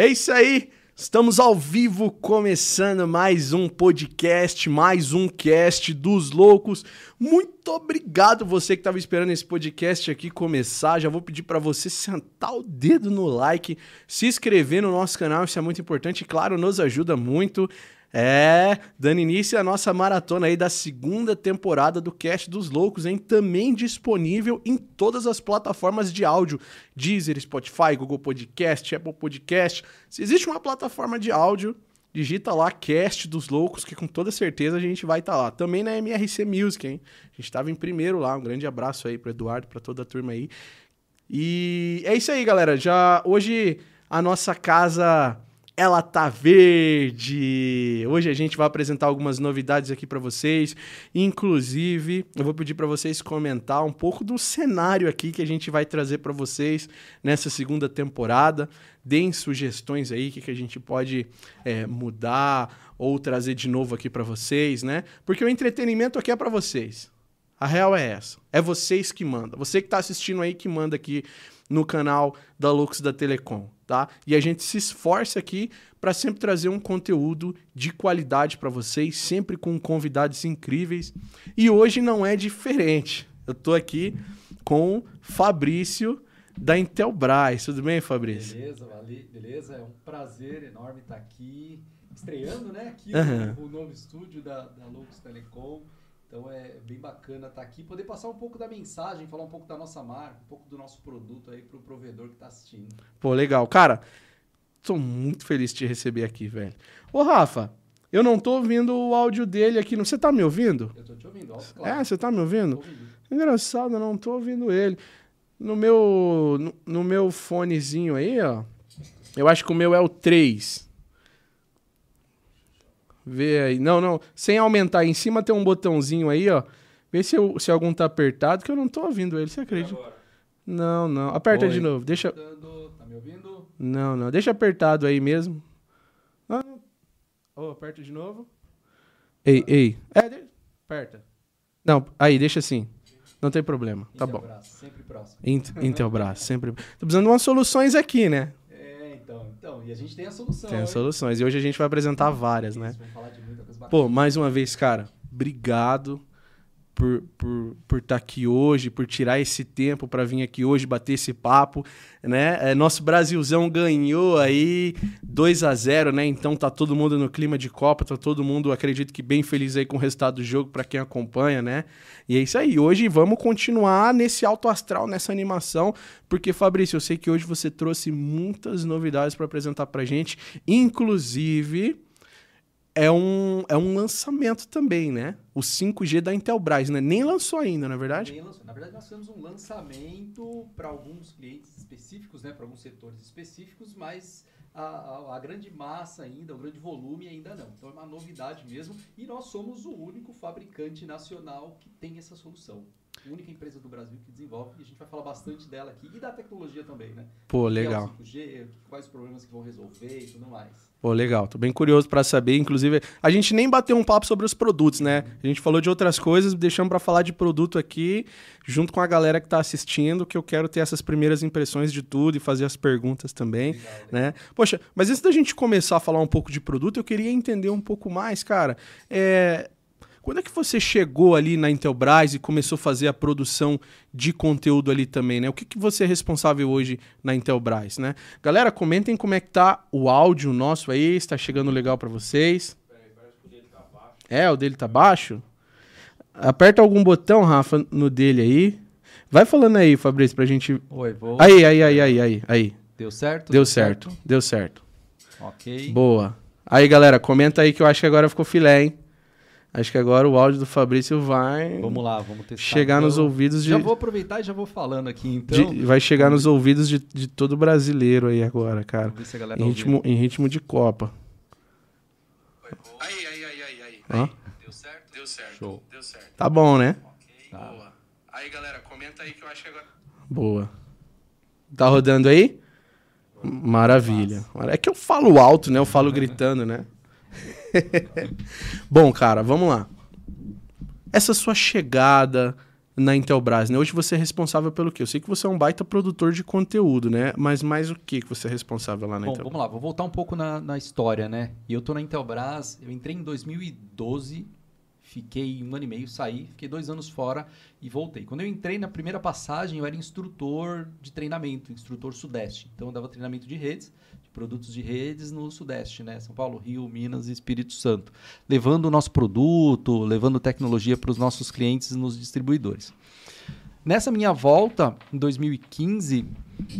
É isso aí. Estamos ao vivo começando mais um podcast, mais um cast dos loucos. Muito obrigado você que estava esperando esse podcast aqui começar. Já vou pedir para você sentar o dedo no like, se inscrever no nosso canal, isso é muito importante, claro, nos ajuda muito. É, dando início à nossa maratona aí da segunda temporada do Cast dos Loucos, hein? Também disponível em todas as plataformas de áudio: Deezer, Spotify, Google Podcast, Apple Podcast. Se existe uma plataforma de áudio, digita lá Cast dos Loucos, que com toda certeza a gente vai estar tá lá. Também na MRC Music, hein? A gente estava em primeiro lá. Um grande abraço aí pro Eduardo, para toda a turma aí. E é isso aí, galera. Já hoje a nossa casa ela tá verde. Hoje a gente vai apresentar algumas novidades aqui para vocês. Inclusive, eu vou pedir para vocês comentar um pouco do cenário aqui que a gente vai trazer para vocês nessa segunda temporada. Deem sugestões aí que, que a gente pode é, mudar ou trazer de novo aqui para vocês, né? Porque o entretenimento aqui é para vocês. A real é essa. É vocês que mandam. Você que está assistindo aí que manda aqui no canal da Lux da Telecom tá? E a gente se esforça aqui para sempre trazer um conteúdo de qualidade para vocês, sempre com convidados incríveis. E hoje não é diferente. Eu estou aqui com Fabrício da Intelbras. Tudo bem, Fabrício? Beleza, vale, beleza. É um prazer enorme estar aqui, estreando, né? Aqui uhum. no novo estúdio da, da Lux Telecom. Então é bem bacana estar aqui, poder passar um pouco da mensagem, falar um pouco da nossa marca, um pouco do nosso produto aí para o provedor que está assistindo. Pô, legal. Cara, tô muito feliz de te receber aqui, velho. Ô, Rafa, eu não tô ouvindo o áudio dele aqui. Você tá me ouvindo? Eu tô te ouvindo, ó, claro. É, você tá me ouvindo? ouvindo? Engraçado, eu não tô ouvindo ele. No meu, no, no meu fonezinho aí, ó, eu acho que o meu é o 3. Vê aí. Não, não. Sem aumentar. Em cima tem um botãozinho aí, ó. Vê se, eu, se algum tá apertado, que eu não tô ouvindo ele. Você acredita? Não, não. Aperta Oi. de novo. Deixa. Tá me ouvindo? Não, não. Deixa apertado aí mesmo. Ah, oh, aperta de novo. Ei, ei. É, de... aperta. Não, aí, deixa assim. Não tem problema. Tá bom. sempre próximo. Intelbras, sempre. Tô precisando de umas soluções aqui, né? Então, e a gente tem a solução. Tem as soluções. E hoje a gente vai apresentar várias, né? Vamos falar de muita coisa Pô, mais uma vez, cara, obrigado por estar por, por tá aqui hoje, por tirar esse tempo para vir aqui hoje bater esse papo, né? É, nosso Brasilzão ganhou aí 2 a 0 né? Então tá todo mundo no clima de Copa, tá todo mundo, acredito que bem feliz aí com o resultado do jogo para quem acompanha, né? E é isso aí. Hoje vamos continuar nesse alto astral, nessa animação, porque Fabrício, eu sei que hoje você trouxe muitas novidades para apresentar pra gente, inclusive é um, é um lançamento também, né? O 5G da Intelbras, né? Nem lançou ainda, na é verdade? Nem lançou. Na verdade, nós temos um lançamento para alguns clientes específicos, né? Para alguns setores específicos, mas a, a, a, grande massa ainda, o grande volume ainda não. Então é uma novidade mesmo. E nós somos o único fabricante nacional que tem essa solução. Única empresa do Brasil que desenvolve, e a gente vai falar bastante dela aqui, e da tecnologia também, né? Pô, legal. Que é o 5G, quais os problemas que vão resolver e tudo mais. Pô, legal. Tô bem curioso para saber. Inclusive, a gente nem bateu um papo sobre os produtos, né? A gente falou de outras coisas, deixamos para falar de produto aqui, junto com a galera que tá assistindo, que eu quero ter essas primeiras impressões de tudo e fazer as perguntas também, legal, né? Poxa, mas antes da gente começar a falar um pouco de produto, eu queria entender um pouco mais, cara. É, quando é que você chegou ali na Intelbras e começou a fazer a produção de conteúdo ali também, né? O que, que você é responsável hoje na Intelbras, né? Galera, comentem como é que tá o áudio nosso aí, está chegando legal para vocês. É, o dele tá baixo? Aperta algum botão, Rafa, no dele aí. Vai falando aí, Fabrício, pra gente... Oi, vou... Aí, aí, aí, aí, aí, aí. Deu certo? Deu certo, certo, deu certo. Ok. Boa. Aí, galera, comenta aí que eu acho que agora ficou filé, hein? Acho que agora o áudio do Fabrício vai. Vamos lá, vamos testar. Chegar então, nos ouvidos de. Já vou aproveitar e já vou falando aqui, então. De, vai chegar nos ouvidos de, de todo brasileiro aí agora, cara. Vamos ver se a galera em, ritmo, em ritmo de Copa. Aí, aí, aí, aí, aí. Hã? Deu certo? Deu certo. Show. Deu certo. Tá bom, né? Okay, tá. Boa. Aí, galera, comenta aí que eu acho que agora. Boa. Tá rodando aí? Maravilha. É que eu falo alto, né? Eu falo gritando, né? Bom, cara, vamos lá. Essa sua chegada na Intelbras, né? Hoje você é responsável pelo quê? Eu sei que você é um baita produtor de conteúdo, né? Mas mais o que que você é responsável lá na Bom, Intelbras? vamos lá, vou voltar um pouco na, na história, né? E eu tô na Intelbras, eu entrei em 2012, fiquei um ano e meio, saí, fiquei dois anos fora e voltei. Quando eu entrei na primeira passagem, eu era instrutor de treinamento, instrutor sudeste. Então eu dava treinamento de redes, de produtos de redes no sudeste, né? São Paulo, Rio, Minas e Espírito Santo. Levando o nosso produto, levando tecnologia para os nossos clientes nos distribuidores. Nessa minha volta, em 2015,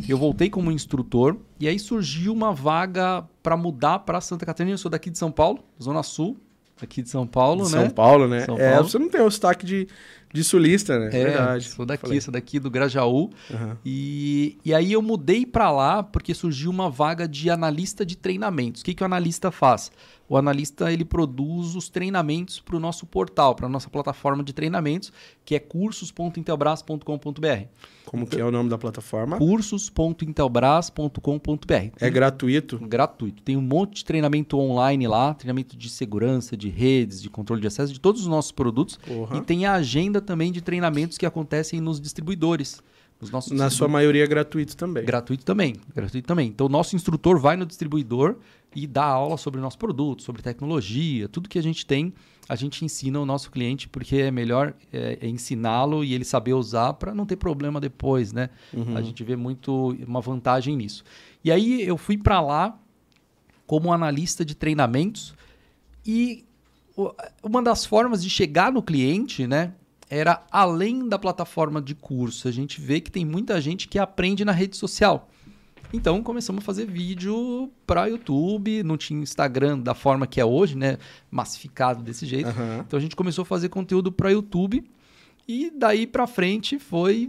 eu voltei como instrutor e aí surgiu uma vaga para mudar para Santa Catarina. Eu sou daqui de São Paulo, Zona Sul, aqui de São Paulo, De né? São Paulo, né? São É, Paulo. você não tem o sotaque de, de sulista, né? É, Verdade. sou daqui, Falei. sou daqui do Grajaú. Aham. E, e aí eu mudei para lá porque surgiu uma vaga de analista de treinamentos. O que, que o analista faz? O analista ele produz os treinamentos para o nosso portal, para a nossa plataforma de treinamentos, que é cursos.intelbras.com.br. Como que é o nome da plataforma? cursos.intelbras.com.br. É gratuito? gratuito. Tem um monte de treinamento online lá, treinamento de segurança, de redes, de controle de acesso, de todos os nossos produtos. Porra. E tem a agenda também de treinamentos que acontecem nos distribuidores. Nos nossos Na sua maioria é gratuito também. Gratuito também, gratuito também. Então, o nosso instrutor vai no distribuidor e dá aula sobre o nosso produto, sobre tecnologia, tudo que a gente tem, a gente ensina o nosso cliente, porque é melhor é, é ensiná-lo e ele saber usar para não ter problema depois, né? Uhum. A gente vê muito uma vantagem nisso. E aí eu fui para lá como analista de treinamentos e uma das formas de chegar no cliente, né, era além da plataforma de curso. A gente vê que tem muita gente que aprende na rede social. Então começamos a fazer vídeo para YouTube, não tinha Instagram da forma que é hoje, né, massificado desse jeito. Aham. Então a gente começou a fazer conteúdo para YouTube e daí para frente foi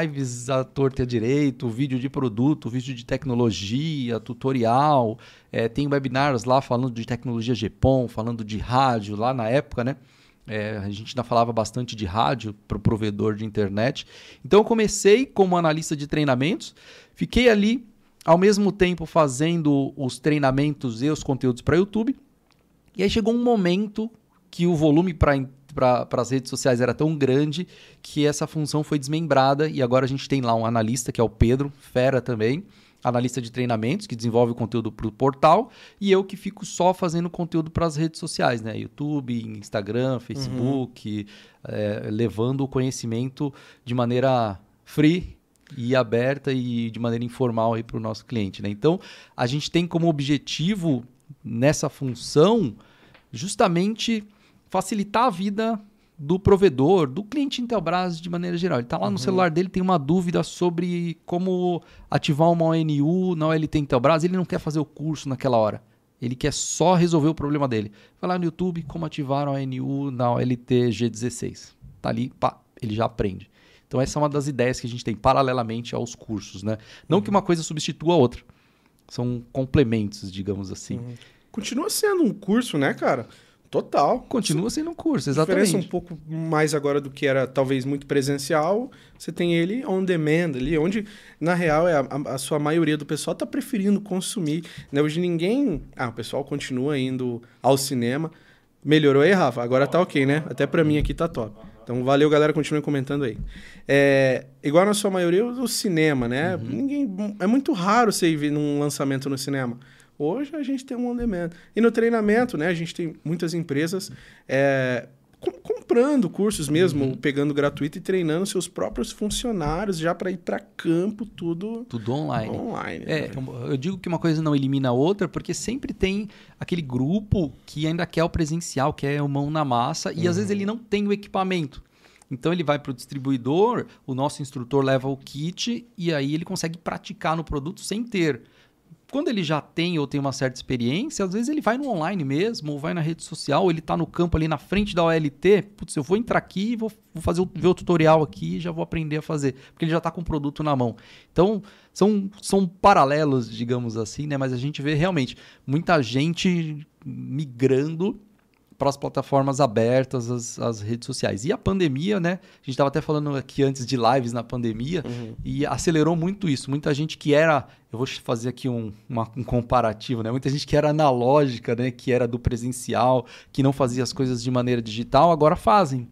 lives à torta e à direito, vídeo de produto, vídeo de tecnologia, tutorial. É, tem webinars lá falando de tecnologia GPON, falando de rádio lá na época, né? É, a gente ainda falava bastante de rádio para o provedor de internet. Então eu comecei como analista de treinamentos, fiquei ali ao mesmo tempo fazendo os treinamentos e os conteúdos para YouTube. E aí chegou um momento que o volume para as redes sociais era tão grande que essa função foi desmembrada e agora a gente tem lá um analista que é o Pedro, fera também, analista de treinamentos que desenvolve o conteúdo para o portal e eu que fico só fazendo conteúdo para as redes sociais, né? YouTube, Instagram, Facebook, eh, levando o conhecimento de maneira free e aberta e de maneira informal para o nosso cliente, né? Então a gente tem como objetivo nessa função justamente facilitar a vida do provedor, do cliente Intelbras de maneira geral. Ele está lá no celular dele, tem uma dúvida sobre como ativar uma ONU na OLT Intelbras, ele não quer fazer o curso naquela hora. Ele quer só resolver o problema dele. Vai lá no YouTube, como ativar a ONU na OLT G16. Tá ali, pá, ele já aprende. Então essa é uma das ideias que a gente tem paralelamente aos cursos, né? Não que uma coisa substitua a outra. São complementos, digamos assim. Continua sendo um curso, né, cara? Total. Continua sendo um curso, A diferença exatamente. um pouco mais agora do que era talvez muito presencial, você tem ele on demand ali, onde na real é a, a- sua maioria do pessoal tá preferindo consumir. Né? Hoje ninguém. Ah, o pessoal continua indo ao cinema. Melhorou aí, Rafa? Agora tá ok, né? Até pra mim aqui tá top. Então valeu, galera. Continue comentando aí. É, igual na sua maioria, o cinema, né? Ninguém, é muito raro você ir num lançamento no cinema. Hoje a gente tem um on demand. E no treinamento, né? A gente tem muitas empresas é, com- comprando cursos mesmo, pegando gratuito e treinando seus próprios funcionários já para ir para campo, tudo Tudo online. online. É, né? eu digo que uma coisa não elimina a outra, porque sempre tem aquele grupo que ainda quer o presencial, quer o mão na massa, e às vezes ele não tem o equipamento. Então ele vai para o distribuidor, o nosso instrutor leva o kit e aí ele consegue praticar no produto sem ter. Quando ele já tem ou tem uma certa experiência, às vezes ele vai no online mesmo, ou vai na rede social, ele está no campo ali na frente da OLT. Putz, eu vou entrar aqui, vou, vou fazer o, ver o tutorial aqui e já vou aprender a fazer. Porque ele já está com o produto na mão. Então, são, são paralelos, digamos assim, né? Mas a gente vê realmente muita gente migrando para as plataformas abertas, as, as redes sociais. E a pandemia, né? A gente estava até falando aqui antes de lives na pandemia, e acelerou muito isso. Muita gente que era, eu vou fazer aqui um, uma- um comparativo, né? Muita gente que era analógica, né? Que era do presencial, que não fazia as coisas de maneira digital, agora fazem.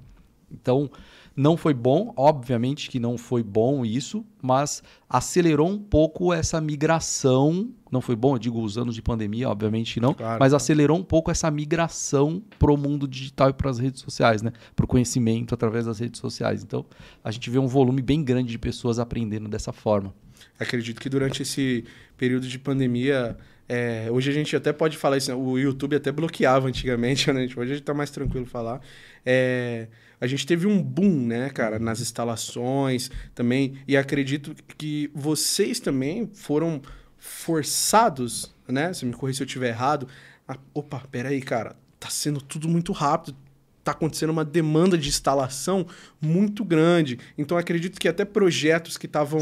Então, Não foi bom, obviamente que não foi bom isso, mas acelerou um pouco essa migração. Não foi bom, eu digo os anos de pandemia, obviamente não, Claro, mas acelerou um pouco essa migração pro mundo digital e para as redes sociais, né? Para o conhecimento através das redes sociais. Então, a gente vê um volume bem grande de pessoas aprendendo dessa forma. Acredito que durante esse período de pandemia, é, hoje a gente até pode falar isso, né? o YouTube até bloqueava antigamente, né? Hoje a gente tá mais tranquilo falar. É, a gente teve um boom, né, cara, nas instalações também, e acredito que vocês também foram forçados, né? Se me corrija se eu estiver errado. a- opa, peraí, cara, tá sendo tudo muito rápido. Tá acontecendo uma demanda de instalação muito grande. Então acredito que até projetos que estavam.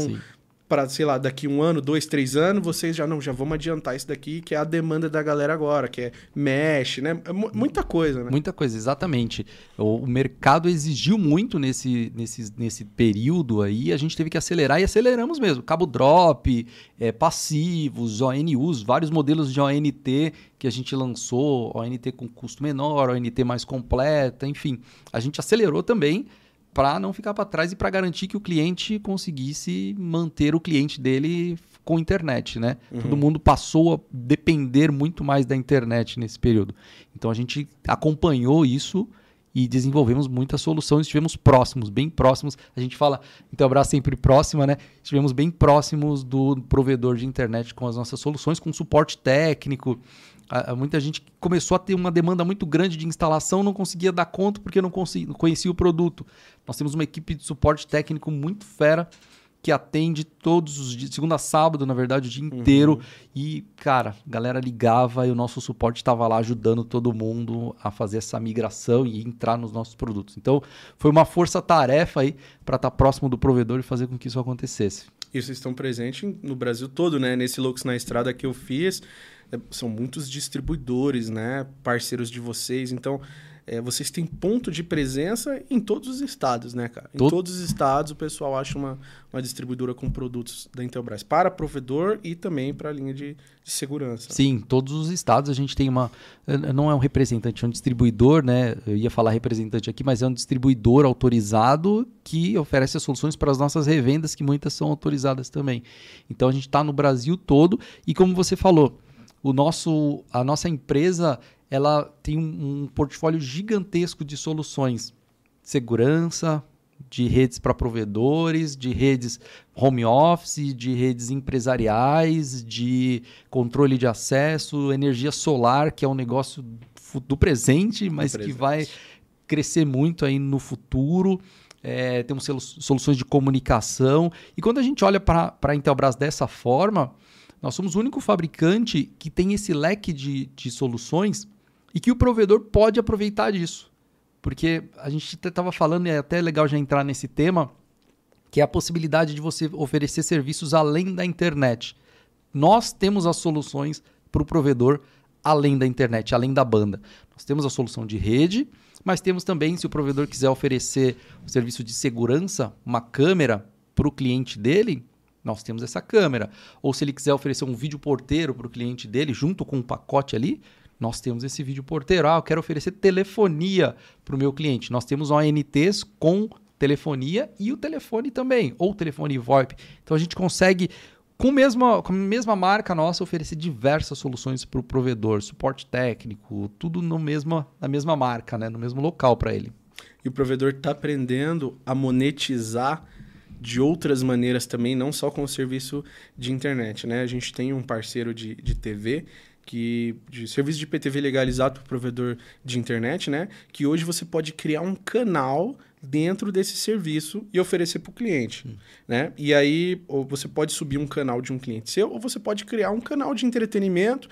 Para, sei lá, daqui um ano, dois, três anos, vocês já não, já vamos adiantar isso daqui, que é a demanda da galera agora, que é mesh, né? É mu- muita coisa, né? Muita coisa, exatamente. O, o mercado exigiu muito nesse, nesse, nesse período aí, a gente teve que acelerar e aceleramos mesmo. Cabo drop, é, passivos, ONUs, vários modelos de ONT que a gente lançou, ONT com custo menor, ONT mais completa, enfim. A gente acelerou também para não ficar para trás e para garantir que o cliente conseguisse manter o cliente dele com internet, né? Todo mundo passou a depender muito mais da internet nesse período. Então a gente acompanhou isso e desenvolvemos muitas soluções, estivemos próximos, bem próximos. A gente fala, Intelbras sempre próxima, né? Estivemos bem próximos do provedor de internet com as nossas soluções, com suporte técnico. A- a- muita gente começou a ter uma demanda muito grande de instalação, não conseguia dar conta porque não, não conhecia o produto. Nós temos uma equipe de suporte técnico muito fera que atende todos os dias, segunda a sábado, na verdade, o dia inteiro. E, cara, a galera ligava e o nosso suporte estava lá ajudando todo mundo a fazer essa migração e entrar nos nossos produtos. Então, foi uma força-tarefa aí para estar próximo do provedor e fazer com que isso acontecesse. E vocês estão presentes no Brasil todo, né? Nesse Loucos na Estrada que eu fiz, são muitos distribuidores, né? Parceiros de vocês. Então, é, vocês têm ponto de presença em todos os estados, né, cara? Em Todo- todos os estados o pessoal acha uma, uma distribuidora com produtos da Intelbras para provedor e também para a linha de, de segurança. Sim, em todos os estados a gente tem uma. eh, Não é um representante, é um distribuidor, né? Eu ia falar representante aqui, mas é um distribuidor autorizado que oferece as soluções para as nossas revendas, que muitas são autorizadas também. Então a gente está no Brasil todo e, como você falou, o nosso, a nossa empresa ela tem um, um portfólio gigantesco de soluções. Segurança, de redes para provedores, de redes home office, de redes empresariais, de controle de acesso, energia solar, que é um negócio do presente, mas que presente. vai crescer muito aí no futuro. É, temos solu- soluções de comunicação. E quando a gente olha para a Intelbras dessa forma, nós somos o único fabricante que tem esse leque de, de soluções e que o provedor pode aproveitar disso. Porque a gente estava falando, e é até legal já entrar nesse tema, que é a possibilidade de você oferecer serviços além da internet. Nós temos as soluções para o provedor além da internet, além da banda. Nós temos a solução de rede, mas temos também, se o provedor quiser oferecer o serviço de segurança, uma câmera para o cliente dele, nós temos essa câmera. Ou se ele quiser oferecer um vídeo porteiro para o cliente dele, junto com um pacote ali, nós temos esse vídeo porteiro. Ah, eu quero oferecer telefonia para o meu cliente. Nós temos ONTs com telefonia e o telefone também, ou telefone VoIP. Então a gente consegue, com, mesma, com a mesma marca nossa, oferecer diversas soluções para o provedor, suporte técnico, tudo no mesma, na mesma marca, né? no mesmo local para ele. E o provedor está aprendendo a monetizar de outras maneiras também, não só com o serviço de internet, né? A gente tem um parceiro de, de TV que de serviço de PTV legalizado para o provedor de internet, né? Que hoje você pode criar um canal dentro desse serviço e oferecer para o cliente, né? E aí ou você pode subir um canal de um cliente seu ou você pode criar um canal de entretenimento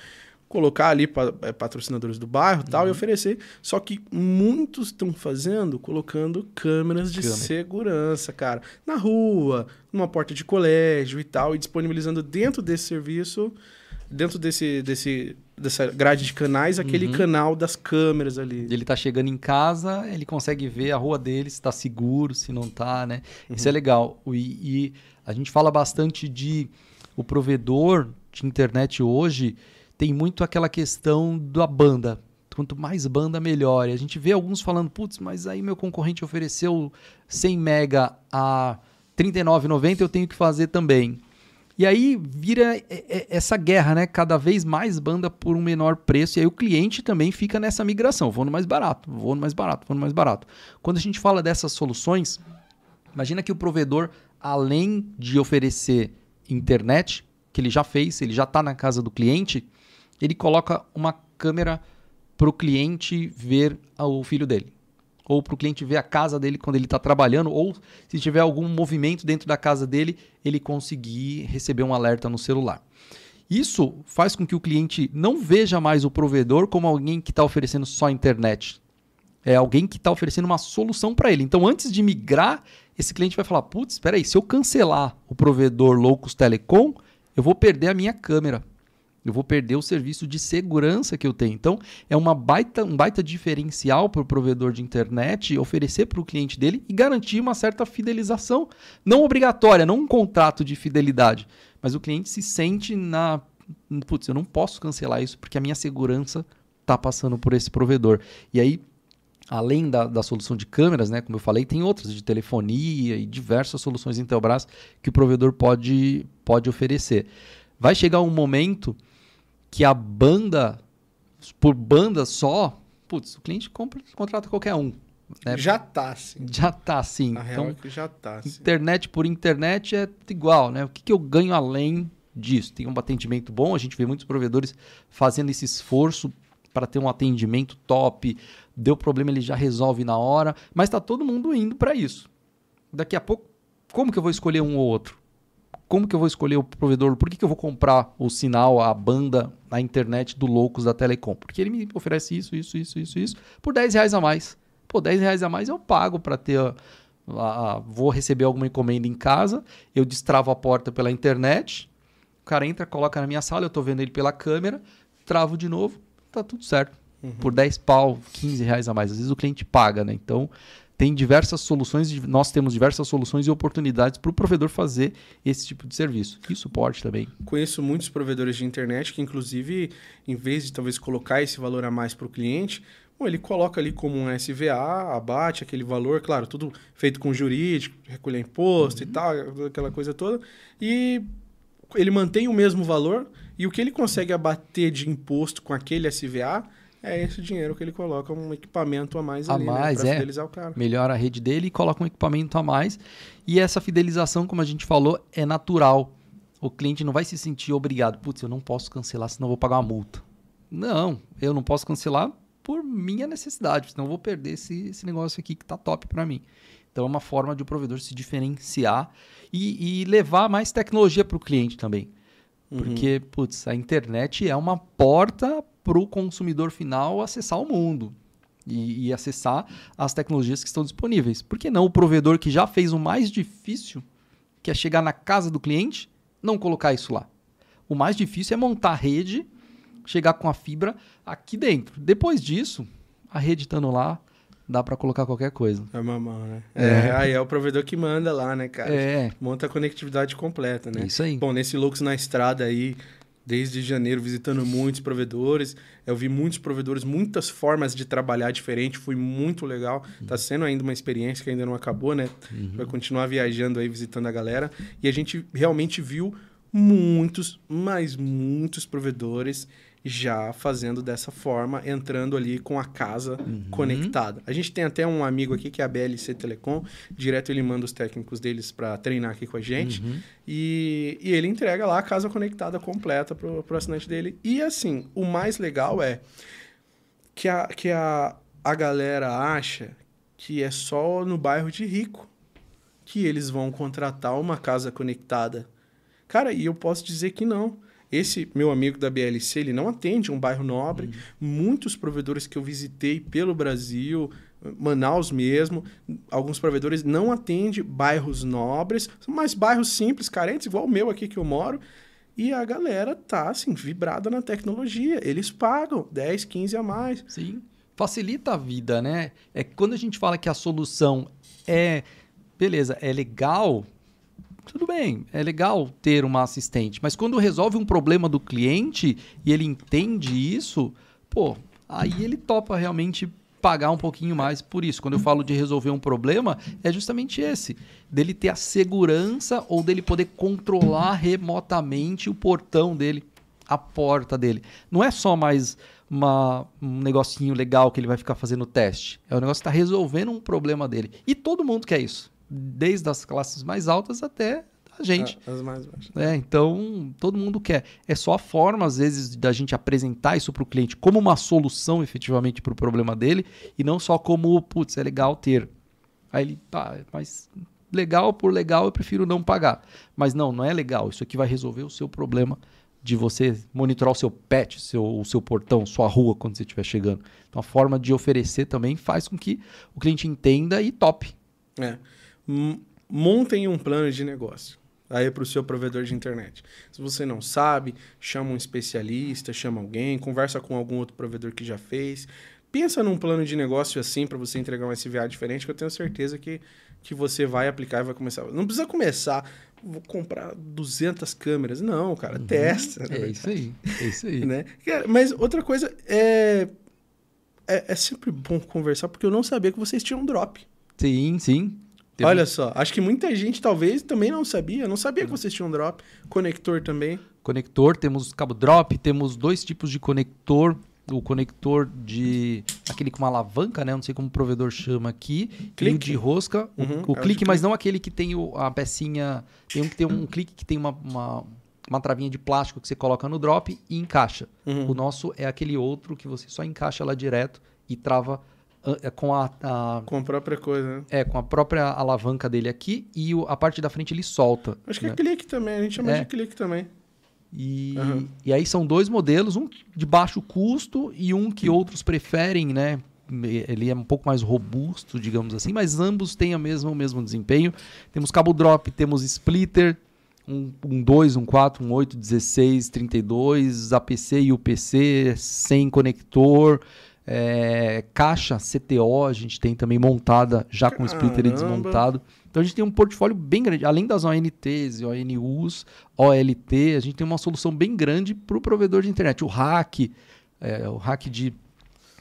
colocar ali eh, patrocinadores do bairro e tal Uhum. e oferecer. Só que muitos estão fazendo colocando câmeras de Câmera. segurança, cara, na rua, numa porta de colégio e tal, e disponibilizando dentro desse serviço, dentro desse, desse dessa grade de canais, aquele Uhum. canal das câmeras ali. Ele tá chegando em casa, ele consegue ver a rua dele, se está seguro, se não tá, né? Isso é legal. O- E, e a gente fala bastante de o provedor de internet hoje tem muito aquela questão da banda. Quanto mais banda, melhor. E a gente vê alguns falando, putz, mas aí meu concorrente ofereceu 100 mega a R$ 39,90, eu tenho que fazer também. E aí vira essa guerra, né? Cada vez mais banda por um menor preço. E aí o cliente também fica nessa migração. Vou no mais barato, vou no mais barato, vou no mais barato. Quando a gente fala dessas soluções, imagina que o provedor, além de oferecer internet, que ele já fez, ele já está na casa do cliente, ele coloca uma câmera para o cliente ver o filho dele ou para o cliente ver a casa dele quando ele está trabalhando, ou se tiver algum movimento dentro da casa dele, ele conseguir receber um alerta no celular. Isso faz com que o cliente não veja mais o provedor como alguém que está oferecendo só internet. É alguém que está oferecendo uma solução para ele. Então, antes de migrar, esse cliente vai falar: putz, espera aí, se eu cancelar o provedor Loucos Telecom, eu vou perder a minha câmera eu vou perder o serviço de segurança que eu tenho. Então, é uma baita, um baita diferencial para o provedor de internet oferecer para o cliente dele e garantir uma certa fidelização. Não obrigatória, não um contrato de fidelidade, mas o cliente se sente na. Putz, eu não posso cancelar isso porque a minha segurança está passando por esse provedor. E aí, além da, da, solução de câmeras, né, como eu falei, tem outras de telefonia e diversas soluções Intelbras que o provedor pode, pode oferecer. Vai chegar um momento que a banda, por banda só, putz, o cliente compra, contrata qualquer um. Né? Já tá, sim. Já tá, sim. A então, real é que já tá. Internet por internet é igual, né? O que, que eu ganho além disso? Tem um atendimento bom, a gente vê muitos provedores fazendo esse esforço para ter um atendimento top. Deu problema, ele já resolve na hora, mas está todo mundo indo para isso. Daqui a pouco, como que eu vou escolher um ou outro? Como que eu vou escolher o provedor? Por que, que eu vou comprar o sinal, a banda, a internet do Loucos da Telecom? Porque ele me oferece isso, isso, isso, isso, isso, por 10 reais a mais. Pô, 10 reais a mais eu pago para ter. A, a, a, vou receber alguma encomenda em casa, eu destravo a porta pela internet, o cara entra, coloca na minha sala, eu estou vendo ele pela câmera, travo de novo, tá tudo certo. Uhum. Por 10 pau, 15 reais a mais. Às vezes o cliente paga, né? Então, tem diversas soluções, nós temos diversas soluções e oportunidades para o provedor fazer esse tipo de serviço. E suporte também. Conheço muitos provedores de internet que, inclusive, em vez de talvez colocar esse valor a mais para o cliente, bom, ele coloca ali como um SVA, abate aquele valor, claro, tudo feito com jurídico, recolher imposto uhum. e tal, aquela coisa toda. E ele mantém o mesmo valor e o que ele consegue abater de imposto com aquele SVA é esse dinheiro que ele coloca um equipamento a mais a ali, né, mais, né, é. fidelizar o cara. Melhora a rede dele e coloca um equipamento a mais. E essa fidelização, como a gente falou, é natural. O cliente não vai se sentir obrigado. Putz, eu não posso cancelar, senão eu vou pagar uma multa. Não, eu não posso cancelar por minha necessidade, senão eu vou perder esse, esse negócio aqui que está top para mim. Então é uma forma de o provedor se diferenciar e, e levar mais tecnologia para o cliente também. Uhum. Porque, putz, a internet é uma porta para o consumidor final acessar o mundo e, e, acessar as tecnologias que estão disponíveis. Por que não o provedor que já fez o mais difícil, que é chegar na casa do cliente, não colocar isso lá? O mais difícil é montar a rede, chegar com a fibra aqui dentro. Depois disso, a rede estando lá, dá para colocar qualquer coisa. É mamão, né? É. é. aí é o provedor que manda lá, né, cara? É. Monta a conectividade completa, né? Isso aí. Bom, nesse Lux na estrada aí, desde janeiro visitando muitos provedores. Eu vi muitos provedores, muitas formas de trabalhar diferente, foi muito legal. Está uhum. sendo ainda uma experiência que ainda não acabou, né? Uhum. Vai continuar viajando aí, visitando a galera. E a gente realmente viu muitos, mas muitos provedores já fazendo dessa forma, entrando ali com a casa uhum. conectada. A gente tem até um amigo aqui que é a BLC Telecom, direto ele manda os técnicos deles para treinar aqui com a gente, uhum. e, e ele entrega lá a casa conectada completa para o assinante dele. E assim, o mais legal é que a, que a, a galera acha que é só no bairro de rico que eles vão contratar uma casa conectada. Cara, e eu posso dizer que não. Esse meu amigo da BLC, ele não atende um bairro nobre. Uhum. Muitos provedores que eu visitei pelo Brasil, Manaus mesmo, alguns provedores não atendem bairros nobres, mas bairros simples, carentes, igual o meu aqui que eu moro. E a galera tá, assim, vibrada na tecnologia. Eles pagam 10, 15 a mais. Sim. Facilita a vida, né? É quando a gente fala que a solução é. Beleza, é legal, tudo bem, é legal ter uma assistente, mas quando resolve um problema do cliente e ele entende isso, pô, aí ele topa realmente pagar um pouquinho mais por isso. Quando eu falo de resolver um problema, é justamente esse, dele ter a segurança ou dele poder controlar remotamente o portão dele, a porta dele. Não é só mais uma, um negocinho legal que ele vai ficar fazendo teste. É o negócio que está resolvendo um problema dele. E todo mundo quer isso. Desde as classes mais altas até a gente. Ah, As mais baixas. É, então, todo mundo quer. É só a forma, às vezes, da gente apresentar isso para o cliente como uma solução efetivamente para o problema dele e não só como, putz, é legal ter. Aí ele, tá, mas legal por legal eu prefiro não pagar. Mas não, não é legal. Isso aqui vai resolver o seu problema de você monitorar o seu pet, seu, o seu portão, sua rua quando você estiver chegando. Então, a forma de oferecer também faz com que o cliente entenda e tope. É. Montem um plano de negócio. Aí para o seu provedor de internet. Se você não sabe, chama um especialista, chama alguém, conversa com algum outro provedor que já fez. Pensa num plano de negócio assim para você entregar um SVA diferente, que eu tenho certeza que, que você vai aplicar e vai começar. Não precisa começar, vou comprar 200 câmeras. Não, cara, testa. É isso aí. É isso aí. né? Mas outra coisa é, é. É sempre bom conversar, porque eu não sabia que vocês tinham drop. Sim, sim. Teve- Olha só, acho que muita gente talvez também não sabia. Não sabia que vocês tinham drop. Conector também. conector, temos cabo drop, temos dois tipos de conector. O conector de. aquele com uma alavanca, né? Não sei como o provedor chama aqui. E o Clique. de rosca. o- Uhum, o, é o de clique, mas clique. não aquele que tem o- a pecinha. Tem um que tem um clique que tem uma, uma, uma travinha de plástico que você coloca no drop e encaixa. Uhum. O nosso é aquele outro que você só encaixa lá direto e trava é, com a- a Com a própria coisa, né? é, com a própria alavanca dele aqui e o- a parte da frente ele solta. Acho que né? é clique também. A gente chama É. de clique também. E, Aham. e aí são dois modelos, um de baixo custo e um que outros preferem, né? Ele é um pouco mais robusto, digamos assim, mas ambos têm a mesma, o mesmo desempenho. Temos cabo drop, temos splitter, um, um 2, um 4, um 8, 16, 32, APC e UPC, sem conector, é, caixa CTO, a gente tem também montada já com splitter Caramba. desmontado. Então a gente tem um portfólio bem grande, além das ONTs e ONUs, OLT, a gente tem uma solução bem grande para o provedor de internet. O hack, é, o hack de,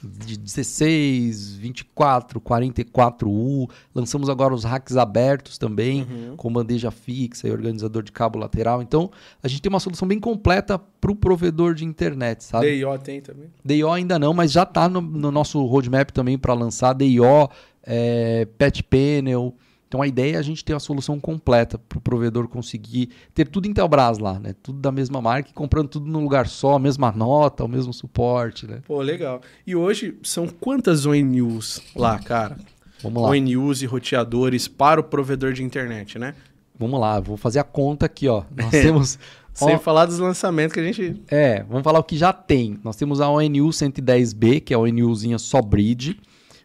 de 16, 24, 44U, lançamos agora os hacks abertos também, Uhum. com bandeja fixa e organizador de cabo lateral. Então a gente tem uma solução bem completa para o provedor de internet, sabe? DIO tem também. DIO ainda não, mas já está no, no nosso roadmap também para lançar DIO, é, Pet Panel. Então a ideia é a gente ter a solução completa para o provedor conseguir ter tudo Intelbras lá, né? Tudo da mesma marca e comprando tudo num lugar só, a mesma nota, o mesmo suporte, né? Pô, legal. E hoje são quantas ONUs lá, cara? Vamos lá, ONUs e roteadores para o provedor de internet, né? vamos lá, vou fazer a conta aqui, ó. Nós temos Sem falar dos lançamentos que a gente. É, vamos falar o que já tem. Nós temos a ONU 110B, que é a ONUzinha só bridge.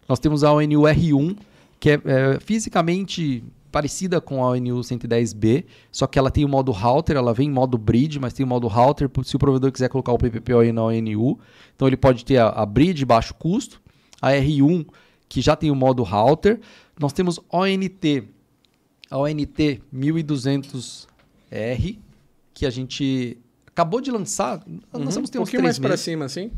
Nós temos a ONU R1, que é, é, fisicamente parecida com a ONU 110B, só que ela tem o modo router, ela vem em modo bridge, mas tem o modo router se o provedor quiser colocar o PPPoE na ONU. Então ele pode ter a, a bridge baixo custo, a R1 que já tem o modo router. Nós temos ONT, a ONT 1200R, que a gente acabou de lançar. Uhum. Lançamos tem um uns pouquinho mais para cima, assim.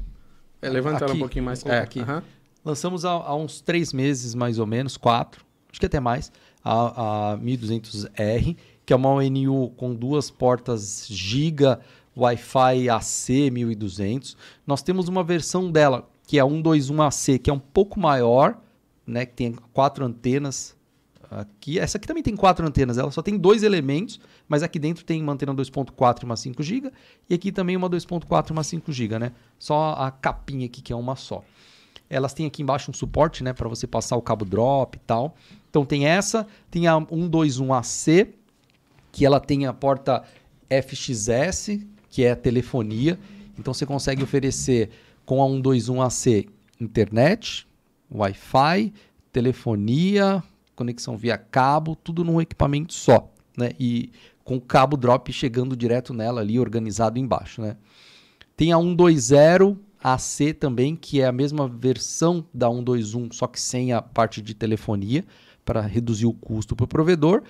É, levanta ela Aqui. um pouquinho mais. É, aqui. Aham. Lançamos há, há uns três meses, mais ou menos, quatro, acho que até mais, a, a 1200R, que é uma ONU com duas portas Giga, Wi-Fi AC 1200. Nós temos uma versão dela, que é a 121AC, que é um pouco maior, né, que tem quatro antenas aqui. Essa aqui também tem quatro antenas, ela só tem dois elementos, mas aqui dentro tem uma antena 2.4 e uma 5 GB, e aqui também uma 2.4 e uma 5 GB, né? Só a capinha aqui que é uma só. Elas têm aqui embaixo um suporte, né, para você passar o cabo drop e tal. Então tem essa, tem a 121AC, que ela tem a porta FXS, que é a telefonia. Então você consegue oferecer com a 121AC internet, Wi-Fi, telefonia, conexão via cabo, tudo num equipamento só, né? E com o cabo drop chegando direto nela ali, organizado embaixo, né? Tem a 120 AC também, que é a mesma versão da 121, só que sem a parte de telefonia, para reduzir o custo para o provedor.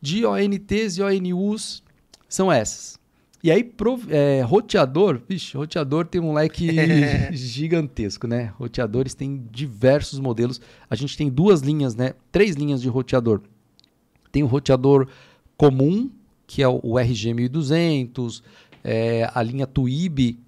De ONTs e ONUs são essas. E aí, pro, é, roteador, vixe, roteador tem um leque gigantesco, né? Roteadores tem diversos modelos. A gente tem duas linhas, né? Três linhas de roteador. Tem o roteador comum, que é o RG1200, é, a linha Tuib,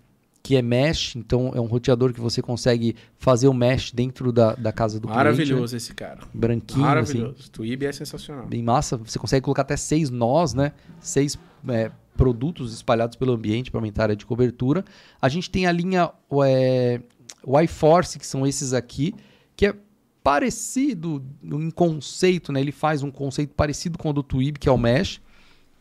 que é mesh, então é um roteador que você consegue fazer o mesh dentro da, da casa do Maravilhoso cliente. Maravilhoso esse cara. Né? Branquinho, Maravilhoso. assim. É sensacional. Bem massa. Você consegue colocar até seis nós, né? Seis é, produtos espalhados pelo ambiente para aumentar a área de cobertura. A gente tem a linha é, Y-Force, que são esses aqui, que é parecido em conceito, né? Ele faz um conceito parecido com o do Twib, que é o Mesh,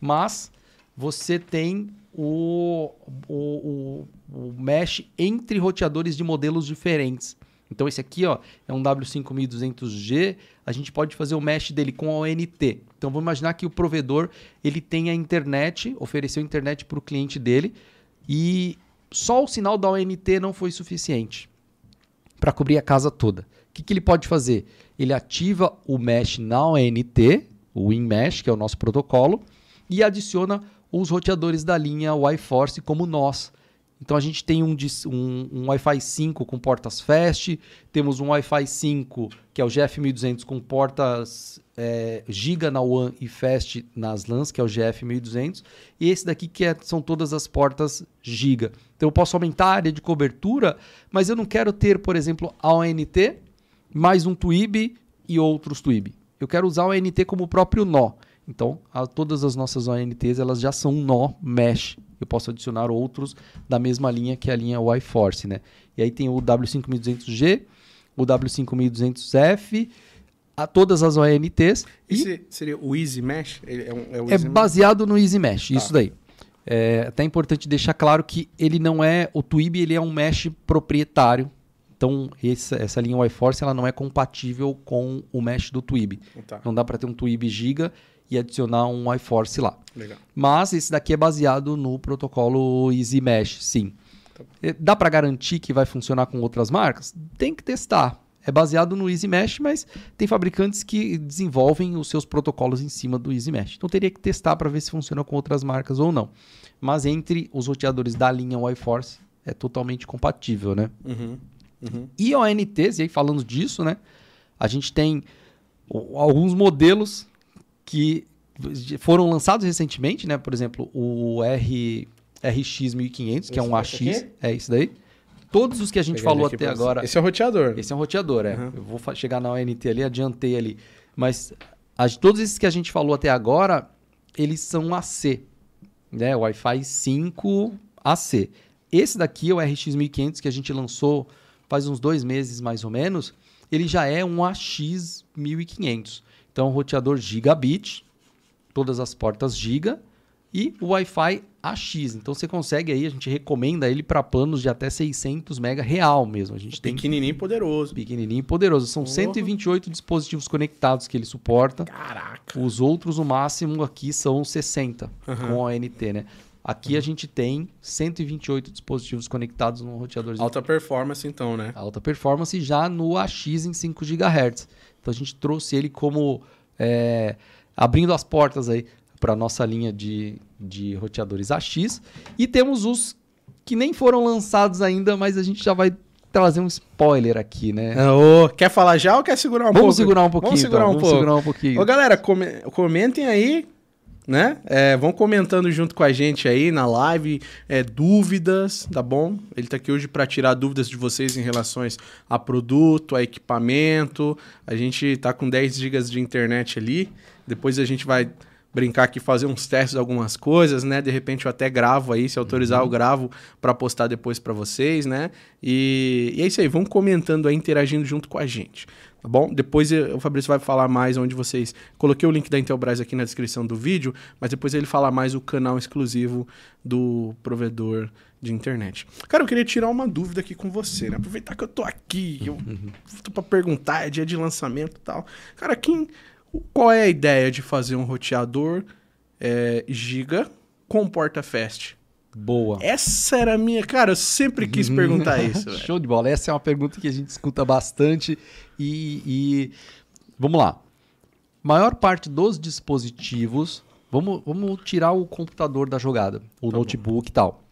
mas você tem o, o, o, o Mesh entre roteadores de modelos diferentes. Então esse aqui ó, é um W5200G, a gente pode fazer o mesh dele com a ONT. Então vamos imaginar que o provedor ele tem a internet, ofereceu internet para o cliente dele e só o sinal da ONT não foi suficiente para cobrir a casa toda. O que, que ele pode fazer? Ele ativa o mesh na ONT, o WinMesh, que é o nosso protocolo, e adiciona os roteadores da linha WiForce como nós. Então a gente tem um, um, um Wi-Fi 5 com portas fast, temos um Wi-Fi 5 que é o GF1200 com portas é, Giga na WAN e Fast nas LANs, que é o GF1200, e esse daqui que é, são todas as portas Giga. Então eu posso aumentar a área de cobertura, mas eu não quero ter, por exemplo, a ONT mais um TWIB e outros TWIB. Eu quero usar a ONT como o próprio nó. Então, a, todas as nossas ONTs elas já são nó mesh eu posso adicionar outros da mesma linha que é a linha Y-Force, né? E aí tem o W5200G, o W5200F, a todas as ONTs. Esse e seria o Easy Mesh? É, um, é, é baseado Mesh? no Easy Mesh, tá. isso daí. É até importante deixar claro que ele não é o Twib, ele é um mesh proprietário. Então essa, essa linha Y-Force ela não é compatível com o mesh do Twib. Tá. Não dá para ter um Twib Giga e adicionar um iForce lá. Legal. Mas esse daqui é baseado no protocolo Easy Mesh, sim. Tá. Dá para garantir que vai funcionar com outras marcas? Tem que testar. É baseado no Easy Mesh, mas tem fabricantes que desenvolvem os seus protocolos em cima do Easy Mesh. Então teria que testar para ver se funciona com outras marcas ou não. Mas entre os roteadores da linha iForce é totalmente compatível, né? Uhum. Uhum. E ONTs, e aí falando disso, né? A gente tem alguns modelos que foram lançados recentemente, né? Por exemplo, o R, RX 1500, que é um AX, é isso daí. Todos os que a gente falou até agora. Esse é o roteador. Esse é um roteador, é. Uhum. Eu vou chegar na ONT ali, adiantei ali. Mas a, todos esses que a gente falou até agora, eles são AC, né? Wi-Fi 5 AC. Esse daqui, o RX 1500, que a gente lançou faz uns dois meses mais ou menos, ele já é um AX 1500. Então, roteador gigabit, todas as portas giga e o Wi-Fi AX. Então você consegue aí, a gente recomenda ele para planos de até 600 mega real mesmo. A gente tem pequenininho e poderoso. Pequenininho e poderoso. São 128 dispositivos conectados que ele suporta. Caraca. Os outros o máximo aqui são 60 uhum. com ONT, né? Aqui uhum. a gente tem 128 dispositivos conectados no roteador. Alta performance então, né? Alta performance já no AX em 5 GHz. Então a gente trouxe ele como é, abrindo as portas aí para a nossa linha de, de roteadores AX. E temos os que nem foram lançados ainda, mas a gente já vai trazer um spoiler aqui, né? Oh, quer falar já ou quer segurar um vamos pouco? Segurar um pouquinho, vamos segurar então, um vamos pouco. segurar um pouquinho. Ô, galera, com comentem aí né? É, vão comentando junto com a gente aí na live, é, dúvidas, tá bom? Ele tá aqui hoje para tirar dúvidas de vocês em relação a produto, a equipamento. A gente tá com 10 GB de internet ali. Depois a gente vai brincar aqui, fazer uns testes de algumas coisas, né? De repente eu até gravo aí, se autorizar uhum. eu gravo para postar depois para vocês, né? E, e é isso aí, vão comentando aí, interagindo junto com a gente tá bom? Depois o Fabrício vai falar mais onde vocês. Coloquei o link da Intelbras aqui na descrição do vídeo, mas depois ele fala mais o canal exclusivo do provedor de internet. Cara, eu queria tirar uma dúvida aqui com você, né? Aproveitar que eu tô aqui, eu tô para perguntar, é dia de lançamento e tal. Cara, quem, qual é a ideia de fazer um roteador é, giga com porta fast? Boa. Essa era a minha. Cara, eu sempre quis perguntar isso. Show de bola. Essa é uma pergunta que a gente escuta bastante. E, e. Vamos lá. Maior parte dos dispositivos Vamos, vamos tirar o computador da jogada, o tá notebook bom. e tal.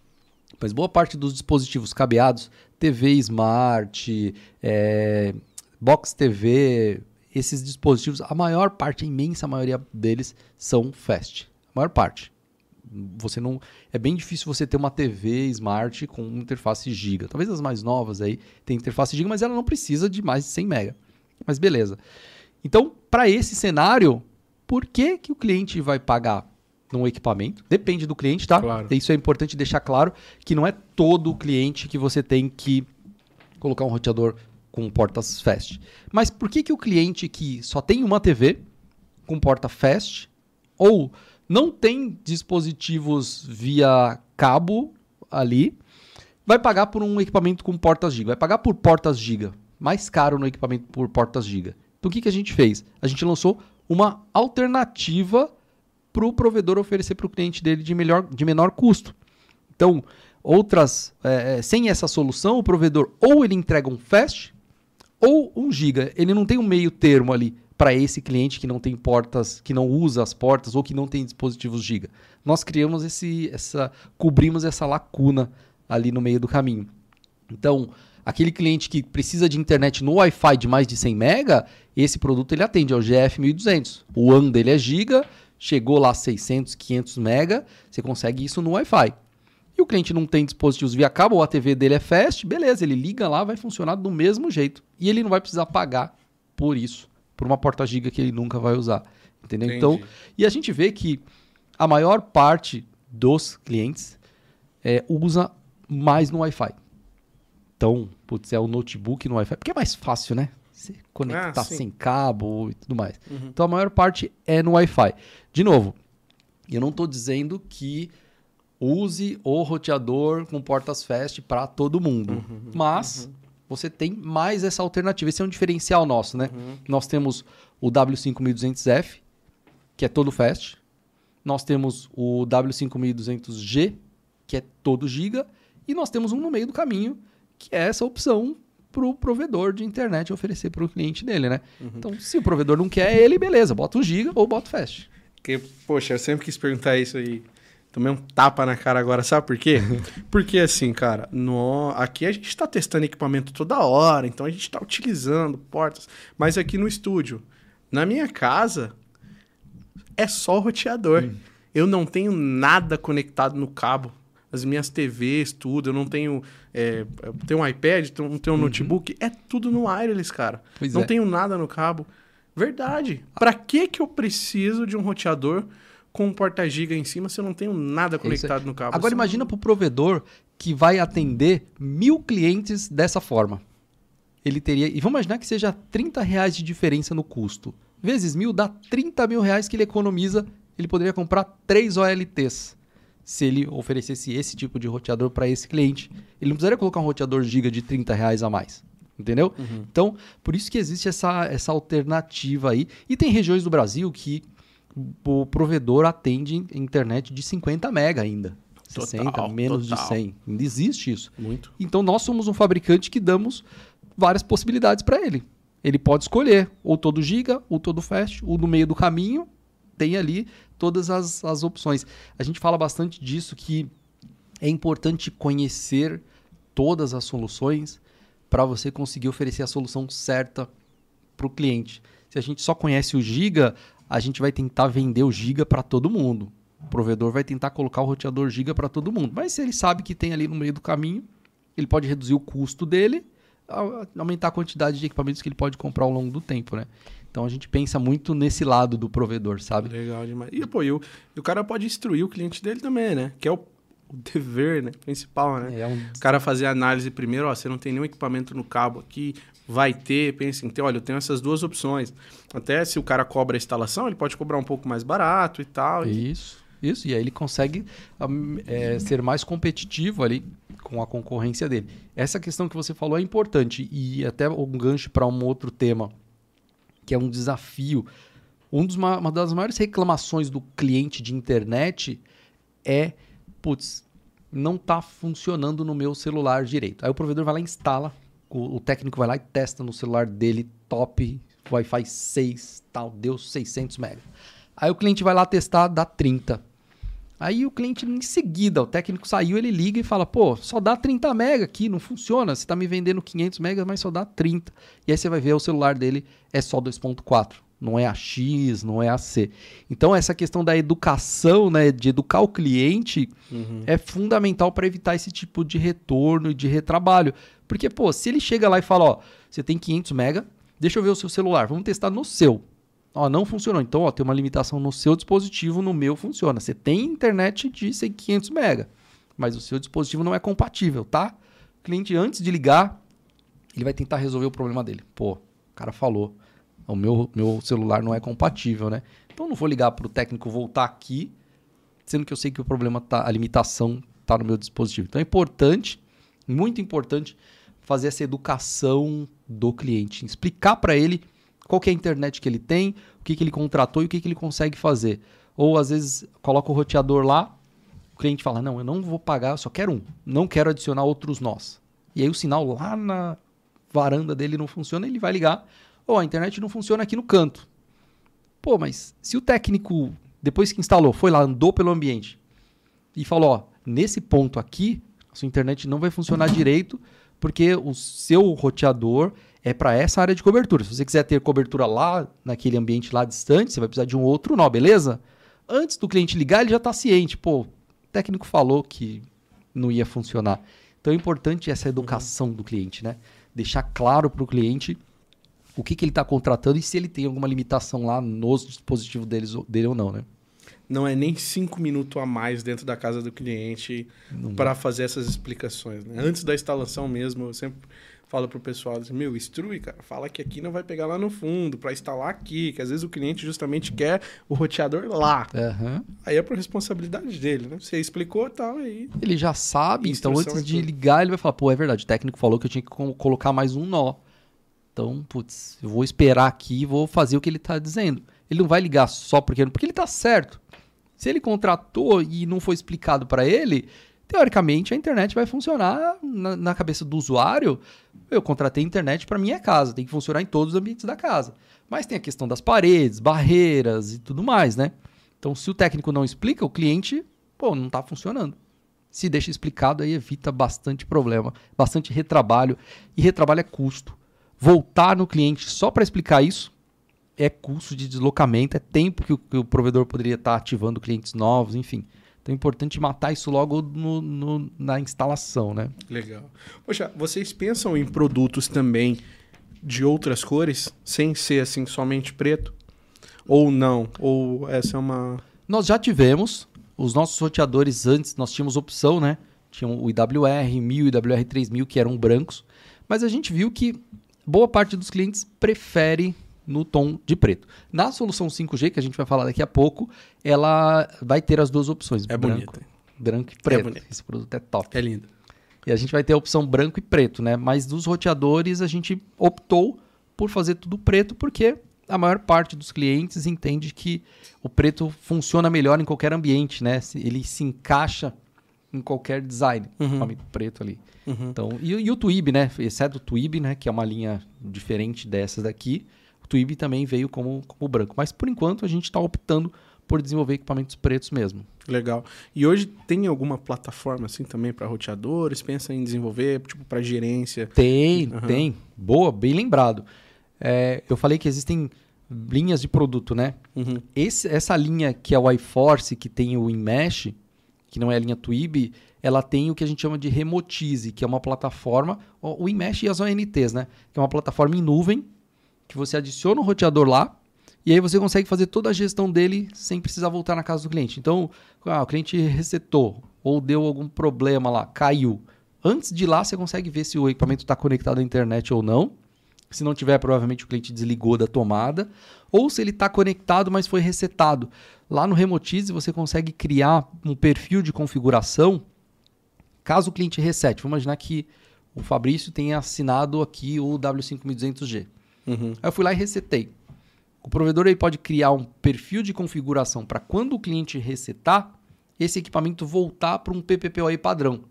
Mas boa parte dos dispositivos cabeados, TV Smart, é, Box TV, esses dispositivos, a maior parte, a imensa maioria deles são fast. A maior parte. Você não é bem difícil você ter uma TV Smart com interface giga. Talvez as mais novas aí tem interface giga, mas ela não precisa de mais de 100 mega. Mas beleza. Então, para esse cenário, por que, que o cliente vai pagar num equipamento? Depende do cliente, tá? Claro. Isso é importante deixar claro que não é todo o cliente que você tem que colocar um roteador com portas fast. Mas por que, que o cliente que só tem uma TV com porta fast ou não tem dispositivos via cabo ali, vai pagar por um equipamento com portas giga, vai pagar por portas giga, mais caro no equipamento por portas giga. Então o que, que a gente fez? A gente lançou uma alternativa para o provedor oferecer para o cliente dele de, melhor, de menor custo. Então, outras, é, sem essa solução, o provedor ou ele entrega um fast ou 1 GB. Ele não tem um meio termo ali para esse cliente que não tem portas, que não usa as portas ou que não tem dispositivos giga. Nós criamos esse, essa, cobrimos essa lacuna ali no meio do caminho. Então, aquele cliente que precisa de internet no Wi-Fi de mais de 100 mega, esse produto ele atende ao GF 1200. O WAN dele é giga, chegou lá 600, 500 mega, você consegue isso no Wi-Fi e o cliente não tem dispositivos via cabo ou a TV dele é fast, beleza, ele liga lá, vai funcionar do mesmo jeito. E ele não vai precisar pagar por isso, por uma porta giga que ele nunca vai usar. Entendeu? Entendi. Então, e a gente vê que a maior parte dos clientes é, usa mais no Wi-Fi. Então, putz, é o notebook no Wi-Fi, porque é mais fácil, né? Você conectar ah, sem cabo e tudo mais. Uhum. Então, a maior parte é no Wi-Fi. De novo, eu não estou dizendo que use o roteador com portas fast para todo mundo. Uhum, uhum, Mas uhum. Você tem mais essa alternativa. Esse é um diferencial nosso, né? Uhum. Nós temos o W5200F, que é todo fast. Nós temos o W5200G, que é todo giga. E nós temos um no meio do caminho, que é essa opção para o provedor de internet oferecer para o cliente dele, né? Uhum. Então, se o provedor não quer ele, beleza, bota o giga ou bota o fast. Que, poxa, eu sempre quis perguntar isso aí. Tomei um tapa na cara agora, sabe por quê? Porque assim, cara, no, aqui a gente está testando equipamento toda hora, então a gente está utilizando portas. Mas aqui no estúdio, na minha casa, é só roteador. Hum. Eu não tenho nada conectado no cabo. As minhas TVs, tudo, eu não tenho. É, eu tenho um iPad, não tenho um uhum. notebook, é tudo no wireless, cara. Pois não é. tenho nada no cabo. Verdade. Para que que eu preciso de um roteador com um porta-giga em cima se eu não tenho nada conectado no cabo. Agora imagina para o provedor que vai atender mil clientes dessa forma. Ele teria. E vamos imaginar que seja 30 reais de diferença no custo. Vezes mil dá 30 mil reais que ele economiza. Ele poderia comprar três OLTs se ele oferecesse esse tipo de roteador para esse cliente. Ele não precisaria colocar um roteador giga de 30 reais a mais. Entendeu? Uhum. Então, por isso que existe essa, essa alternativa aí. E tem regiões do Brasil que o provedor atende internet de 50 mega ainda. Total, 60, menos total. de 100. Ainda existe isso. Muito. Então nós somos um fabricante que damos várias possibilidades para ele. Ele pode escolher ou todo giga, ou todo fast, ou no meio do caminho, tem ali todas as, as opções. A gente fala bastante disso que é importante conhecer todas as soluções para você conseguir oferecer a solução certa para o cliente. Se a gente só conhece o giga, a gente vai tentar vender o giga para todo mundo. O provedor vai tentar colocar o roteador giga para todo mundo. Mas se ele sabe que tem ali no meio do caminho, ele pode reduzir o custo dele, aumentar a quantidade de equipamentos que ele pode comprar ao longo do tempo, né? Então a gente pensa muito nesse lado do provedor, sabe? Legal demais. E, pô, e o, e o cara pode instruir o cliente dele também, né? Que é o, o dever né? principal, né? É um... O cara fazer a análise primeiro, ó, você não tem nenhum equipamento no cabo aqui, vai ter, pense em ter, olha, eu tenho essas duas opções. Até se o cara cobra a instalação, ele pode cobrar um pouco mais barato e tal. Isso, isso. E aí ele consegue é, ser mais competitivo ali com a concorrência dele. Essa questão que você falou é importante e até um gancho para um outro tema, que é um desafio. Um dos, uma das maiores reclamações do cliente de internet é, putz, não está funcionando no meu celular direito. Aí o provedor vai lá e instala o, o técnico vai lá e testa no celular dele, top, Wi-Fi 6, tal, deu 600 MB. Aí o cliente vai lá testar, dá 30. Aí o cliente, em seguida, o técnico saiu, ele liga e fala: pô, só dá 30 mega aqui, não funciona. Você tá me vendendo 500 megas, mas só dá 30. E aí você vai ver o celular dele é só 2.4. Não é a X, não é a C. Então, essa questão da educação, né, de educar o cliente, Uhum. é fundamental para evitar esse tipo de retorno e de retrabalho. Porque, pô, se ele chega lá e fala: ó, você tem 500 mega, deixa eu ver o seu celular, vamos testar no seu. Ó, não funcionou. Então, ó, tem uma limitação no seu dispositivo, no meu funciona. Você tem internet de 500 mega, mas o seu dispositivo não é compatível, tá? O cliente, antes de ligar, ele vai tentar resolver o problema dele. Pô, o cara falou, o meu, meu celular não é compatível, né? Então, eu não vou ligar para o técnico voltar aqui, sendo que eu sei que o problema tá, a limitação tá no meu dispositivo. Então, é importante, muito importante, fazer essa educação do cliente, explicar para ele qual é a internet que ele tem, o que, que ele contratou e o que, que ele consegue fazer. Ou às vezes coloca o roteador lá, o cliente fala: Não, eu não vou pagar, eu só quero um, não quero adicionar outros nós. E aí o sinal lá na varanda dele não funciona, ele vai ligar. Ou a internet não funciona aqui no canto. Pô, mas se o técnico, depois que instalou, foi lá, andou pelo ambiente e falou: nesse ponto aqui, a sua internet não vai funcionar direito porque o seu roteador é para essa área de cobertura. Se você quiser ter cobertura lá, naquele ambiente lá distante, você vai precisar de um outro nó, beleza? Antes do cliente ligar, ele já está ciente. Pô, o técnico falou que não ia funcionar. Então é importante essa educação do cliente, né? Deixar claro para o cliente o que, que ele está contratando e se ele tem alguma limitação lá nos dispositivos deles, dele ou não, né? Não é nem cinco minutos a mais dentro da casa do cliente para fazer essas explicações. Né? Antes da instalação mesmo, eu sempre falo pro pessoal assim, meu, instrui, cara, fala que aqui não vai pegar lá no fundo, para instalar aqui, que às vezes o cliente justamente quer o roteador lá. Aham. Aí é por responsabilidade dele, né? Você explicou tal, aí. Ele já sabe, então antes e de ligar, ele vai falar: pô, é verdade, o técnico falou que eu tinha que co- colocar mais um nó. Então, putz, eu vou esperar aqui e vou fazer o que ele tá dizendo. Ele não vai ligar só porque. Porque ele tá certo. Se ele contratou e não foi explicado para ele, teoricamente a internet vai funcionar na, na cabeça do usuário. Eu contratei internet para minha casa, tem que funcionar em todos os ambientes da casa. Mas tem a questão das paredes, barreiras e tudo mais, né? Então, se o técnico não explica, o cliente, pô, não tá funcionando. Se deixa explicado, aí evita bastante problema, bastante retrabalho. E retrabalho é custo. Voltar no cliente só para explicar isso é custo de deslocamento, é tempo que o, que o provedor poderia estar ativando clientes novos, enfim. Então é importante matar isso logo no- no- na instalação, né? Legal. Poxa, vocês pensam em produtos também de outras cores, sem ser assim somente preto? Ou não? Ou essa é uma. Nós já tivemos os nossos roteadores antes, nós tínhamos opção, né? Tinha o IWR 1000 e IWR 3000 que eram brancos, mas a gente viu que boa parte dos clientes prefere no tom de preto. Na solução 5G, que a gente vai falar daqui a pouco, ela vai ter as duas opções, É branco, bonita. branco e preto. bonito. Esse produto é top. É lindo. E a gente vai ter a opção branco e preto, né? Mas dos roteadores a gente optou por fazer tudo preto porque a maior parte dos clientes entende que o preto funciona melhor em qualquer ambiente, né? Ele se encaixa em qualquer design, Uhum. nome preto ali. Uhum. Então, e, e o Twib, né? Exceto o Twib, né? Que é uma linha diferente dessas daqui. O Twib também veio como, como branco. Mas por enquanto a gente está optando por desenvolver equipamentos pretos mesmo. Legal. E hoje tem alguma plataforma assim também para roteadores? Pensa em desenvolver, tipo, para gerência? Tem, Aham. tem. Boa, bem lembrado. É, eu falei que existem linhas de produto, né? Uhum. Esse- essa linha que é o iForce, que tem o Enmesh, que não é a linha Twib, ela tem o que a gente chama de Remotize, que é uma plataforma, o Enmesh e as ONTs, né? Que é uma plataforma em nuvem, que você adiciona o roteador lá, e aí você consegue fazer toda a gestão dele sem precisar voltar na casa do cliente. Então, ah, o cliente resetou ou deu algum problema lá, caiu. Antes de ir lá, você consegue ver se o equipamento está conectado à internet ou não. Se não tiver, provavelmente o cliente desligou da tomada. Ou se ele está conectado, mas foi resetado. Lá no Remotize você consegue criar um perfil de configuração caso o cliente resete. Vamos imaginar que o Fabrício tenha assinado aqui o W5200G. Uhum. Aí eu fui lá e resetei. O provedor ele pode criar um perfil de configuração para quando o cliente resetar, esse equipamento voltar para um PPPoE padrão.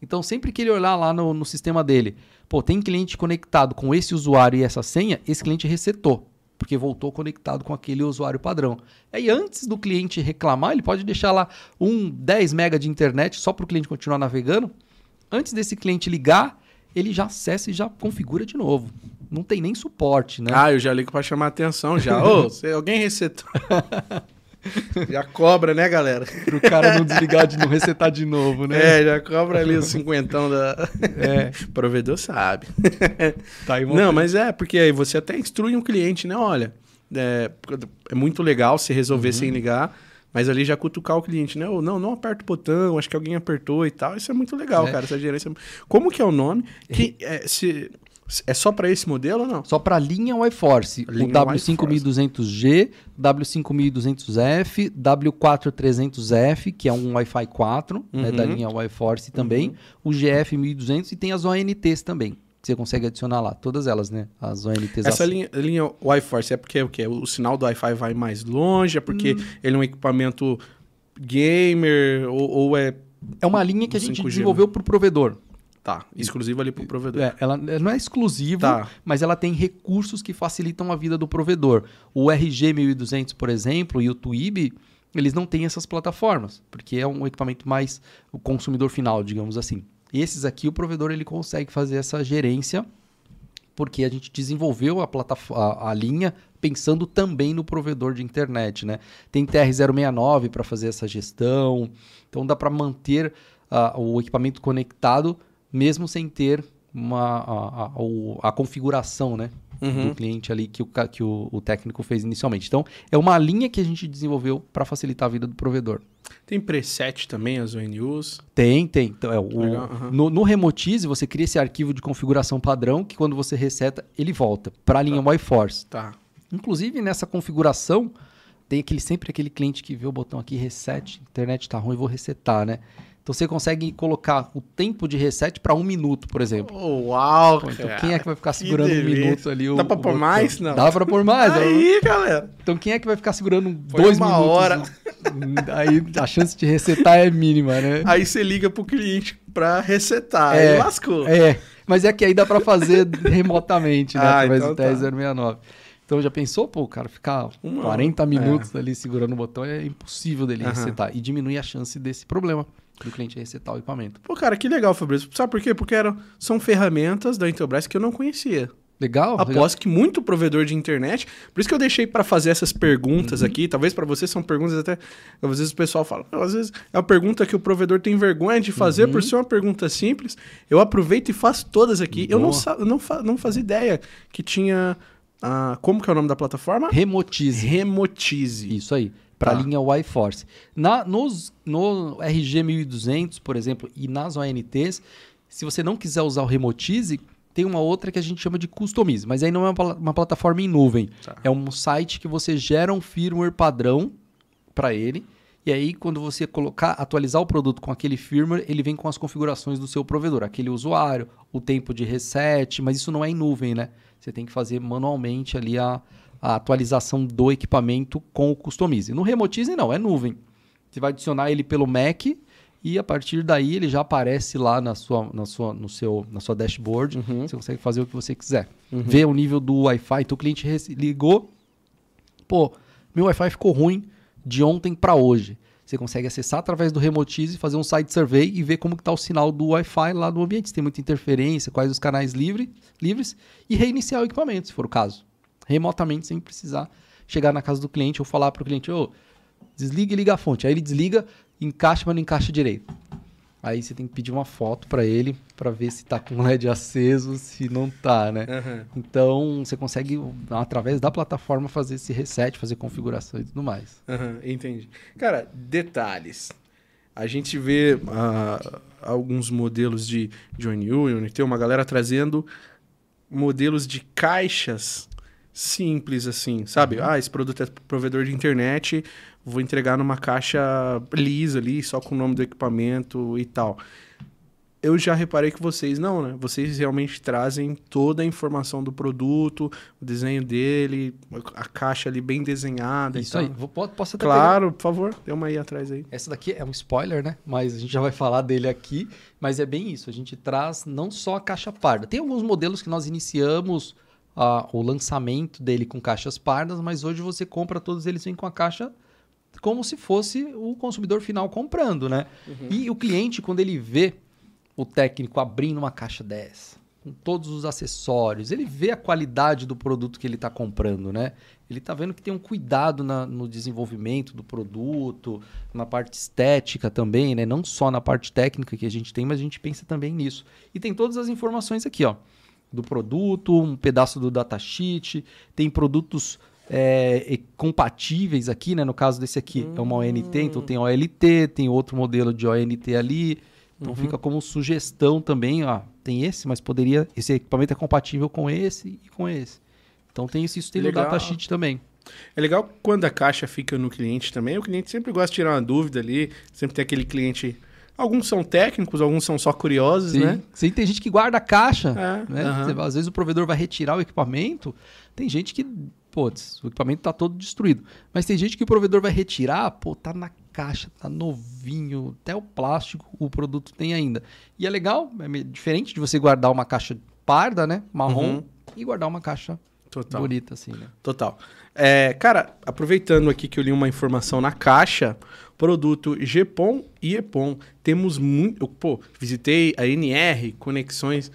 Então, sempre que ele olhar lá no, no sistema dele, pô, tem cliente conectado com esse usuário e essa senha, esse cliente resetou. Porque voltou conectado com aquele usuário padrão. Aí antes do cliente reclamar, ele pode deixar lá um 10 mega de internet só para o cliente continuar navegando. Antes desse cliente ligar, ele já acessa e já configura de novo. Não tem nem suporte, né? Ah, eu já ligo para chamar atenção já. Ô, se alguém resetou. já cobra, né, galera? Pro cara não desligar, de não resetar de novo, né? É, já cobra ali os cinquentão da... É. O provedor sabe. Tá aí Não, mas é, porque aí você até instrui um cliente, né? Olha, é, é muito legal se resolver sem ligar, mas ali já cutucar o cliente, né? Ou não, não aperta o botão, acho que alguém apertou e tal. Isso é muito legal, É. cara, essa gerência. Como que é o nome? Que, é, se, é só para esse modelo ou não? Só para linha WiForce, Linha o W5200G, W5200F, W4300F, que é um Wi-Fi 4, né, Uhum. da linha WiForce também, o GF1200 e tem as ONTs também. que Você consegue adicionar lá, todas elas, né? As ONTs Essa assim. linha, linha Wi-Fi é porque o quê? O sinal do Wi-Fi vai mais longe? É porque Hum. ele é um equipamento gamer? Ou, ou é. É uma linha que a gente 5G, desenvolveu para o provedor. Tá, exclusivo ali pro provedor. É, ela não é exclusiva, Tá. mas ela tem recursos que facilitam a vida do provedor. O RG1200, por exemplo, e o Twib, eles não têm essas plataformas, porque é um equipamento mais o consumidor final, digamos assim. Esses aqui, o provedor ele consegue fazer essa gerência, porque a gente desenvolveu a, plataforma, a, a linha pensando também no provedor de internet. Né? Tem TR-069 para fazer essa gestão, então dá para manter ah, o equipamento conectado mesmo sem ter uma, a, a- a configuração né, Uhum. do cliente ali que, o, que o, o técnico fez inicialmente. Então, é uma linha que a gente desenvolveu para facilitar a vida do provedor. Tem preset também, as ONUs. Tem, tem. Então, é, o, aham. no, no Remotize, você cria esse arquivo de configuração padrão que quando você reseta, ele volta para a linha WiForce. Tá. Inclusive, nessa configuração, tem aquele, sempre aquele cliente que vê o botão aqui, reset, internet tá ruim, vou resetar, né? Então, você consegue colocar o tempo de reset para um minuto, por exemplo. Oh, uau, Pô, então cara. quem é que vai ficar segurando um minuto ali? o- Dá pra o pôr mais? Não. Dá pra pôr mais. Aí, galera. Então quem é que vai ficar segurando Põe dois uma minutos? hora. Aí a chance de resetar é mínima, né? Aí você liga pro cliente pra resetar. É, Aí lascou. É, mas é que aí dá pra fazer remotamente, né? Ah, através então do tá. TR-069. Então já pensou, pô, cara ficar Uma- 40 minutos ali segurando o botão é impossível dele Aham. resetar. E diminui a chance desse problema do cliente resetar o equipamento. Pô, cara, que legal, Fabrício. Sabe por quê? Porque eram, são ferramentas da Intelbras que eu não conhecia. Legal? Aposto que muito provedor de internet. Por isso que eu deixei pra fazer essas perguntas Uhum. aqui. Talvez pra você são perguntas até. Às vezes o pessoal fala. Às vezes é uma pergunta que o provedor tem vergonha de fazer Uhum. por ser uma pergunta simples. Eu aproveito e faço todas aqui. Eu não, Boa. eu não, fa- não fazia ideia que tinha. ah, como que é o nome da plataforma? Remotize. Remotize. Isso aí, para a Tá. linha WiForce. Na, nos, no RG1200, por exemplo, e nas ONTs, se você não quiser usar o Remotize, tem uma outra que a gente chama de Customize, mas aí não é uma, uma plataforma em nuvem. Tá. É um site que você gera um firmware padrão para ele. E aí, quando você colocar, atualizar o produto com aquele firmware, ele vem com as configurações do seu provedor, aquele usuário, o tempo de reset, mas isso não é em nuvem, né? Você tem que fazer manualmente ali a, a atualização do equipamento com o Customize. No Remotize, não, é nuvem. Você vai adicionar ele pelo Mac e a partir daí ele já aparece lá na sua, na sua, no seu, na sua dashboard. Uhum. Você consegue fazer o que você quiser. Ver o nível do Wi-Fi. Então o cliente ligou, pô, meu Wi-Fi ficou ruim de ontem para hoje. Você consegue acessar através do Remotize, fazer um site survey e ver como está o sinal do Wi-Fi lá no ambiente. Se tem muita interferência, quais os canais livre, livres e reiniciar o equipamento, se for o caso. Remotamente, sem precisar chegar na casa do cliente ou falar para o cliente, ô, desliga e liga a fonte. Aí ele desliga, encaixa, mas não encaixa direito. Aí você tem que pedir uma foto para ele para ver se está com o LED aceso, se não tá, né? Aham. Então, você consegue, através da plataforma, fazer esse reset, fazer configuração e tudo mais. Aham, entendi. Cara, detalhes. A gente vê ah, alguns modelos de Johnny Union, tem uma galera trazendo modelos de caixas simples, assim, sabe? Ah, esse produto é provedor de internet, vou entregar numa caixa lisa ali, só com o nome do equipamento e tal. Eu já reparei que vocês não, né? Vocês realmente trazem toda a informação do produto, o desenho dele, a caixa ali bem desenhada. e Isso aí. Vou, po- posso até pegar- Claro, por favor, dê uma aí atrás aí. Essa daqui é um spoiler, né? Mas a gente já vai falar dele aqui. Mas é bem isso. A gente traz não só a caixa parda. Tem alguns modelos que nós iniciamos a- o lançamento dele com caixas pardas, mas hoje você compra todos eles vêm com a caixa como se fosse o consumidor final comprando, né? E o cliente, quando ele vê o técnico abrindo uma caixa dessa, com todos os acessórios, ele vê a qualidade do produto que ele está comprando, né? Ele está vendo que tem um cuidado na- no desenvolvimento do produto, na parte estética também, né? Não só na parte técnica que a gente tem, mas a gente pensa também nisso. E tem todas as informações aqui, ó. Do produto, um pedaço do datasheet, tem produtos é, compatíveis aqui, né? No caso desse aqui é uma ONT, então tem OLT, tem outro modelo de ONT ali. Então fica como sugestão também, ó. Tem esse, mas poderia. Esse equipamento é compatível com esse e com esse. Então tem isso, isso tem Legal. no datasheet também. É legal quando a caixa fica no cliente também. O cliente sempre gosta de tirar uma dúvida ali. Sempre tem aquele cliente. Alguns são técnicos, alguns são só curiosos, Sim. né? Sim, tem gente que guarda a caixa. É, né? às vezes o provedor vai retirar o equipamento. Tem gente que, putz, o equipamento tá todo destruído. Mas tem gente que o provedor vai retirar, pô, tá na caixa, tá novinho, até o plástico o produto tem ainda. E é legal, é diferente de você guardar uma caixa parda, né? Marrom, Uhum. e guardar uma caixa Total. bonita assim, né? Total. É, cara, aproveitando aqui que eu li uma informação na caixa, produto GPON e EPON. Temos muito. Pô, visitei a NR Conexões.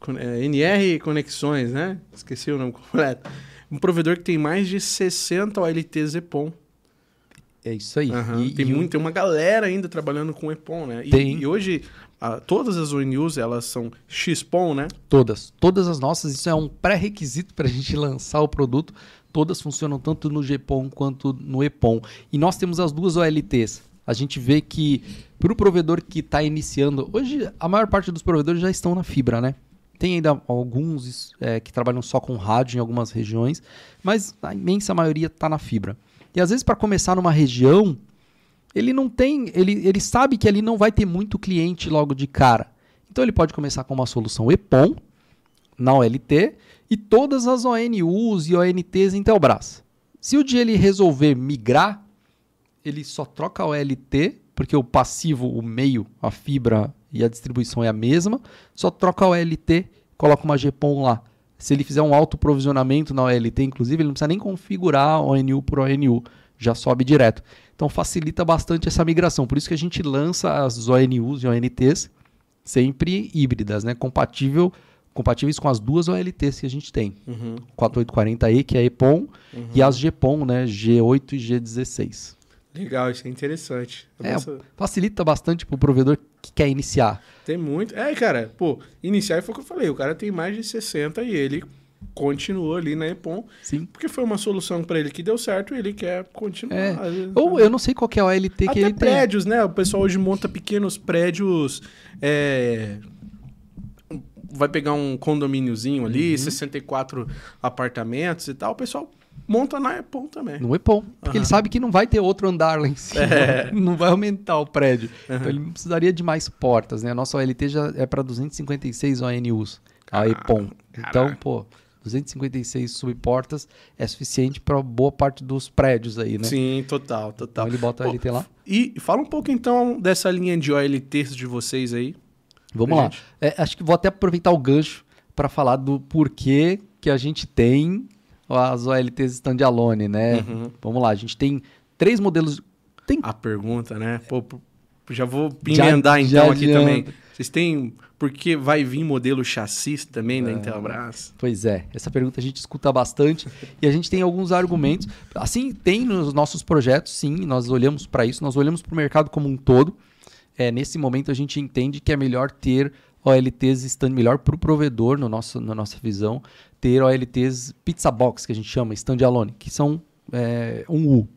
con- é, NR Conexões, né? Esqueci o nome completo. Um provedor que tem mais de 60 OLTs EPON. É isso aí. Aham, E- tem, e muito, tem uma galera ainda trabalhando com EPON, né? E, Tem. e hoje, todas as ONUs, elas são XPON, né? Todas. Todas as nossas, isso é um pré-requisito para a gente lançar o produto. Todas funcionam tanto no GPON quanto no EPON. E nós temos as duas OLTs. A gente vê que para o provedor que está iniciando, hoje a maior parte dos provedores já estão na fibra, né? Tem ainda alguns é, que trabalham só com rádio em algumas regiões, mas a imensa maioria está na fibra. E às vezes para começar numa região, ele não tem, ele, ele sabe que ali não vai ter muito cliente logo de cara. Então ele pode começar com uma solução EPON na OLT e todas as ONUs e ONTs em Telbras. Se o dia ele resolver migrar, ele só troca a OLT, porque o passivo, o meio, a fibra e a distribuição é a mesma, só troca a OLT, coloca uma GPON lá. Se ele fizer um autoprovisionamento na OLT, inclusive, ele não precisa nem configurar ONU por ONU, já sobe direto. Então facilita bastante essa migração. Por isso que a gente lança as ONUs e ONTs sempre híbridas, né? Compatível, compatíveis com as duas OLTs que a gente tem. Uhum. 4840E, que é EPON, e as GPON, né? G8 e G16. Legal, isso é interessante. É, facilita bastante pro provedor que quer iniciar. Tem muito. É, cara, pô, iniciar foi o que eu falei. O cara tem mais de 60 e ele continuou ali na EPON, Sim. porque foi uma solução pra ele que deu certo e ele quer continuar. É. Ou eu não sei qual que é a OLT que Até ele tem. prédios, né? O pessoal hoje monta pequenos prédios. é, Vai pegar um condomíniozinho ali, Uhum. 64 apartamentos e tal. O pessoal monta na EPON também. No EPON. Porque ele sabe que não vai ter outro andar lá em cima. É. Não vai aumentar o prédio. Então ele não precisaria de mais portas, né? A nossa OLT já é para 256 ONUs, a Caraca, EPON. Então, caraca. pô, 256 subportas é suficiente para boa parte dos prédios aí, né? Sim, total, Então total. ele bota a OLT lá. E fala um pouco então dessa linha de OLTs de vocês aí. Vamos lá. É, acho que vou até aproveitar o gancho para falar do porquê que a gente tem as OLTs standalone, né? Uhum. Vamos lá, a gente tem três modelos. Tem A pergunta, né? Pô, já vou Já- emendar já então aqui adianta. também. Vocês têm. Porque vai vir modelo chassi também É. da Intelbras? Pois é, essa pergunta a gente escuta bastante e a gente tem alguns argumentos. Assim, tem nos nossos projetos, sim, nós olhamos para isso, nós olhamos para o mercado como um todo. É, nesse momento a gente entende que é melhor ter OLTs stand, melhor para o provedor, no nosso, na nossa visão, ter OLTs pizza box, que a gente chama, standalone, que são é, um U.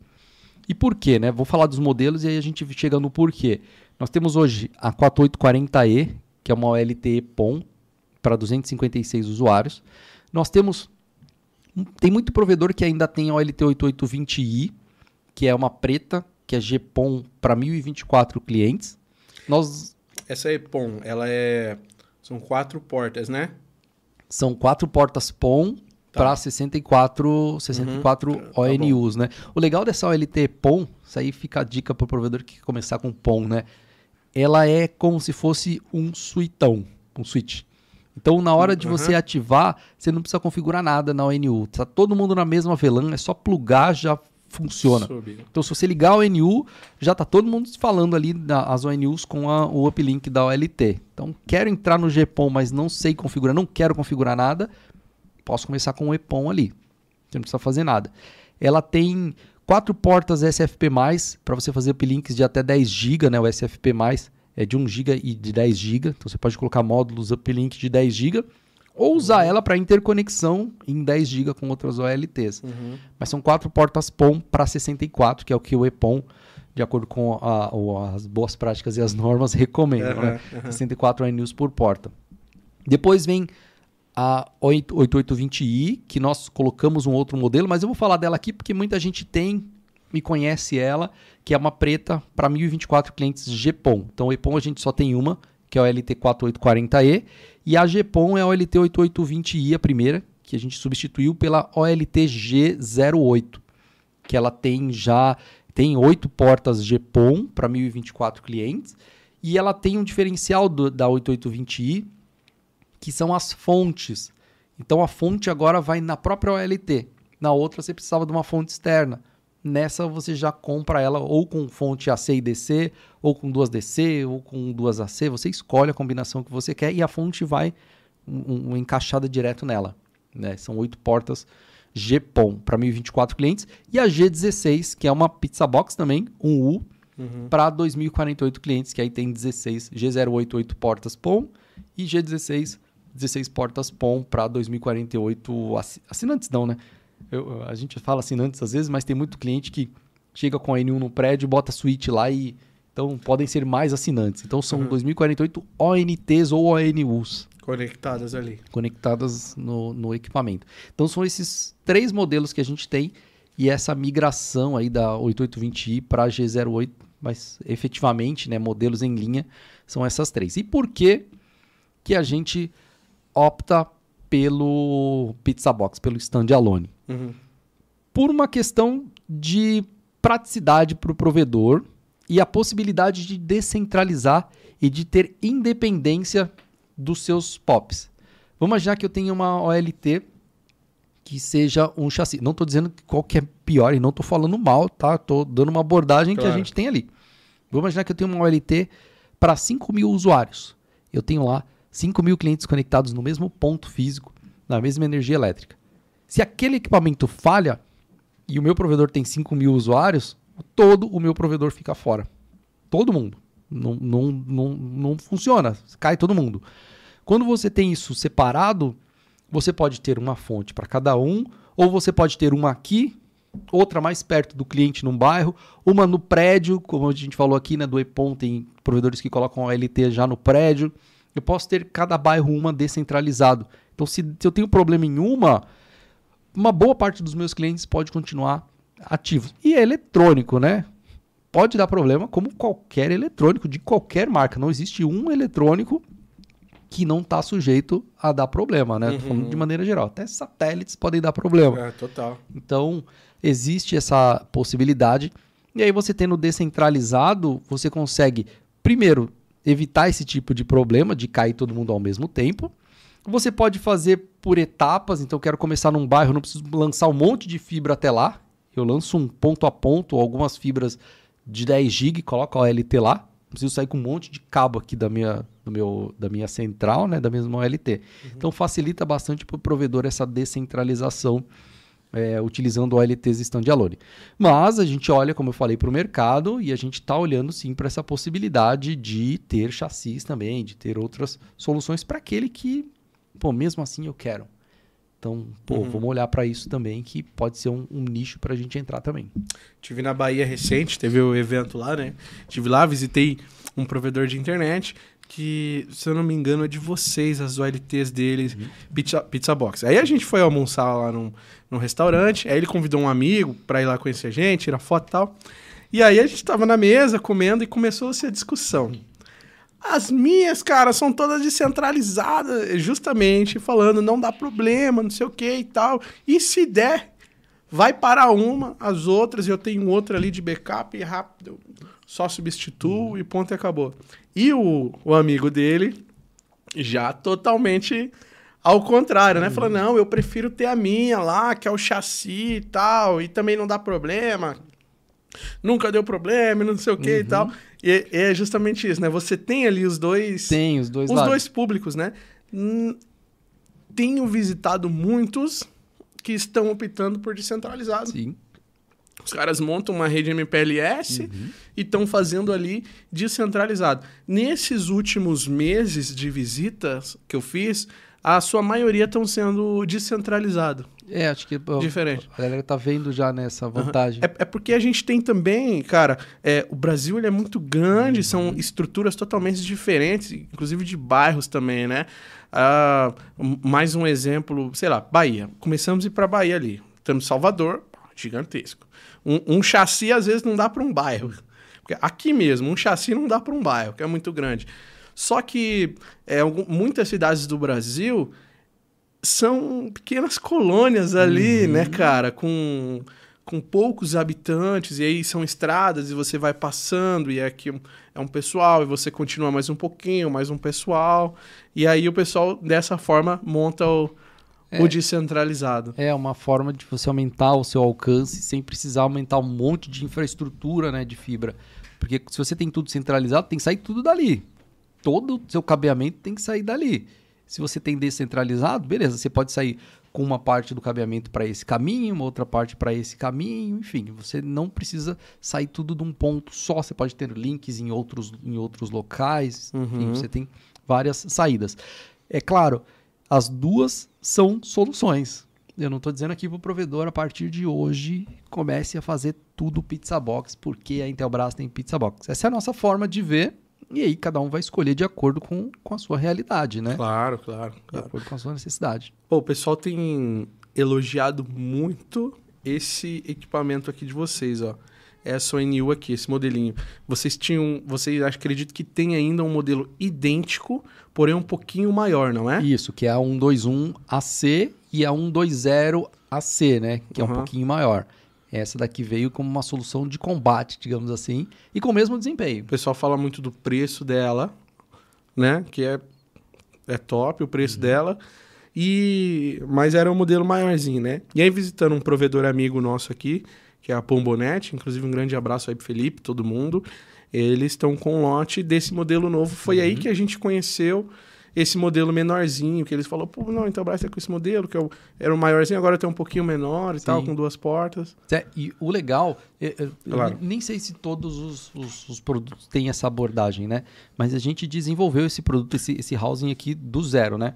E por quê? Né? Vou falar dos modelos e aí a gente chega no porquê. Nós temos hoje a 4840E, que é uma OLT POM para 256 usuários. Nós temos. Tem muito provedor que ainda tem a OLT 8820i, que é uma preta, que é GPOM para 1024 clientes. Nós Essa EPON, ela é. São quatro portas, né? são quatro portas POM Tá. para 64, 64 Uhum. Tá ONUs, né? O legal dessa OLT POM, isso aí fica a dica para o provedor que começar com POM, né? Ela é como se fosse um suitão, um switch. Então, na hora de Uhum. você ativar, você não precisa configurar nada na ONU. Tá todo mundo na mesma VLAN, é só plugar, já funciona. Subiu. Então, se você ligar a ONU, já tá todo mundo falando ali da- as ONUs com a- o uplink da OLT. Então, quero entrar no GPON, mas não sei configurar, não quero configurar nada, posso começar com o EPON ali. Você não precisa fazer nada. Ela tem quatro portas SFP+, para você fazer uplinks de até 10 GB, né? O SFP+, é de 1 GB e de 10 GB. Então, você pode colocar módulos uplink de 10 GB ou usar ela para interconexão em 10 GB com outras OLTs. Uhum. Mas são quatro portas POM para 64, que é o que o EPOM, de acordo com a- as boas práticas e as normas, recomenda. Aham, né? aham. 64 ONUs por porta. Depois vem a 8- 8820i, que nós colocamos um outro modelo, mas eu vou falar dela aqui porque muita gente tem e conhece ela, que é uma preta para 1024 clientes GPON. Então, o EPON a gente só tem uma, que é o LT4840E, e a GPON é a OLT 8820i, a primeira, que a gente substituiu pela OLT G08, que ela tem já tem oito portas GPON para 1024 clientes, e ela tem um diferencial do- da 8820i, que são as fontes. Então a fonte agora vai na própria OLT. Na outra você precisava de uma fonte externa. Nessa você já compra ela ou com fonte AC e DC, ou com duas DC, ou com duas AC. Você escolhe a combinação que você quer e a fonte vai um, um- encaixada direto nela. né? São oito portas GPON para 1024 clientes. E a G16, que é uma pizza box também, um U, Uhum. para 2048 clientes, que aí tem 16 G088 portas POM e G16 16 portas POM para 2048 assi- assinantes não, né? Eu- a gente fala assinantes às vezes, mas tem muito cliente que chega com a N1 no prédio, bota switch lá e então podem ser mais assinantes. Então são Uhum. 2048 ONTs ou ONUs Conectadas ali. conectadas no, no equipamento. Então são esses três modelos que a gente tem e essa migração aí da 8820i para G08, mas efetivamente, né, modelos em linha são essas três. E por que que a gente opta pelo Pizza Box, pelo standalone? Uhum. por uma questão de praticidade para o provedor e a possibilidade de descentralizar e de ter independência dos seus POPs. Vamos imaginar que eu tenha uma OLT que seja um chassi. Não estou dizendo que qual que é pior e não estou falando mal, tá? Estou dando uma abordagem que a Claro. gente tem ali. Vamos imaginar que eu tenho uma OLT para 5 mil usuários. Eu tenho lá 5 mil clientes conectados no mesmo ponto físico, na mesma energia elétrica. Se aquele equipamento falha e o meu provedor tem 5 mil usuários, todo o meu provedor fica fora. Todo mundo. Não, não, não, não funciona. Cai todo mundo. Quando você tem isso separado, você pode ter uma fonte para cada um, ou você pode ter uma aqui, outra mais perto do cliente num bairro, uma no prédio, como a gente falou aqui, né, do EPON, tem provedores que colocam a LT já no prédio. Eu posso ter cada bairro uma descentralizado. Então, se, se eu tenho problema em uma, uma boa parte dos meus clientes pode continuar ativos. E é eletrônico, né? Pode dar problema como qualquer eletrônico de qualquer marca. Não existe um eletrônico que não está sujeito a dar problema, né? Falando Uhum. de maneira geral. Até satélites podem dar problema. É, total. Então, existe essa possibilidade. E aí, você tendo descentralizado, você consegue, primeiro, evitar esse tipo de problema de cair todo mundo ao mesmo tempo. Você pode fazer por etapas. Então, eu quero começar num bairro, não preciso lançar um monte de fibra até lá. Eu lanço um ponto a ponto, algumas fibras de 10 GB, coloco a OLT lá. Não preciso sair com um monte de cabo aqui da minha, do meu, da minha central, né, da mesma OLT. Então, facilita bastante para o provedor essa descentralização é, utilizando OLTs standalone. Mas a gente olha, como eu falei, para o mercado e a gente está olhando sim para essa possibilidade de ter chassis também, de ter outras soluções para aquele que, pô, mesmo assim eu quero. Então, pô, Uhum. vamos olhar para isso também, que pode ser um, um nicho para a gente entrar também. Tive na Bahia recente, teve o evento lá, né? Tive lá, visitei um provedor de internet que, se eu não me engano, é de vocês, as OLTs deles, pizza, pizza Box. Aí a gente foi almoçar lá num, num restaurante, aí ele convidou um amigo pra ir lá conhecer a gente, tirar foto e tal. E aí a gente tava na mesa comendo e começou-se a discussão. As minhas, cara, são todas descentralizadas, justamente falando, não dá problema, não sei o que e tal. E se der, vai para uma, as outras, eu tenho outra ali de backup e rápido, só substituo e ponto e acabou. E o, o amigo dele Já totalmente ao contrário, né? Fala, não, eu prefiro ter a minha lá, que é o chassi e tal, e também não dá problema. Nunca deu problema, não sei o que e tal. E é justamente isso, né? Você tem ali os dois. Tem os dois os lados. dois públicos, né? Hum, Tenho visitado muitos que estão optando por descentralizado. Sim. Os caras montam uma rede MPLS e estão fazendo ali descentralizado. Nesses últimos meses de visitas que eu fiz, a sua maioria estão sendo descentralizado. É, acho que Diferente. a galera tá vendo já nessa vantagem. É, é porque a gente tem também, cara, é, o Brasil ele é muito grande, Uhum. são estruturas totalmente diferentes, inclusive de bairros também, né? Ah, mais um exemplo, sei lá, Bahia. Começamos a ir para Bahia ali. Estamos em Salvador, gigantesco. Um, um chassi às vezes não dá para um bairro. Porque aqui mesmo, um chassi não dá para um bairro, que é muito grande. Só que é, muitas cidades do Brasil são pequenas colônias ali, né, cara? Com, com poucos habitantes, e aí são estradas, e você vai passando, e aqui um- é um pessoal, e você continua mais um pouquinho, mais um pessoal. E aí o pessoal, dessa forma, monta o, o descentralizado. É uma forma de você aumentar o seu alcance sem precisar aumentar um monte de infraestrutura né, de fibra. Porque se você tem tudo centralizado, tem que sair tudo dali. Todo o seu cabeamento tem que sair dali. Se você tem descentralizado, beleza, você pode sair com uma parte do cabeamento para esse caminho, uma outra parte para esse caminho, enfim, você não precisa sair tudo de um ponto só, você pode ter links em outros, em outros locais, enfim, você tem várias saídas. É claro, as duas são soluções. Eu não estou dizendo aqui para o provedor, a partir de hoje, comece a fazer tudo pizza box, porque a Intelbras tem pizza box. Essa é a nossa forma de ver, e aí cada um vai escolher de acordo com, com a sua realidade, né? Claro, claro, De claro. acordo com a sua necessidade. Pô, o pessoal tem elogiado muito esse equipamento aqui de vocês, ó. Essa ONU aqui, esse modelinho. Vocês tinham, vocês acredito que tem ainda um modelo idêntico, porém um pouquinho maior, não é? Isso, que é a 121 AC e a 120 AC, né? Que é um Uhum. pouquinho maior. Essa daqui veio como uma solução de combate, digamos assim, e com o mesmo desempenho. O pessoal fala muito do preço dela, né? Que é, é top o preço dela. E mas era um modelo maiorzinho, né? E aí visitando um provedor amigo nosso aqui, que é a Pombonet, inclusive um grande abraço aí pro Felipe, todo mundo. Eles estão com um lote desse modelo novo. Foi aí que a gente conheceu esse modelo menorzinho, que eles falaram, pô, não, então Brás tá com esse modelo, que é o- era o maiorzinho, agora tem um pouquinho menor e tal, Sim. com duas portas. É, e o legal, é, é, eu Claro. nem- nem sei se todos os, os- os produtos têm essa abordagem, né? Mas a gente desenvolveu esse produto, esse, esse housing aqui do zero, né?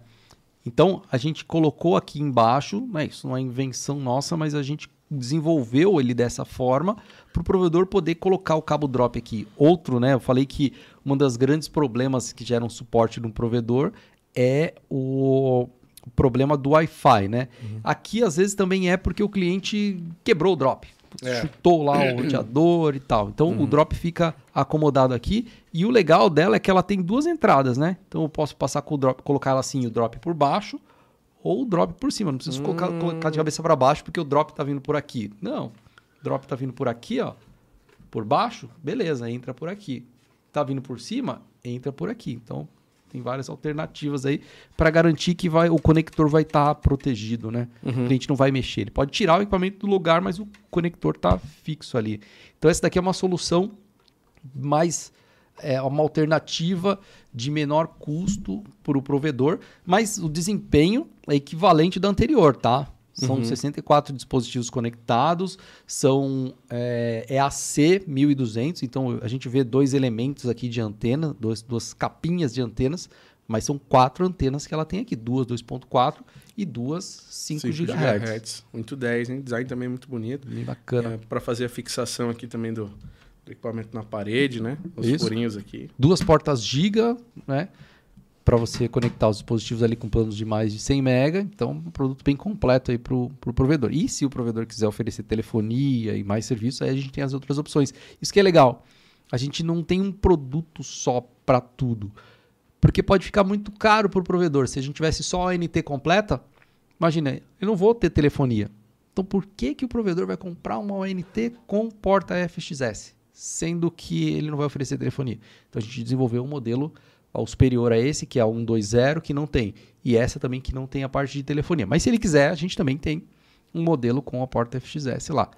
Então, a gente colocou aqui embaixo, né, isso não é invenção nossa, mas a gente desenvolveu ele dessa forma para o provedor poder colocar o cabo drop aqui. Outro, né? Eu falei que um dos grandes problemas que geram suporte de um provedor é o problema do Wi-Fi, né? Aqui, às vezes, também é porque o cliente quebrou o drop. É. Chutou lá o roteador e tal. Então, o drop fica acomodado aqui. E o legal dela é que ela tem duas entradas, né? Então, eu posso passar com o drop, colocar ela assim, o drop por baixo ou o drop por cima. Não preciso colocar, colocar de cabeça para baixo porque o drop tá vindo por aqui. Não. O drop tá vindo por aqui, ó. Por baixo, beleza, entra por aqui. Tá vindo por cima, entra por aqui. Então, tem várias alternativas aí para garantir que vai, o conector vai estar protegido, né? O cliente não vai mexer. Ele pode tirar o equipamento do lugar, mas o conector tá fixo ali. Então, essa daqui é uma solução mais é uma alternativa de menor custo para o provedor, mas o desempenho é equivalente da anterior, tá? São 64 dispositivos conectados, são é, EAC 1200, então a gente vê dois elementos aqui de antena, dois, duas capinhas de antenas, mas são quatro antenas que ela tem aqui, duas 2.4 e duas 5, GHz. Muito 10, hein? Design também muito bonito. Bem bacana. É, para fazer a fixação aqui também do, do equipamento na parede, né? Os Isso. furinhos aqui. duas portas giga, né? Para você conectar os dispositivos ali com planos de mais de 100 mega. Então, um produto bem completo aí para o pro provedor. E se o provedor quiser oferecer telefonia e mais serviços, aí a gente tem as outras opções. Isso que é legal. A gente não tem um produto só para tudo. Porque pode ficar muito caro para o provedor. Se a gente tivesse só a NT completa, imagina, eu não vou ter telefonia. Então, por que, que o provedor vai comprar uma ONT com porta FXS? Sendo que ele não vai oferecer telefonia. Então, a gente desenvolveu um modelo o superior a esse, que é a 120, que não tem. E essa também que não tem a parte de telefonia. Mas se ele quiser, a gente também tem um modelo com a porta FXS lá.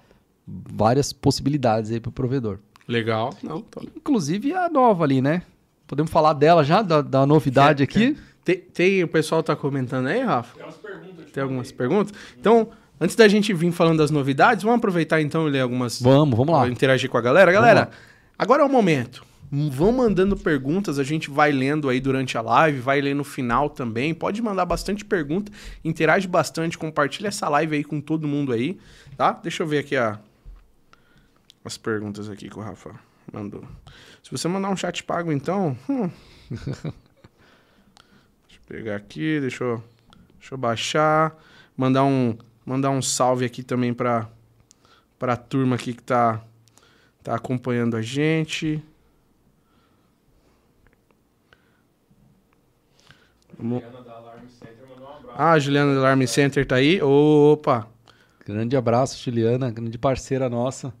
Várias possibilidades aí para o provedor. Legal. Não, tô... Inclusive a nova ali, né? Podemos falar dela já, da, da novidade Quer- aqui? Tem, tem- o pessoal tá comentando aí, Rafa? Tem umas perguntas. Tem algumas perguntas? Então, antes da gente vir falando das novidades, vamos aproveitar então e ler algumas. Vamos, vamos lá. Interagir com a galera. Galera, agora é o momento. Vão mandando perguntas, a gente vai lendo aí durante a live, vai ler no final também. Pode mandar bastante pergunta, interage bastante, compartilha essa live aí com todo mundo aí, tá? Deixa eu ver aqui a, as perguntas aqui que o Rafa mandou. Se você mandar um chat pago, então. hum. deixa eu pegar aqui, deixa eu, deixa eu baixar. Mandar um, mandar um salve aqui também pra, pra turma aqui que tá, tá acompanhando a gente. Juliana da Alarm Center mandou um abraço. Ah, a Juliana do Alarm Center tá aí. Opa! Grande abraço, Juliana, grande parceira nossa.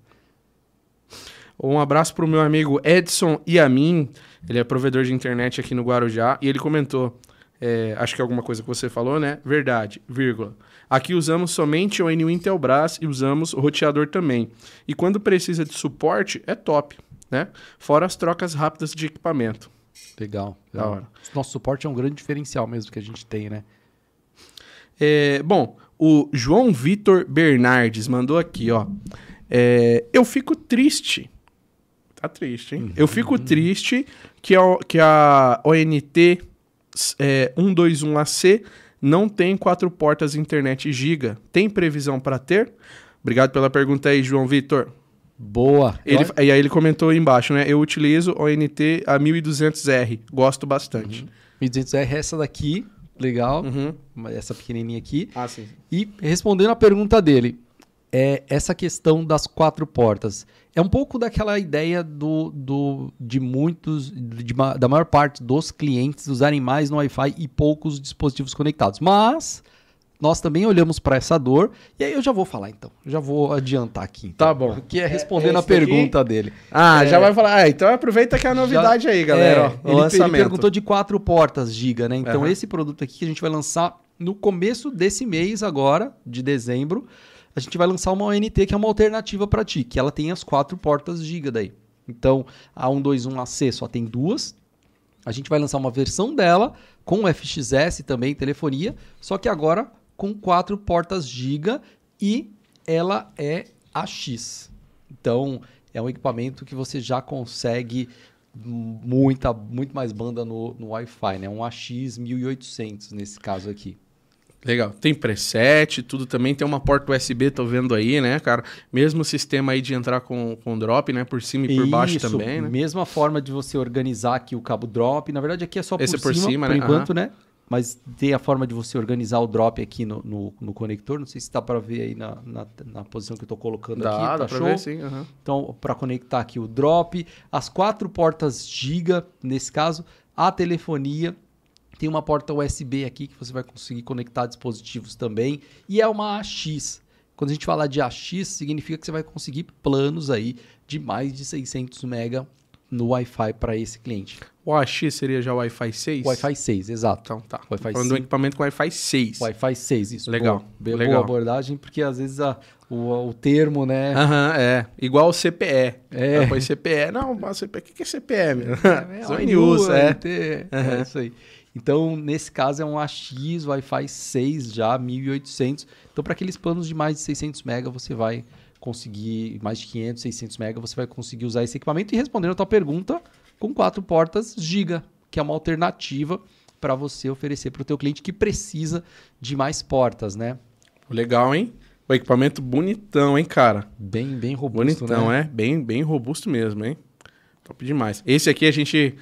Um abraço pro meu amigo Edson Yamin. Ele é provedor de internet aqui no Guarujá. E ele comentou, é, acho que é alguma coisa que você falou, né? Verdade, vírgula. Aqui usamos somente o NU Intelbras e usamos o roteador também. E quando precisa de suporte, é top, né? Fora as trocas rápidas de equipamento. Legal. Da hora. Nosso suporte é um grande diferencial mesmo que a gente tem, né? É, bom, o João Vitor Bernardes mandou aqui, ó. É, eu fico triste. Tá triste, hein? Eu fico triste que a, que a ONT é, 121AC não tem quatro portas internet giga. Tem previsão para ter? Obrigado pela pergunta aí, João Vitor. Boa. Ele, e aí ele comentou aí embaixo, né? Eu utilizo ONT a 1200R. Gosto bastante. 1200R, essa daqui, legal. Uhum. Essa pequenininha aqui. Ah, sim. E respondendo a pergunta dele, é essa questão das quatro portas. É um pouco daquela ideia do, do, de muitos, de da maior parte dos clientes usarem mais no Wi-Fi e poucos dispositivos conectados. Mas nós também olhamos para essa dor, e aí eu já vou falar então. Já vou adiantar aqui. então, Tá bom. Que é respondendo é a daqui? pergunta dele. Ah, É. já vai falar. Ah, então aproveita que é a novidade aí, galera. É, ó, o ele, ele lançamento. perguntou de quatro portas giga, né? Então Aham. esse produto aqui que a gente vai lançar no começo desse mês agora, de dezembro, a gente vai lançar uma ONT que é uma alternativa para ti, que ela tem as quatro portas giga daí. Então a 121AC só tem duas. A gente vai lançar uma versão dela com FXS também, telefonia, só que agora com quatro portas giga e ela é AX. Então é um equipamento que você já consegue muita, muito mais banda no, no Wi-Fi, né? Um AX 1800 nesse caso aqui. Legal. Tem preset, tudo também. Tem uma porta USB, tô vendo aí, né, cara? Mesmo sistema aí de entrar com, com drop, né? Por cima e por baixo Isso, também, né? Mesma forma de você organizar aqui o cabo drop. Na verdade, aqui é só por, Esse é por cima, cima, por né? enquanto, né? Mas tem a forma de você organizar o drop aqui no, no, no conector. Não sei se dá para ver aí na, na, na posição que eu estou colocando Dá, aqui. dá tá pra show? ver sim. aham. Então, para conectar aqui o drop, as quatro portas giga, nesse caso, a telefonia. Tem uma porta USB aqui que você vai conseguir conectar dispositivos também. E é uma AX. Quando a gente fala de AX, significa que você vai conseguir planos aí de mais de 600 MB no Wi-Fi para esse cliente. O AX seria já Wi-Fi 6? Wi-Fi 6, exato. Então tá. Wi-Fi Falando de um 5. equipamento com Wi-Fi 6. Wi-Fi 6, isso. Legal, Boa, legal. boa abordagem, porque às vezes a- o, o termo, né? Aham, é. Igual o CPE. É. Depois CPE. Não, mas CPE. O que que é CPE, meu? É, ONU, news, é. É Aham. isso aí. Então, nesse caso, é um AX Wi-Fi 6 já, 1800. Então, para aqueles planos de mais de 600 MB, você vai conseguir, mais de 500, 600 MB, você vai conseguir usar esse equipamento. E respondendo a tua pergunta, com quatro portas Giga, que é uma alternativa para você oferecer para o teu cliente que precisa de mais portas, né? Legal, hein? O equipamento bonitão, hein, cara? Bem, bem robusto, Bonitão, né? é? Bem, bem robusto mesmo, hein? Top demais. Esse aqui a gente.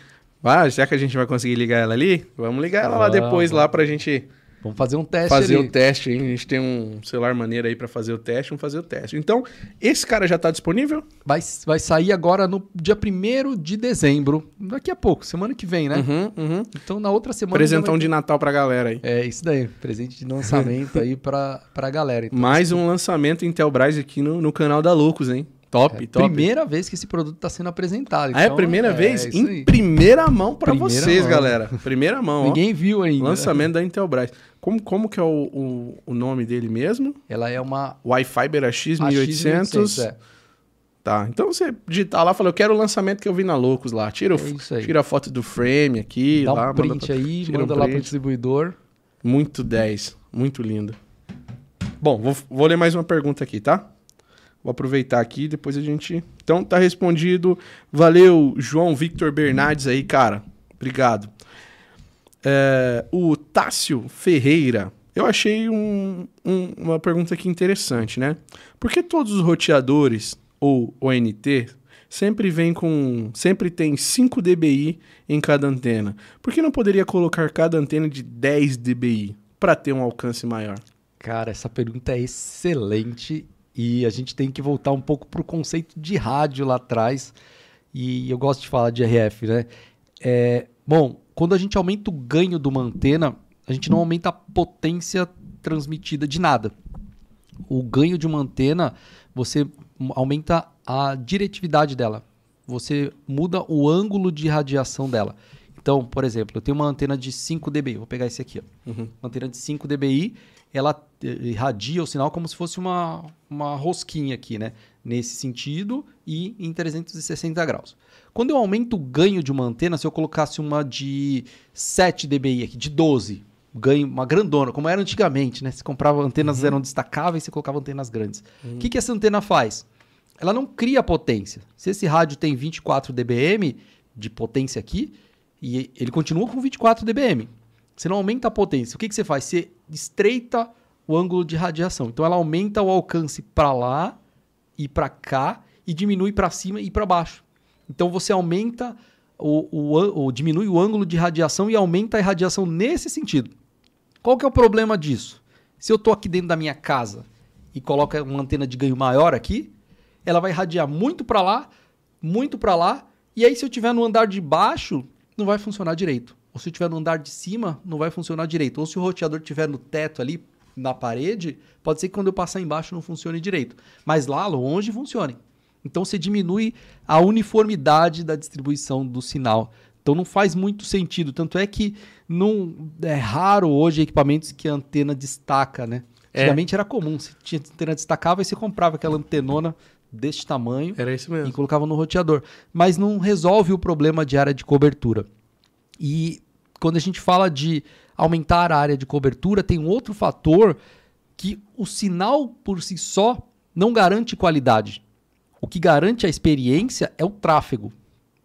Ah, será que a gente vai conseguir ligar ela ali? Vamos ligar ela lá Vamos. depois, lá pra gente Vamos fazer um teste fazer ali. o teste. Hein? A gente tem um celular maneiro aí pra fazer o teste. Vamos fazer o teste. Então, esse cara já tá disponível? Vai, vai sair agora no dia 1 de dezembro. Daqui a pouco, semana que vem, né? Uhum, uhum. Então, na outra semana. Presentão de Natal pra galera aí. É, isso daí. Presente de lançamento aí pra, pra galera. Então, Mais um lançamento Intelbras aqui no, no canal da Loucos, hein? Top, É top. primeira vez que esse produto está sendo apresentado. Ah, é a então, primeira é vez? Em aí. primeira mão Primeira vocês, mão. galera. Primeira mão, ó. Ninguém viu ainda. Lançamento da Intelbras. Como, como que é o, o, o nome dele mesmo? Ela é uma Wi-Fi a 1800. é. Tá, então você digitar lá, fala, eu quero o lançamento que eu vi na Loucos lá. Tira, o- É tira a foto do frame aqui, Dá lá. um print manda pra- aí, tira um manda lá pro print. distribuidor. Muito 10, muito lindo. Bom, vou, vou ler mais uma pergunta aqui, tá? Vou aproveitar aqui depois a gente... Então, tá respondido. Valeu, João Victor Bernardes aí, cara. Obrigado. É, o Tássio Ferreira. Eu achei um- um- uma pergunta aqui interessante, né? Por que todos os roteadores ou ONT sempre vem com. sempre tem 5 dBi em cada antena? Por que não poderia colocar cada antena de 10 dBi para ter um alcance maior? Cara, essa pergunta é excelente e a gente tem que voltar um pouco pro conceito de rádio lá atrás. E eu gosto de falar de RF, né? É, bom, quando a gente aumenta o ganho de uma antena, a gente não aumenta a potência transmitida de nada. O ganho de uma antena, você aumenta a diretividade dela. Você muda o ângulo de radiação dela. Então, por exemplo, eu tenho uma antena de 5 dBi. Vou pegar esse aqui. Ó. Uma antena de 5 dBi, ela eh, irradia o sinal como se fosse uma, uma rosquinha aqui, né? Nesse sentido e em 360 graus. Quando eu aumento o ganho de uma antena, se eu colocasse uma de 7 dBi aqui, de 12, ganho uma grandona, como era antigamente, né? Você comprava antenas eram destacáveis, você colocava antenas grandes. O que, que essa antena faz? Ela não cria potência. Se esse rádio tem 24 dBm de potência aqui, e ele continua com 24 dBm. Você não aumenta a potência. O que, que você faz? Você estreita o ângulo de radiação. Então ela aumenta o alcance para lá e para cá e diminui para cima e para baixo. Então você aumenta o, o, ou diminui o ângulo de radiação e aumenta a irradiação nesse sentido. Qual que é o problema disso? Se eu estou aqui dentro da minha casa e coloco uma antena de ganho maior aqui, ela vai irradiar muito para lá, muito para lá, e aí se eu tiver no andar de baixo, não vai funcionar direito. Ou se eu tiver no andar de cima, não vai funcionar direito. Ou se o roteador tiver no teto ali, na parede, pode ser que quando eu passar embaixo não funcione direito. Mas lá longe funcione. Então você diminui a uniformidade da distribuição do sinal. Então não faz muito sentido. Tanto é que não é raro hoje equipamentos que a antena destaca, né? É. Antigamente era comum, você tinha antena destacava e você comprava aquela antenona deste tamanho Era isso e mesmo. colocava no roteador. Mas não resolve o problema de área de cobertura. E quando a gente fala de aumentar a área de cobertura, tem um outro fator que o sinal por si só não garante qualidade. O que garante a experiência é o tráfego.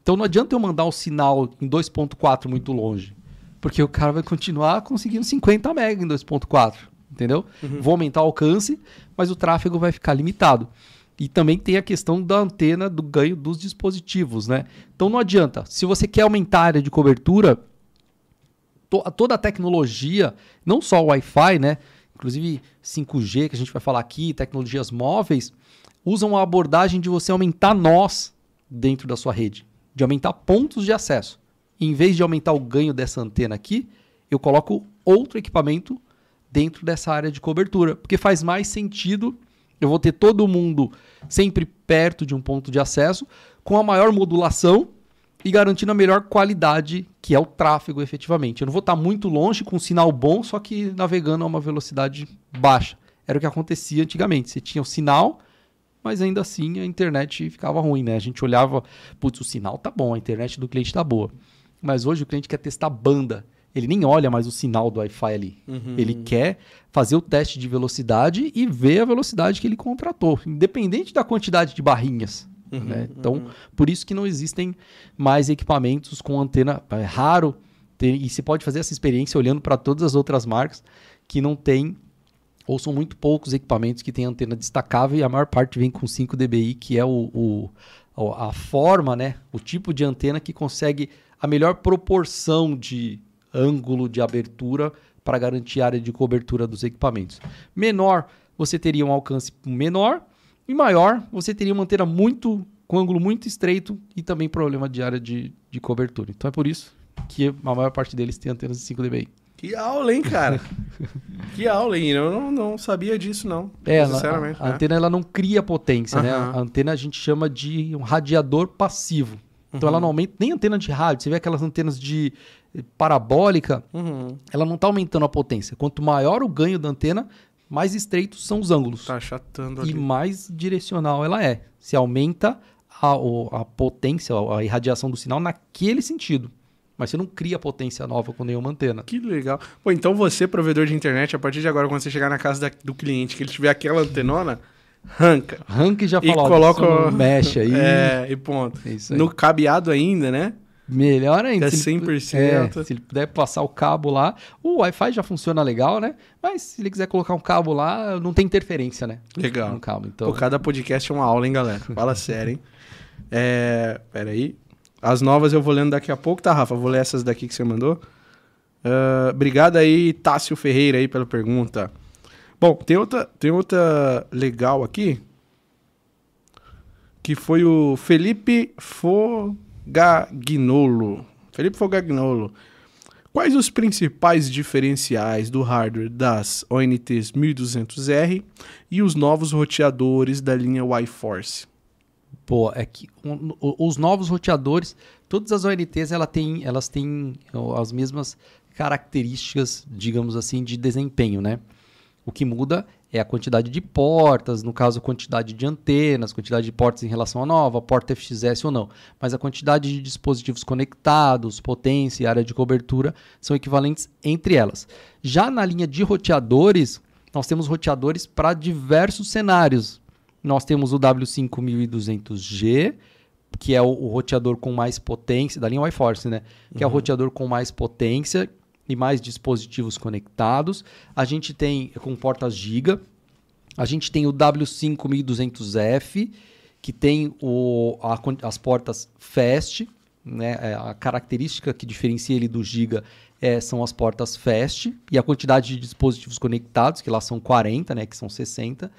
Então não adianta eu mandar um sinal em 2.4 muito longe, porque o cara vai continuar conseguindo 50 MB em 2.4, entendeu? Vou aumentar o alcance, mas o tráfego vai ficar limitado. E também tem a questão da antena do ganho dos dispositivos, né? Então não adianta. Se você quer aumentar a área de cobertura, to- toda a tecnologia, não só o Wi-Fi, né? Inclusive 5G, que a gente vai falar aqui, tecnologias móveis, usam a abordagem de você aumentar nós dentro da sua rede, de aumentar pontos de acesso. E em vez de aumentar o ganho dessa antena aqui, eu coloco outro equipamento dentro dessa área de cobertura, porque faz mais sentido. Eu vou ter todo mundo sempre perto de um ponto de acesso, com a maior modulação e garantindo a melhor qualidade, que é o tráfego efetivamente. Eu não vou estar muito longe com um sinal bom, só que navegando a uma velocidade baixa. Era o que acontecia antigamente. Você tinha o sinal, mas ainda assim a internet ficava ruim, né? A gente olhava, putz, o sinal tá bom, a internet do cliente tá boa. Mas hoje o cliente quer testar banda. Ele nem olha mais o sinal do Wi-Fi ali. Ele quer fazer o teste de velocidade e ver a velocidade que ele contratou, independente da quantidade de barrinhas. Né? Então, por isso que não existem mais equipamentos com antena. É raro ter, e se pode fazer essa experiência olhando para todas as outras marcas que não tem ou são muito poucos equipamentos que têm antena destacável e a maior parte vem com 5 dBi, que é o, o- o- a forma, né, o tipo de antena que consegue a melhor proporção de ângulo de abertura para garantir a área de cobertura dos equipamentos. Menor, você teria um alcance menor e maior, você teria uma antena muito com ângulo muito estreito e também problema de área de, de cobertura. Então é por isso que a maior parte deles tem antenas de 5 dBi. Que aula, hein, cara? que aula, hein? Eu não, não sabia disso, não. É, ela- Sinceramente. a, a né? antena ela não cria potência, né? A antena a gente chama de um radiador passivo. Então Uhum. ela não aumenta nem antena de rádio. Você vê aquelas antenas de eh, parabólica, Uhum. ela não está aumentando a potência. Quanto maior o ganho da antena, mais estreitos são os ângulos Tá achatando e ali. mais direcional ela é. Se aumenta a, a potência, a irradiação do sinal naquele sentido. Mas você não cria potência nova com nenhuma antena. Que legal. Pô, então você, provedor de internet, a partir de agora, quando você chegar na casa da- do cliente, que ele tiver aquela antenona, arranca. Arranca e já E fala, ó, coloca mexe aí. É, e ponto. É isso aí. No cabeado ainda, né? Melhor ainda. É se ele- 100%. é, se ele puder passar o cabo lá. O Wi-Fi já funciona legal, né? Mas se ele quiser colocar um cabo lá, não tem interferência, né? Legal. No cabo. Então, Pô, cada podcast é uma aula, hein, galera? Fala sério, hein? É, peraí. As novas eu vou lendo daqui a pouco, tá, Rafa? Vou ler essas daqui que você mandou. Ah, obrigado aí, Tássio Ferreira, aí, pela pergunta. Bom, tem outra, tem outra legal aqui. Que foi o Felipe Fogagnolo. Felipe Fogagnolo. Quais os principais diferenciais do hardware das ONTs 1200R e os novos roteadores da linha Y-Force? pô, é que um, os novos roteadores, todas as ONTs ela tem, elas têm ó, as mesmas características, digamos assim, de desempenho, né? O que muda é a quantidade de portas, no caso, a quantidade de antenas, quantidade de portas em relação à nova, porta FXS ou não. Mas a quantidade de dispositivos conectados, potência e área de cobertura são equivalentes entre elas. Já na linha de roteadores, nós temos roteadores para diversos cenários. Nós temos o W5200G, que é o, o roteador com mais potência, da linha Y-Force, né? Que é o roteador com mais potência e mais dispositivos conectados. A gente tem com portas Giga. A gente tem o W5200F, que tem o, a as portas Fast. Né? É, A característica que diferencia ele do Giga é, são as portas Fast e a quantidade de dispositivos conectados, que lá são 40, né? que são 60.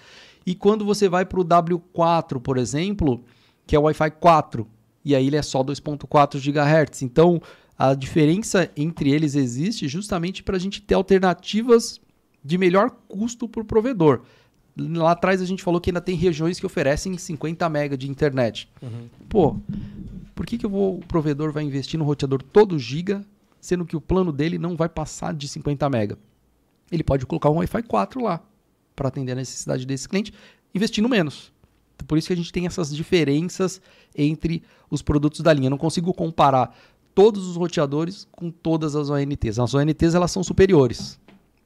E quando você vai para o W4, por exemplo, que é o Wi-Fi 4, e aí ele é só 2.4 GHz. Então, a diferença entre eles existe justamente para a gente ter alternativas de melhor custo para o provedor. Lá atrás a gente falou que ainda tem regiões que oferecem 50 MB de internet. Pô, por que, que vou, o provedor vai investir no roteador todo giga, sendo que o plano dele não vai passar de 50 MB? Ele pode colocar um Wi-Fi 4 lá para atender a necessidade desse cliente, investindo menos. Por isso que a gente tem essas diferenças entre os produtos da linha. Eu não consigo comparar todos os roteadores com todas as ONTs. As ONTs elas são superiores,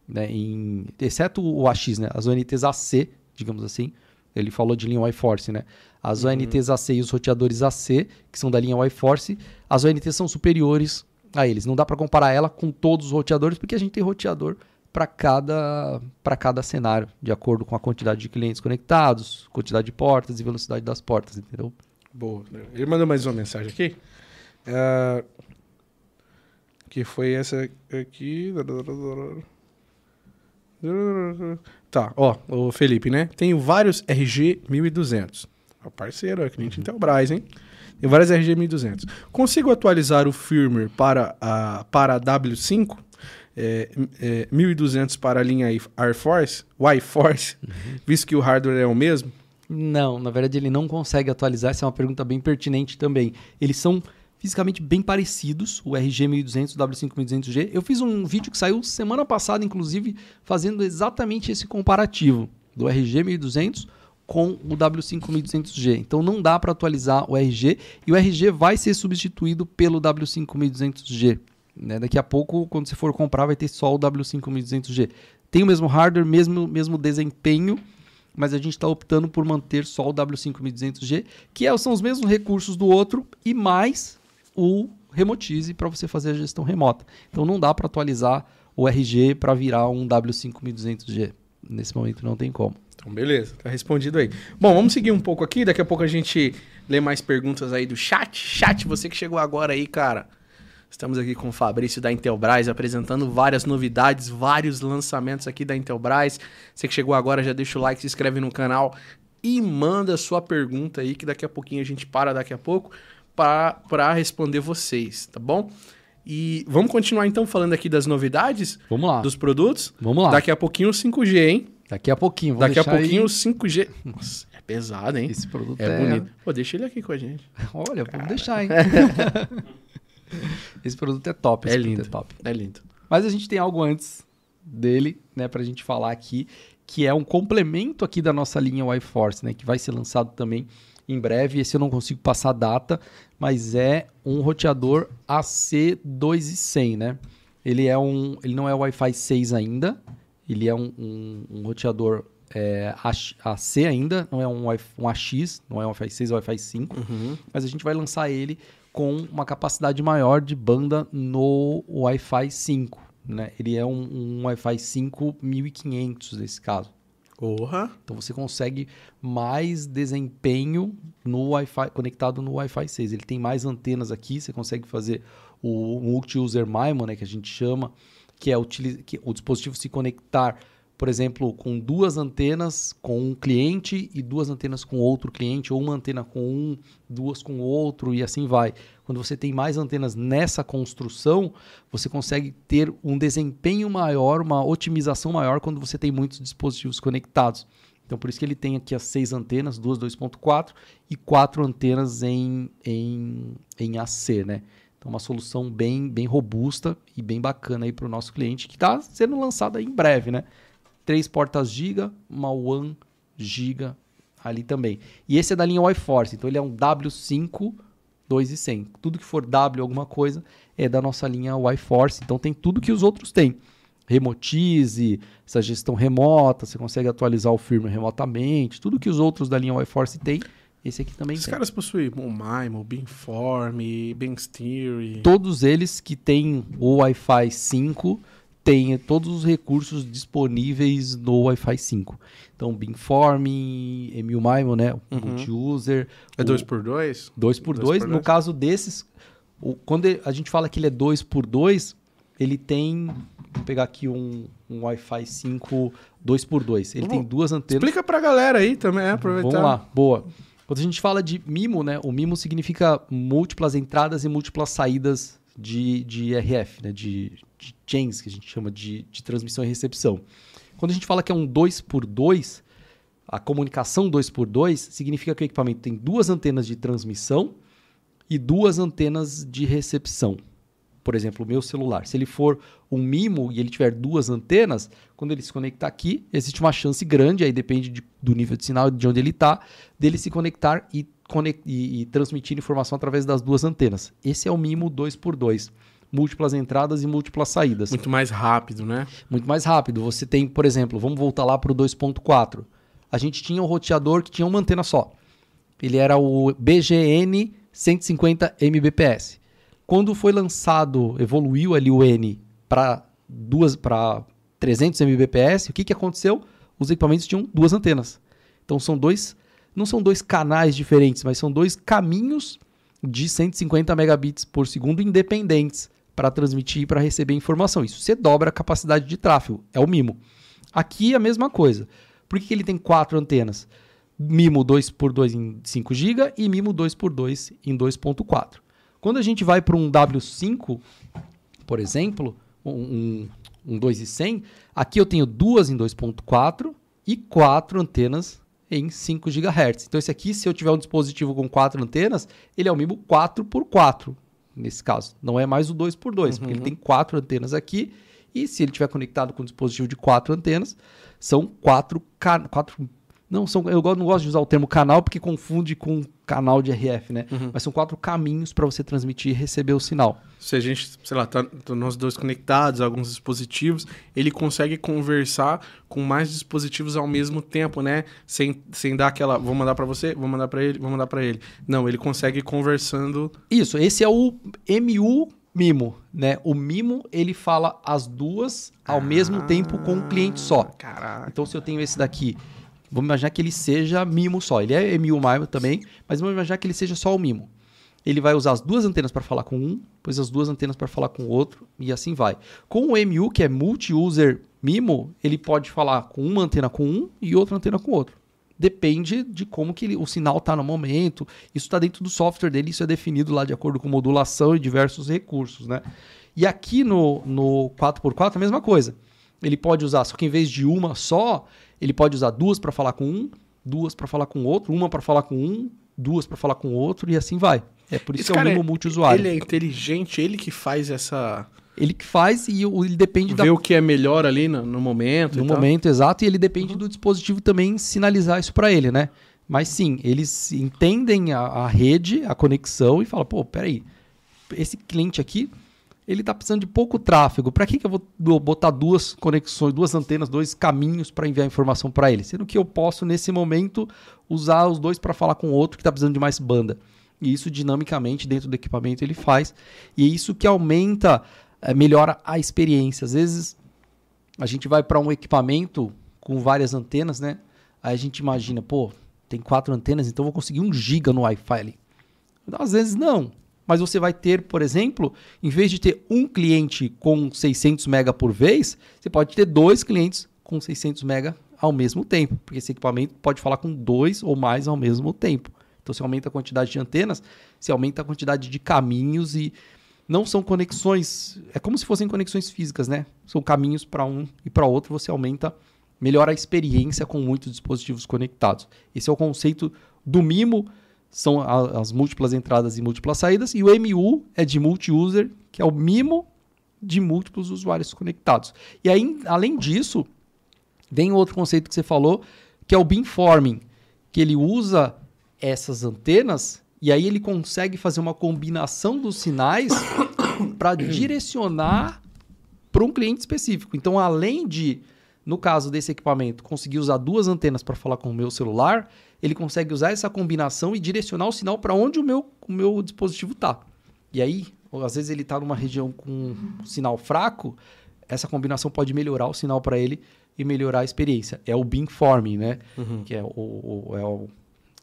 né? Em- exceto o AX, né? As ONTs AC, digamos assim. Ele falou de linha Y-Force, né? As ONTs AC e os roteadores AC, que são da linha Y-Force, as ONTs são superiores a eles. Não dá para comparar ela com todos os roteadores, porque a gente tem roteador para cada, para cada cenário, de acordo com a quantidade de clientes conectados, quantidade de portas e velocidade das portas, entendeu? Boa. Ele mandou mais uma mensagem aqui. Ah, que foi essa aqui. Tá, ó, o Felipe, né? Tenho vários RG 1200. É o parceiro, é cliente Intelbras, hein? Tem vários RG 1200. Consigo atualizar o firmware para a, para a W5? É, é, 1200 para a linha Air Force, Y-Force, visto que o hardware é o mesmo? Não, na verdade ele não consegue atualizar, essa é uma pergunta bem pertinente também. Eles são fisicamente bem parecidos, o RG1200 e o W5200G. Eu fiz um vídeo que saiu semana passada, inclusive, fazendo exatamente esse comparativo do RG1200 com o W5200G. Então não dá para atualizar o RG e o RG vai ser substituído pelo W5200G. né? Daqui a pouco, quando você for comprar, vai ter só o W5200G. Tem o mesmo hardware, mesmo, mesmo desempenho, mas a gente está optando por manter só o W5200G, que é- são os mesmos recursos do outro e mais o Remotize para você fazer a gestão remota. Então não dá para atualizar o RG para virar um W5200G. Nesse momento não tem como. Então, beleza, tá respondido aí. Bom, vamos seguir um pouco aqui. Daqui a pouco a gente lê mais perguntas aí do chat. Chat, você que chegou agora aí, cara. Estamos aqui com o Fabrício da Intelbras apresentando várias novidades, vários lançamentos aqui da Intelbras. Você que chegou agora, já deixa o like, se inscreve no canal e manda sua pergunta aí, que daqui a pouquinho a gente para daqui a pouco para responder vocês, tá bom? E vamos continuar então falando aqui das novidades Vamos lá. dos produtos? Vamos lá. Daqui a pouquinho o 5G, hein? Daqui a pouquinho. vamos Daqui a deixar aí- pouquinho o 5G. Nossa, é pesado, hein? Esse produto É, é, bonito. Pô, deixa ele aqui com a gente. Olha, vamos deixar, hein? Esse produto é top. É Esse produto lindo. é top. É lindo. Mas a gente tem algo antes dele, né, pra gente falar aqui, que é um complemento aqui da nossa linha Y-Force, né, que vai ser lançado também em breve. Esse eu não consigo passar a data, mas é um roteador AC2100, né? Ele é um, ele não é Wi-Fi 6 ainda, ele é um, um, um roteador é, AC ainda, não é um, um AX, não é um Wi-Fi 6, é um Wi-Fi 5 Uhum. mas a gente vai lançar ele com uma capacidade maior de banda no Wi-Fi 5. Né? Ele é um, um Wi-Fi 5 1500 nesse caso. Porra. Então você consegue mais desempenho no Wi-Fi conectado no Wi-Fi 6. Ele tem mais antenas aqui, você consegue fazer o multi-user MIMO, né, que a gente chama, que é que o dispositivo se conectar, por exemplo, com duas antenas com um cliente e duas antenas com outro cliente, ou uma antena com um, duas com outro e assim vai. Quando você tem mais antenas nessa construção, você consegue ter um desempenho maior, uma otimização maior quando você tem muitos dispositivos conectados. Então, por isso que ele tem aqui as seis antenas, duas 2.4 e quatro antenas em, em, em AC, né? Então, uma solução bem, bem robusta e bem bacana aí para o nosso cliente, que está sendo lançada em breve, né? Três portas Giga, uma One Giga ali também. E esse é da linha Y-Force, então ele é um W5 2,100. Tudo que for W alguma coisa é da nossa linha Y-Force, então tem tudo que os outros têm. Remotize, essa gestão remota, você consegue atualizar o firmware remotamente, tudo que os outros da linha Y-Force têm, esse aqui também Os tem. caras possuem MoMIMO, Beamform, Beamsteer. Todos eles que têm o Wi-Fi 5 têm todos os recursos disponíveis no Wi-Fi 5. Então, Beamform, MU-MIMO, né? O Uhum. Multi-user. É o- 2x2? 2 por Dois 2 por No dois. caso desses, o- quando ele- a gente fala que ele é 2 por 2 ele tem. Vou pegar aqui um, um Wi-Fi 5 2 por 2 Ele Vamos- tem duas antenas. Explica pra galera aí também, é, aproveitar. Vamos lá, boa. Quando a gente fala de MIMO, né? O MIMO significa múltiplas entradas e múltiplas saídas de, de RF, né? De, de chains, que a gente chama de, de transmissão e recepção. Quando a gente fala que é um 2 por 2 a comunicação 2 por 2 significa que o equipamento tem duas antenas de transmissão e duas antenas de recepção. Por exemplo, o meu celular. Se ele for um MIMO e ele tiver duas antenas, quando ele se conectar aqui, existe uma chance grande, aí depende de- do nível de sinal de onde ele está, dele se conectar e, conec- e- e transmitir informação através das duas antenas. Esse é o MIMO 2 por 2 Múltiplas entradas e múltiplas saídas Muito mais rápido, né? muito mais rápido. Você tem, por exemplo, vamos voltar lá para o 2.4. A gente tinha um roteador que tinha uma antena só. Ele era o BGN 150 Mbps. Quando foi lançado, evoluiu ali o N para duas para 300 Mbps, o que, que aconteceu? Os equipamentos tinham duas antenas. Então são dois, não são dois canais diferentes, mas são dois caminhos de 150 megabits por segundo independentes para transmitir e para receber informação. Isso você dobra a capacidade de tráfego, é o MIMO. Aqui é a mesma coisa. Por que, ele tem quatro antenas? MIMO 2x2 em 5 GB e MIMO 2x2 em 2.4. Quando a gente vai para um W5, por exemplo, um, um 2,100, aqui eu tenho duas em 2.4 e quatro antenas em 5 GHz. Então esse aqui, se eu tiver um dispositivo com quatro antenas, ele é o MIMO 4x4, nesse caso. Não é mais o 2x2, porque ele tem quatro antenas aqui e se ele tiver conectado com um dispositivo de quatro antenas, são quatro, quatro não, são, eu não gosto de usar o termo canal porque confunde com canal de RF, né? Mas são quatro caminhos para você transmitir e receber o sinal. Se a gente, sei lá, tá, tá nós dois conectados, alguns dispositivos, ele consegue conversar com mais dispositivos ao mesmo tempo, né? Sem, sem dar aquela, vou mandar pra você, vou mandar pra ele, vou mandar pra ele. Não, ele consegue conversando. Isso, esse é o MU Mimo, né? O Mimo, ele fala as duas ao mesmo tempo com um cliente só. Caraca. Então, se eu tenho esse daqui, vamos imaginar que ele seja Mimo só. Ele é MU também, mas vamos imaginar que ele seja só o Mimo. Ele vai usar as duas antenas para falar com um, depois as duas antenas para falar com o outro, e assim vai. Com o MU, que é Multi-User Mimo, ele pode falar com uma antena com um e outra antena com outro. depende de como que ele- o sinal está no momento. Isso está dentro do software dele, isso é definido lá de acordo com modulação e diversos recursos, né? E aqui no, no 4x4 é a mesma coisa. Ele pode usar, só que em vez de uma só, ele pode usar duas para falar com um, duas para falar com outro, uma para falar com um, duas para falar com outro e assim vai. É por isso Esse que é o cara mimo é- multiusuário. Ele Ele, é inteligente, ele que faz essa. que faz e ele depende da Vê o que é melhor ali no, no momento. no e tal. momento exato e ele depende do dispositivo também sinalizar isso para ele, né? Mas sim, eles entendem a, a rede, a conexão e falam, pô, peraí, esse cliente aqui, ele tá precisando de pouco tráfego. Para que, que eu vou botar duas conexões, duas antenas, dois caminhos para enviar informação para ele? Sendo que eu posso, nesse momento, usar os dois para falar com o outro que está precisando de mais banda. E isso dinamicamente dentro do equipamento ele faz. E é isso que aumenta, eh, melhora a experiência. Às vezes a gente vai para um equipamento com várias antenas, né? Aí a gente imagina, pô, tem quatro antenas, então vou conseguir um giga no Wi-Fi ali. Às vezes não. Mas você vai ter, por exemplo, em vez de ter um cliente com 600 mega por vez, você pode ter dois clientes com 600 mega ao mesmo tempo, porque esse equipamento pode falar com dois ou mais ao mesmo tempo. Então, você aumenta a quantidade de antenas, você aumenta a quantidade de caminhos e não são conexões, é como se fossem conexões físicas, né? São caminhos para um e para outro, você aumenta, melhora a experiência com muitos dispositivos conectados. Esse é o conceito do MIMO, são a- as múltiplas entradas e múltiplas saídas, e o MU é de multi-user, que é o MIMO de múltiplos usuários conectados. E aí, além disso, vem outro conceito que você falou, que é o beamforming, que ele usa essas antenas e aí ele consegue fazer uma combinação dos sinais para direcionar para um cliente específico. Então, além de, no caso desse equipamento, conseguir usar duas antenas para falar com o meu celular, ele consegue usar essa combinação e direcionar o sinal para onde o meu, o meu dispositivo está. E aí, às vezes ele está numa região com um sinal fraco, essa combinação pode melhorar o sinal para ele e melhorar a experiência. É o beamforming, né? Que é o, o- é o,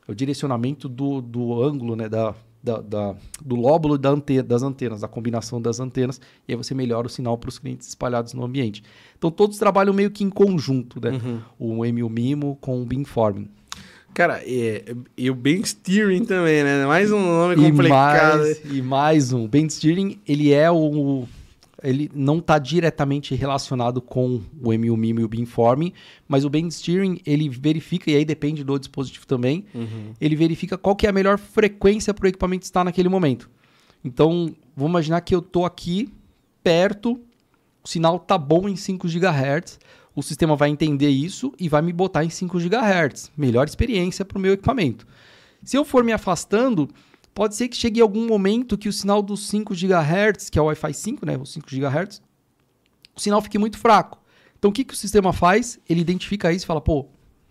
é o direcionamento do, do ângulo, né? Da, da, da- do lóbulo da ante, das antenas, da combinação das antenas, e aí você melhora o sinal para os clientes espalhados no ambiente. Então todos trabalham meio que em conjunto, né? O MU Mimo com o beamforming. Cara, é, e o Ben Steering também, né? Mais um nome E complicado. mais, e mais um. Band Steering, ele é o. Ele não está diretamente relacionado com o MU MIMO e o Beamforming, mas o Band Steering, ele verifica, e aí depende do dispositivo também, ele verifica qual que é a melhor frequência para o equipamento estar naquele momento. Então, vamos imaginar que eu estou aqui, perto, o sinal tá bom em 5 GHz, o sistema vai entender isso e vai me botar em 5 GHz. Melhor experiência para o meu equipamento. Se eu for me afastando, pode ser que chegue algum momento que o sinal dos 5 GHz, que é o Wi-Fi 5, né, os 5 GHz, o sinal fique muito fraco. Então o que, que o sistema faz? Ele identifica isso e fala, pô,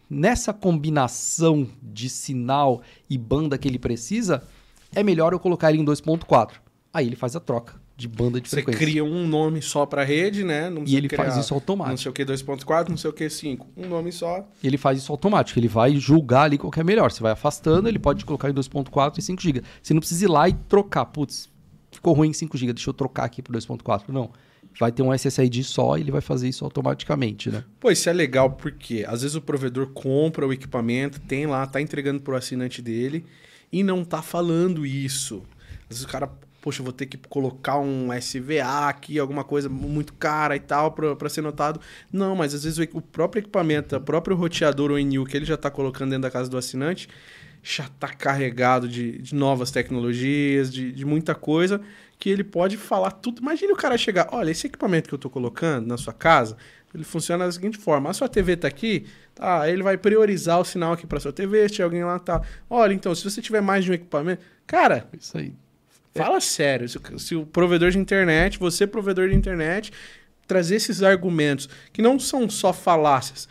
nessa combinação de sinal e banda que ele precisa, é melhor eu colocar ele em 2.4. Aí ele faz a troca de banda de Você frequência. cria um nome só pra rede, né? Não E ele faz criar isso Não automático. sei o que 2.4, não sei o que 5. Um nome só. Ele faz isso automático. Ele vai julgar ali qual que é melhor. Você vai afastando, ele pode colocar em 2.4 e 5 GB. Você não precisa ir lá e trocar. Putz, ficou ruim em 5 GB, deixa eu trocar aqui para 2.4. Não. Vai ter um SSID só e ele vai fazer isso automaticamente, né? Pô, isso é legal porque às vezes o provedor compra o equipamento, tem lá, tá entregando pro assinante dele e não tá falando isso. Às vezes o cara, poxa, vou ter que colocar um SVA aqui, alguma coisa muito cara e tal pra ser notado. Não, mas às vezes o, o próprio equipamento, o próprio roteador ou que ele já tá colocando dentro da casa do assinante, já tá carregado de, de novas tecnologias, de, de muita coisa que ele pode falar tudo. Imagine o cara chegar, olha, esse equipamento que eu tô colocando na sua casa, ele funciona da seguinte forma: a sua TV tá aqui, tá? Ele vai priorizar o sinal aqui para sua TV, se alguém lá tá. Olha, então, se você tiver mais de um equipamento, cara, Isso aí. Fala sério. Se, o- se o provedor de internet, você provedor de internet, trazer esses argumentos que não são só falácias,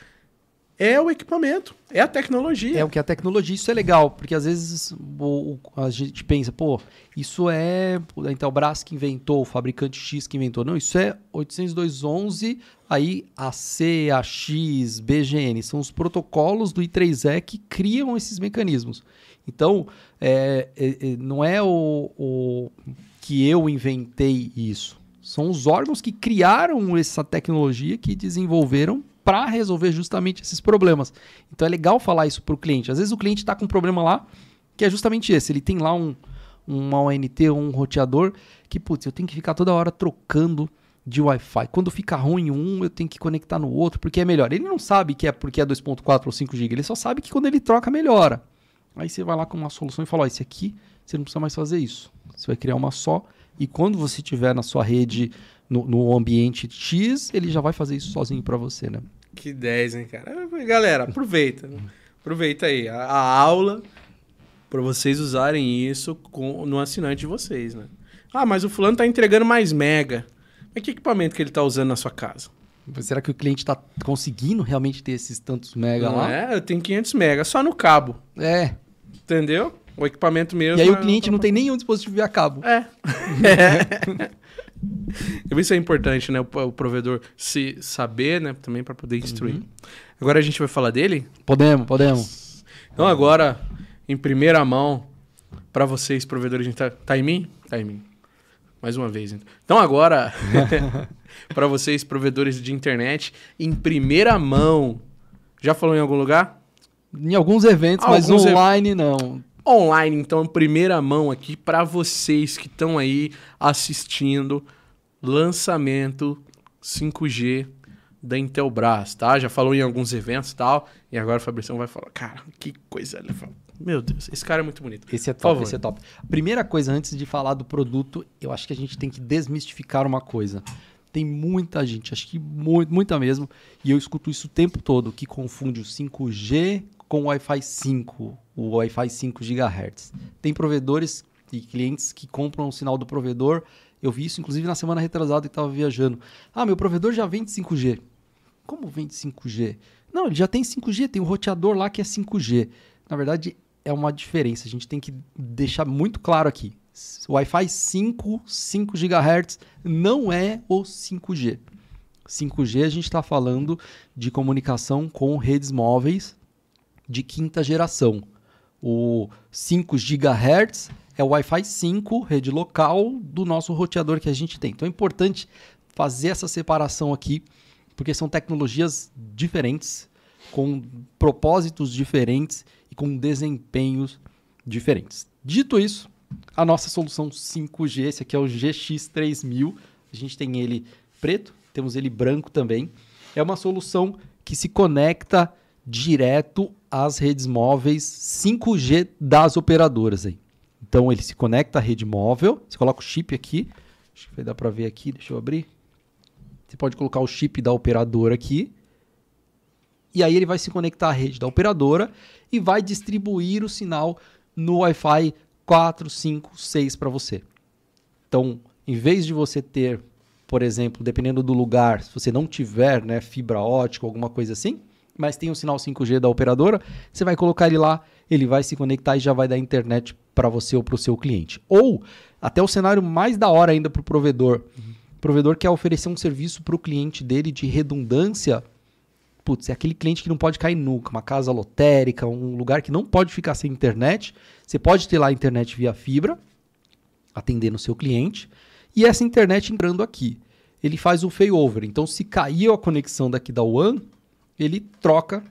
é o equipamento, é a tecnologia. É o que a tecnologia, isso é legal, porque às vezes o- o- a gente pensa, pô, isso é a Intelbras que inventou, o fabricante X que inventou. Não, isso é 802.11, aí a C, a X, BGN, são os protocolos do I3E que criam esses mecanismos. Então, é, é, é, não é o, o que eu inventei isso. São os órgãos que criaram essa tecnologia que desenvolveram para resolver justamente esses problemas. Então é legal falar isso para o cliente. Às vezes o cliente está com um problema lá que é justamente esse. Ele tem lá um, uma ONT ou um roteador que, putz, eu tenho que ficar toda hora trocando de Wi-Fi. Quando fica ruim um, eu tenho que conectar no outro porque é melhor. Ele não sabe que é porque é 2.4 ou 5 GB, ele só sabe que quando ele troca melhora. Aí você vai lá com uma solução e fala: ó, esse aqui você não precisa mais fazer isso. Você vai criar uma só e quando você tiver na sua rede no, no ambiente X, ele já vai fazer isso sozinho para você, né? Que 10, hein, cara? Galera, aproveita. né? Aproveita aí a, a aula para vocês usarem isso com, no assinante de vocês, né? Ah, mas o fulano tá entregando mais mega. Mas que equipamento que ele tá usando na sua casa? Será que o cliente está conseguindo realmente ter esses tantos mega Não lá? é? Eu tenho 500 mega só no cabo, É. entendeu? O equipamento mesmo... E aí o é- cliente não tem nenhum dispositivo via cabo. É. Eu vi isso é importante, né? O, o provedor se saber, né? Também para poder instruir. Uhum. Agora a gente vai falar dele. Podemos, podemos. Então agora, em primeira mão, para vocês, provedores, a gente tá, tá em mim? Tá em mim. Mais uma vez. Então, então agora, para vocês, provedores de internet, em primeira mão. Já falou em algum lugar? Em alguns eventos, mas Alguns ev- online não. online, então, primeira mão aqui para vocês que estão aí assistindo lançamento 5G da Intelbras, tá? Já falou em alguns eventos e tal, e agora o Fabrição vai falar, cara, que coisa legal. Meu Deus, esse cara é muito bonito. Esse é top, esse é top. Primeira coisa, antes de falar do produto, eu acho que a gente tem que desmistificar uma coisa. Tem muita gente, acho que mu- muita mesmo, e eu escuto isso o tempo todo, que confunde o 5G com o Wi-Fi 5, o Wi-Fi 5 GHz. Tem provedores e clientes que compram o sinal do provedor. Eu vi isso, inclusive, na semana retrasada que estava viajando. Ah, meu provedor já vende 5G. Como vende 5G? Não, ele já tem 5G, tem um roteador lá que é 5G. Na verdade, é uma diferença. A gente tem que deixar muito claro aqui. Wi-Fi 5, 5 GHz não é o 5G. 5G a gente está falando de comunicação com redes móveis de quinta geração. O 5 GHz é o Wi-Fi 5, rede local, do nosso roteador que a gente tem. Então é importante fazer essa separação aqui, porque são tecnologias diferentes, com propósitos diferentes e com desempenhos diferentes. Dito isso, a nossa solução 5G, esse aqui é o GX3000, a gente tem ele preto, temos ele branco também. É uma solução que se conecta direto às redes móveis 5G das operadoras aí. Então ele se conecta à rede móvel, você coloca o chip aqui, acho que vai dar para ver aqui, deixa eu abrir. Você pode colocar o chip da operadora aqui. E aí ele vai se conectar à rede da operadora e vai distribuir o sinal no Wi-Fi 4, 5, 6 para você. Então, em vez de você ter, por exemplo, dependendo do lugar, se você não tiver né, fibra ótica, alguma coisa assim, mas tem um sinal 5G da operadora, você vai colocar ele lá, ele vai se conectar e já vai dar internet para você ou para o seu cliente. Ou até o cenário mais da hora ainda para o provedor. O provedor quer oferecer um serviço para o cliente dele de redundância. Putz, é aquele cliente que não pode cair nunca, uma casa lotérica, um lugar que não pode ficar sem internet. Você pode ter lá a internet via fibra, atendendo o seu cliente, e essa internet entrando aqui. Ele faz o failover. Então, se caiu a conexão daqui da WAN, ele troca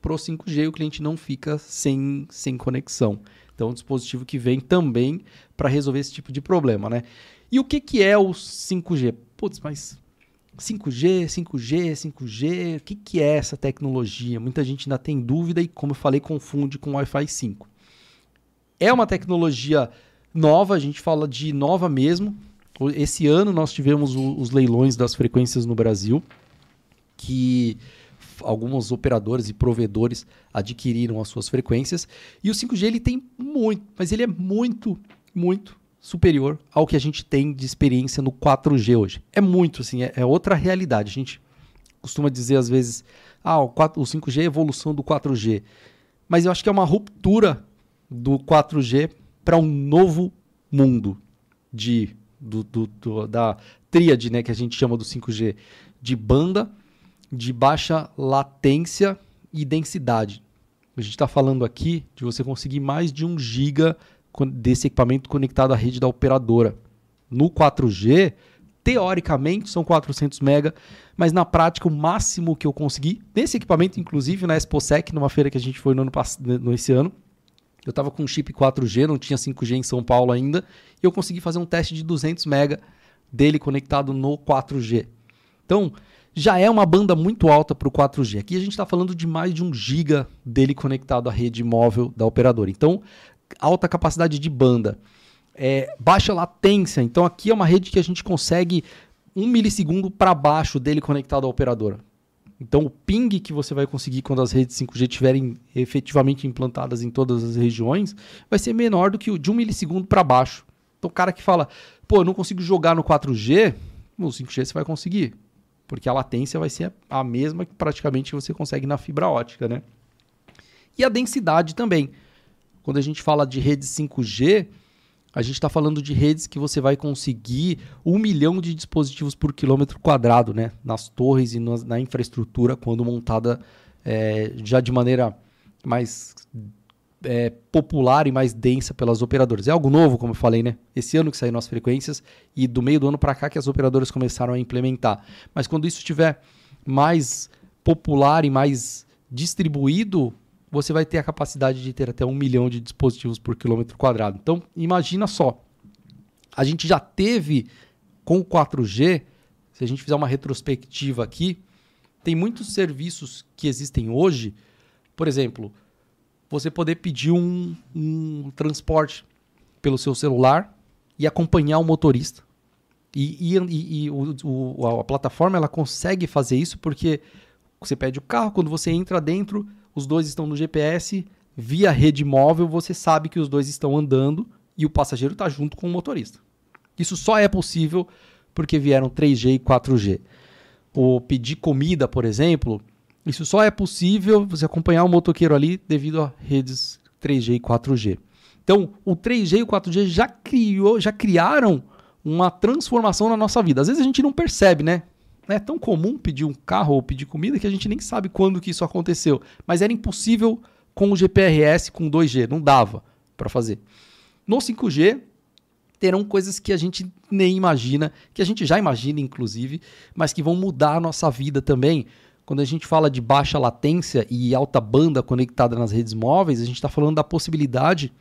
para o 5G e o cliente não fica sem, sem conexão. Então, é um dispositivo que vem também para resolver esse tipo de problema, né? E o que, que é o 5G? Putz, mas 5G, 5G, 5G, o que, que é essa tecnologia? Muita gente ainda tem dúvida e, como eu falei, confunde com Wi-Fi 5. É uma tecnologia nova, a gente fala de nova mesmo. Esse ano nós tivemos o- os leilões das frequências no Brasil, que alguns operadores e provedores adquiriram as suas frequências. E o 5G ele tem muito, mas ele é muito, muito superior ao que a gente tem de experiência no 4G hoje. É muito, assim, é, é outra realidade. A gente costuma dizer às vezes, ah, o, 4, o 5G é evolução do 4G. Mas eu acho que é uma ruptura do 4G para um novo mundo de, do, do- do- da tríade né, que a gente chama do 5G de banda, de baixa latência e densidade. A gente está falando aqui de você conseguir mais de 1 giga desse equipamento conectado à rede da operadora. No 4G, teoricamente são 400 mega, mas na prática o máximo que eu consegui, nesse equipamento, inclusive na ExpoSec, numa feira que a gente foi no ano passado, no esse ano, eu estava com um chip 4G, não tinha 5G em São Paulo ainda, e eu consegui fazer um teste de 200 mega dele conectado no 4G. Então, já é uma banda muito alta para o 4G. Aqui a gente está falando de mais de 1 giga dele conectado à rede móvel da operadora. Então, alta capacidade de banda é, baixa latência. Então aqui é uma rede que a gente consegue um milissegundo para baixo dele conectado à operadora. Então o ping que você vai conseguir quando as redes 5G estiverem efetivamente implantadas em todas as regiões vai ser menor do que o de um milissegundo para baixo. Então o cara que fala, pô, eu não consigo jogar no 4G, no 5G você vai conseguir. Porque a latência vai ser a mesma que praticamente você consegue na fibra ótica, né? E a densidade também. Quando a gente fala de rede 5G, a gente está falando de redes que você vai conseguir um milhão de dispositivos por quilômetro quadrado, né? Nas torres e na, na infraestrutura, quando montada é, já de maneira mais é, popular e mais densa pelas operadoras. É algo novo, como eu falei, né? Esse ano que saíram as frequências e do meio do ano para cá que as operadoras começaram a implementar. Mas quando isso estiver mais popular e mais distribuído, você vai ter a capacidade de ter até um milhão de dispositivos por quilômetro quadrado. Então, imagina só. A gente já teve com o 4G, se a gente fizer uma retrospectiva aqui, tem muitos serviços que existem hoje. Por exemplo, você poder pedir um, um transporte pelo seu celular e acompanhar o motorista. E, e, e o, o, a plataforma ela consegue fazer isso porque você pede o carro, quando você entra dentro, os dois estão no GPS, via rede móvel, você sabe que os dois estão andando e o passageiro está junto com o motorista. Isso só é possível porque vieram 3G e 4G. O pedir comida, por exemplo, isso só é possível você acompanhar o motoqueiro ali devido a redes 3G e 4G. Então, o 3G e o 4G já criou, já criaram uma transformação na nossa vida. Às vezes a gente não percebe, né? É tão comum pedir um carro ou pedir comida que a gente nem sabe quando que isso aconteceu. Mas era impossível com o GPRS, com 2G, não dava para fazer. No 5G, terão coisas que a gente nem imagina, que a gente já imagina, inclusive, mas que vão mudar a nossa vida também. Quando a gente fala de baixa latência e alta banda conectada nas redes móveis, a gente está falando da possibilidade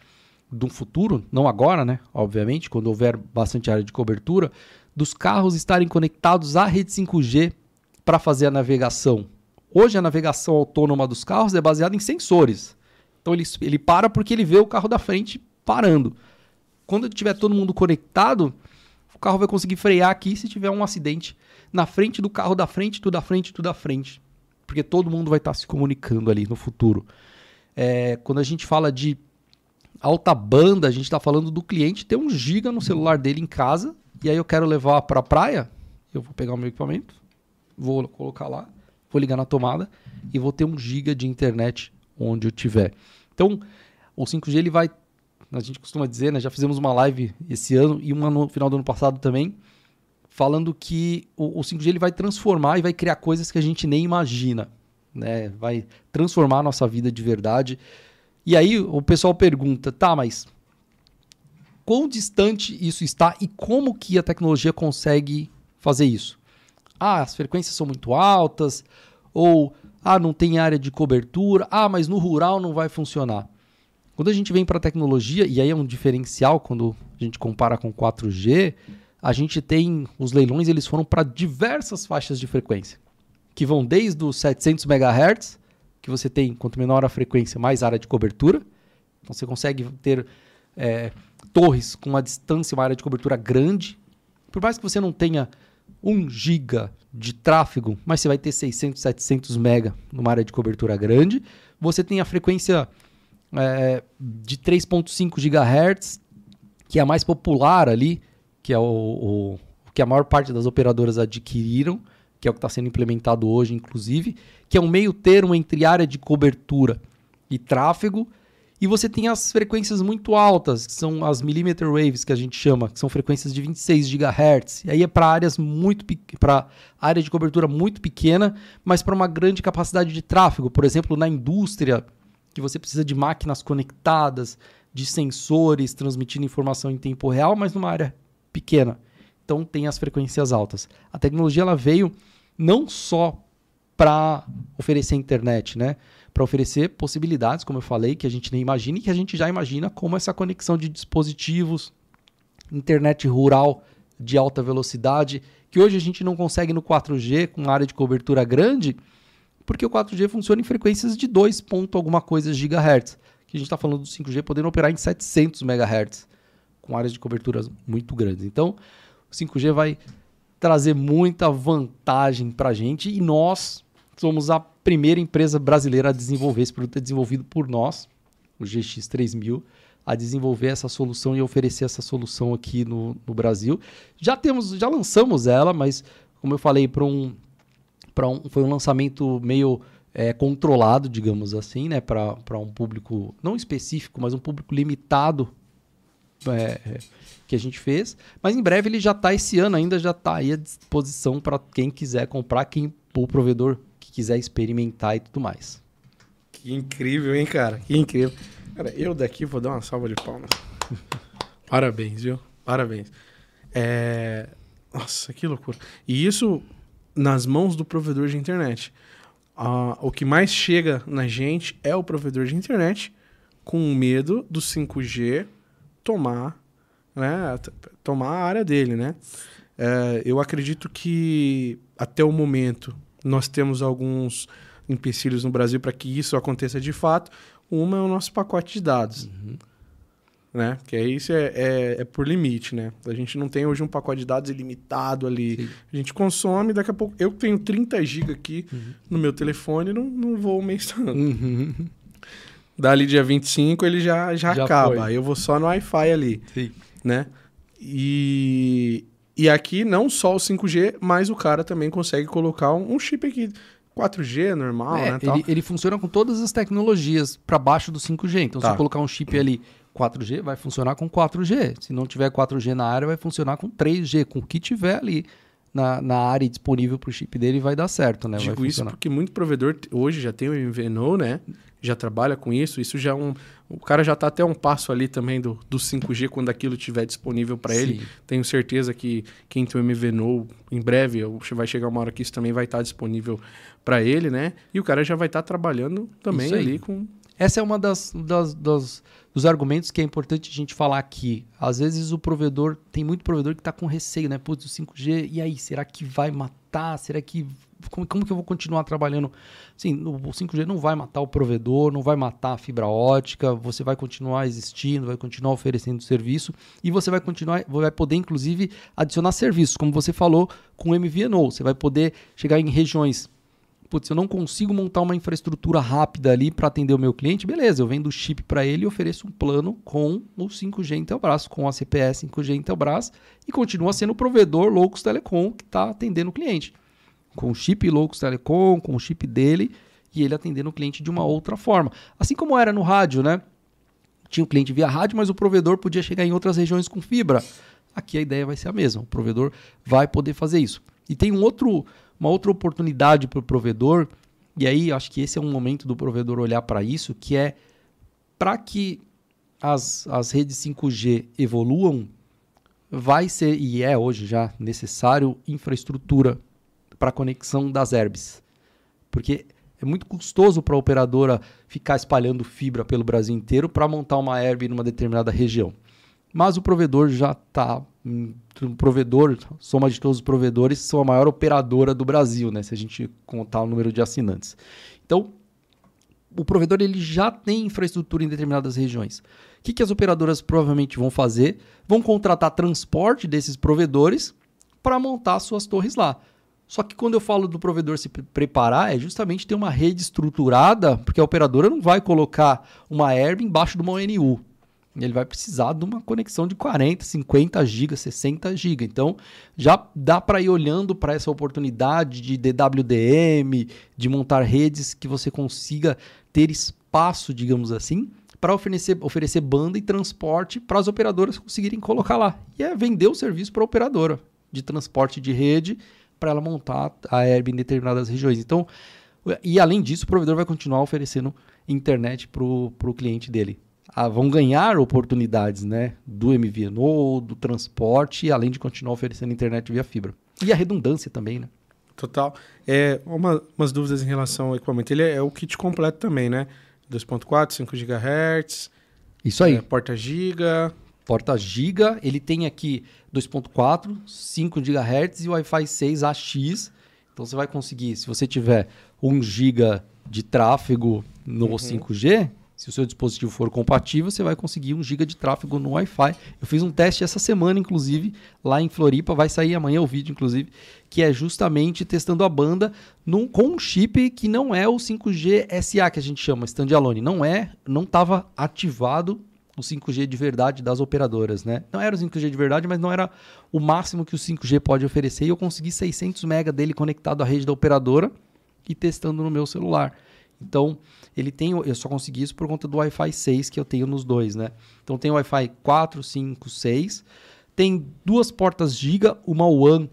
de um futuro, não agora, né? Obviamente, quando houver bastante área de cobertura, dos carros estarem conectados à rede 5G para fazer a navegação. Hoje a navegação autônoma dos carros é baseada em sensores. Então ele, ele para porque ele vê o carro da frente parando. Quando tiver todo mundo conectado, o carro vai conseguir frear aqui se tiver um acidente na frente do carro da frente, tudo da frente, tudo da frente. Porque todo mundo vai estar se comunicando ali no futuro. É, quando a gente fala de alta banda, a gente está falando do cliente ter um giga no celular dele em casa e aí eu quero levar para a praia, eu vou pegar o meu equipamento, vou colocar lá, vou ligar na tomada e vou ter um giga de internet onde eu tiver. Então, o 5G ele vai, a gente costuma dizer, né, já fizemos uma live esse ano e uma no final do ano passado também, falando que o, o 5G ele vai transformar e vai criar coisas que a gente nem imagina, né? Vai transformar a nossa vida de verdade. E aí o pessoal pergunta, tá, mas quão distante isso está e como que a tecnologia consegue fazer isso. Ah, as frequências são muito altas, ou ah, não tem área de cobertura, ah, mas no rural não vai funcionar. Quando a gente vem para a tecnologia, e aí é um diferencial quando a gente compara com 4G, a gente tem os leilões, eles foram para diversas faixas de frequência, que vão desde os 700 MHz, que você tem, quanto menor a frequência, mais área de cobertura. Então você consegue ter é, torres com uma distância, uma área de cobertura grande. Por mais que você não tenha 1 giga de tráfego, mas você vai ter 600, 700 mega numa área de cobertura grande. Você tem a frequência é, de 3.5 GHz, que é a mais popular ali, que é o, o, que a maior parte das operadoras adquiriram, que é o que está sendo implementado hoje, inclusive, que é um meio termo entre área de cobertura e tráfego, e você tem as frequências muito altas, que são as millimeter waves que a gente chama, que são frequências de 26 GHz. E aí é para áreas muito para área de cobertura muito pequena, mas para uma grande capacidade de tráfego, por exemplo, na indústria, que você precisa de máquinas conectadas, de sensores transmitindo informação em tempo real, mas numa área pequena. então tem as frequências altas. A tecnologia ela veio não só para oferecer internet, né? Para oferecer possibilidades, como eu falei, que a gente nem imagina e que a gente já imagina, como essa conexão de dispositivos, internet rural de alta velocidade, que hoje a gente não consegue no 4G com área de cobertura grande, porque o 4G funciona em frequências de 2 ponto alguma coisa gigahertz. Que a gente está falando do 5G podendo operar em 700 megahertz, com áreas de coberturas muito grandes. Então, o 5G vai trazer muita vantagem para a gente e nós somos a primeira empresa brasileira a desenvolver esse produto, é desenvolvido por nós, o GX3000, a desenvolver essa solução e oferecer essa solução aqui no, no Brasil. Já temos, já lançamos ela, mas como eu falei, para um, um, foi um lançamento meio é, controlado, digamos assim, né, para um público não específico, mas um público limitado é, que a gente fez. Mas em breve ele já está esse ano ainda já está aí à disposição para quem quiser comprar, quem o provedor quiser experimentar e tudo mais. Que incrível, hein, cara? Que incrível. Cara, eu daqui vou dar uma salva de palmas. Parabéns, viu? Parabéns. É... Nossa, que loucura. E isso nas mãos do provedor de internet. O que mais chega na gente é o provedor de internet com medo do 5G tomar, né, tomar a área dele, né? É, eu acredito que até o momento nós temos alguns empecilhos no Brasil para que isso aconteça de fato. Uma é o nosso pacote de dados. Uhum. Né? Que é isso é, é, é, por limite, né? A gente não tem hoje um pacote de dados ilimitado ali. Sim. A gente consome, daqui a pouco. Eu tenho 30 GB aqui uhum. no meu telefone não, não vou mencionando. Uhum. Dali dia 25 ele já, já, já acaba. Foi. Eu vou só no Wi-Fi ali. Sim. Né? E, e aqui não só o 5G, mas o cara também consegue colocar um, um chip aqui. 4G normal, é, né? Ele, ele, funciona com todas as tecnologias para baixo do 5G. Então, tá. se colocar um chip ali 4G, vai funcionar com 4G. Se não tiver 4G na área, vai funcionar com 3G, com o que tiver ali na, na área disponível para o chip dele, vai dar certo, né? Digo isso porque muito provedor hoje já tem o MVNO, né? Já trabalha com isso, isso já é um. O cara já está até um passo ali também do, do 5G quando aquilo estiver disponível para ele. Tenho certeza que quem tem o MVNO, em breve, vai chegar uma hora que isso também vai estar tá disponível para ele, né? E o cara já vai estar tá trabalhando também ali com. Essa é uma das, das, das, dos argumentos que é importante a gente falar aqui. Às vezes o provedor, tem muito provedor que está com receio, né? Putz, o 5G, e aí, será que vai matar? Será que como, como que eu vou continuar trabalhando? Sim, o 5G não vai matar o provedor, não vai matar a fibra ótica, você vai continuar existindo, vai continuar oferecendo serviço e você vai continuar, vai poder inclusive adicionar serviços, como você falou com o MVNO. Você vai poder chegar em regiões putz, eu não consigo montar uma infraestrutura rápida ali para atender o meu cliente, beleza, eu vendo o chip para ele e ofereço um plano com o 5G Intelbras, com a CPS 5G Intelbras e continua sendo o provedor Loucos Telecom que está atendendo o cliente com o chip Loucos Telecom, com o chip dele, e ele atendendo o cliente de uma outra forma. Assim como era no rádio, né? Tinha o cliente via rádio, mas o provedor podia chegar em outras regiões com fibra. Aqui a ideia vai ser a mesma. O provedor vai poder fazer isso. E tem um outro, uma outra oportunidade para o provedor, e aí acho que esse é um momento do provedor olhar para isso, que é para que as, as redes 5G evoluam, vai ser, e é hoje já necessário, infraestrutura para a conexão das herbes. Porque é muito custoso para a operadora ficar espalhando fibra pelo Brasil inteiro para montar uma herb numa determinada região. Mas o provedor já está. Um provedor, soma de todos os provedores, são a maior operadora do Brasil, né? Se a gente contar o número de assinantes. Então, o provedor ele já tem infraestrutura em determinadas regiões. O que, que as operadoras provavelmente vão fazer? Vão contratar transporte desses provedores para montar suas torres lá. Só que quando eu falo do provedor se preparar, é justamente ter uma rede estruturada, porque a operadora não vai colocar uma herb embaixo de uma ONU. Ele vai precisar de uma conexão de 40, 50 GB, 60 GB. Então, já dá para ir olhando para essa oportunidade de DWDM, de montar redes que você consiga ter espaço, digamos assim, para oferecer, oferecer banda e transporte para as operadoras conseguirem colocar lá. E é vender o serviço para a operadora de transporte de rede para ela montar a herb em determinadas regiões. Então, e além disso, o provedor vai continuar oferecendo internet para o cliente dele. a- vão ganhar oportunidades, né? Do MVNO, do transporte, além de continuar oferecendo internet via fibra. E a redundância também, né? Total. É, uma, umas dúvidas em relação ao equipamento. Ele é, é o kit completo também, né? 2.4, 5 GHz, Isso aí. é, porta giga. Porta Giga, ele tem aqui 2.4, 5 GHz e Wi-Fi 6 AX. Então você vai conseguir, se você tiver 1 GB de tráfego no 5G, se o seu dispositivo for compatível, você vai conseguir 1 GB de tráfego no Wi-Fi. Eu fiz um teste essa semana, inclusive, lá em Floripa, vai sair amanhã o vídeo, inclusive, que é justamente testando a banda num, com um chip que não é o 5G SA que a gente chama, standalone. Não é, não estava ativado o 5G de verdade das operadoras, né? Não era o 5G de verdade, mas não era o máximo que o 5G pode oferecer. E eu consegui 600 MB dele conectado à rede da operadora e testando no meu celular. Então, ele tem, eu só consegui isso por conta do Wi-Fi 6 que eu tenho nos dois, né? Então tem Wi-Fi 4, 5, 6. Tem duas portas giga, uma WAN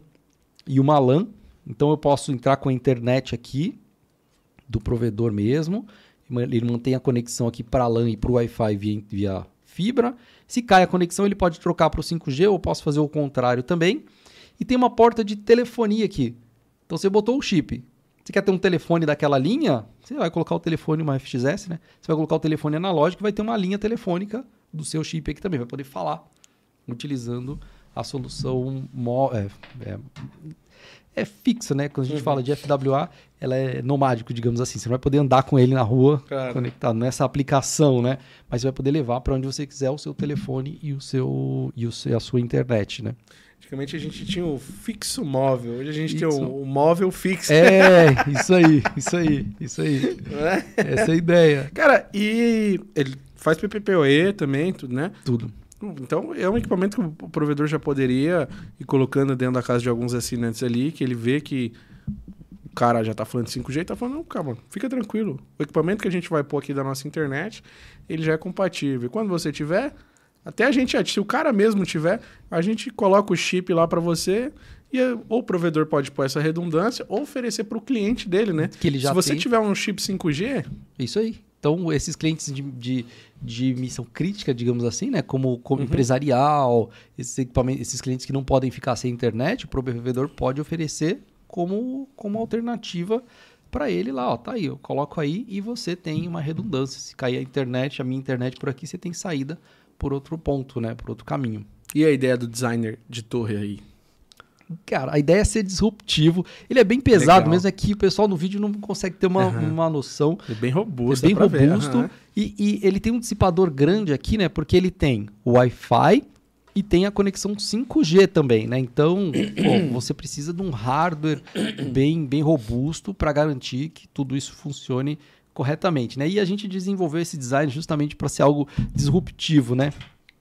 e uma LAN. Então eu posso entrar com a internet aqui do provedor mesmo. Ele mantém a conexão aqui para a LAN e para o Wi-Fi via, via fibra. Se cai a conexão, ele pode trocar para o 5G ou posso fazer o contrário também. E tem uma porta de telefonia aqui. Então você botou o chip. Você quer ter um telefone daquela linha? Você vai colocar o telefone, uma FXS, né? Você vai colocar o telefone analógico e vai ter uma linha telefônica do seu chip aqui também. Vai poder falar utilizando a solução é, é, é fixa, né? Quando a gente fala de FWA, ela é nomádico, digamos assim. Você não vai poder andar com ele na rua Claro. conectado nessa aplicação, né? Mas você vai poder levar para onde você quiser o seu telefone e o seu e o a sua internet, né? Antigamente a gente tinha o fixo móvel. Hoje a gente Fixo. tem o, o móvel fixo. É, isso aí, isso aí, isso aí. é? Essa é a ideia. Cara, e ele faz PPPoE também, tudo, né? Tudo. Então é um equipamento que o provedor já poderia ir colocando dentro da casa de alguns assinantes ali, que ele vê que o cara já tá falando de 5G e tá falando, não, calma, fica tranquilo. O equipamento que a gente vai pôr aqui da nossa internet, ele já é compatível. Quando você tiver, até a gente, se o cara mesmo tiver, a gente coloca o chip lá para você e eh, ou o provedor pode pôr essa redundância ou oferecer para o cliente dele, né? Que ele já se você tem. tiver um chip 5G, Isso aí. Então, esses clientes de, de, de missão crítica, digamos assim, né? Como, como empresarial, esses, equipamentos, esses clientes que não podem ficar sem internet, o provedor pode oferecer como, como alternativa para ele lá, ó, tá aí, eu coloco aí e você tem uma redundância. Se cair a internet, a minha internet por aqui, você tem saída por outro ponto, né? Por outro caminho. e a ideia do designer de torre aí? Cara, a ideia é ser disruptivo. Ele é bem pesado, Legal. mesmo é que o pessoal no vídeo não consegue ter uma, Aham. uma noção. É bem robusto, é bem robusto. aham. E, e ele tem um dissipador grande aqui, né? Porque ele tem o Wi-Fi e tem a conexão 5G também, né? Então, pô, você precisa de um hardware bem, bem robusto para garantir que tudo isso funcione corretamente, né? E a gente desenvolveu esse design justamente para ser algo disruptivo, né?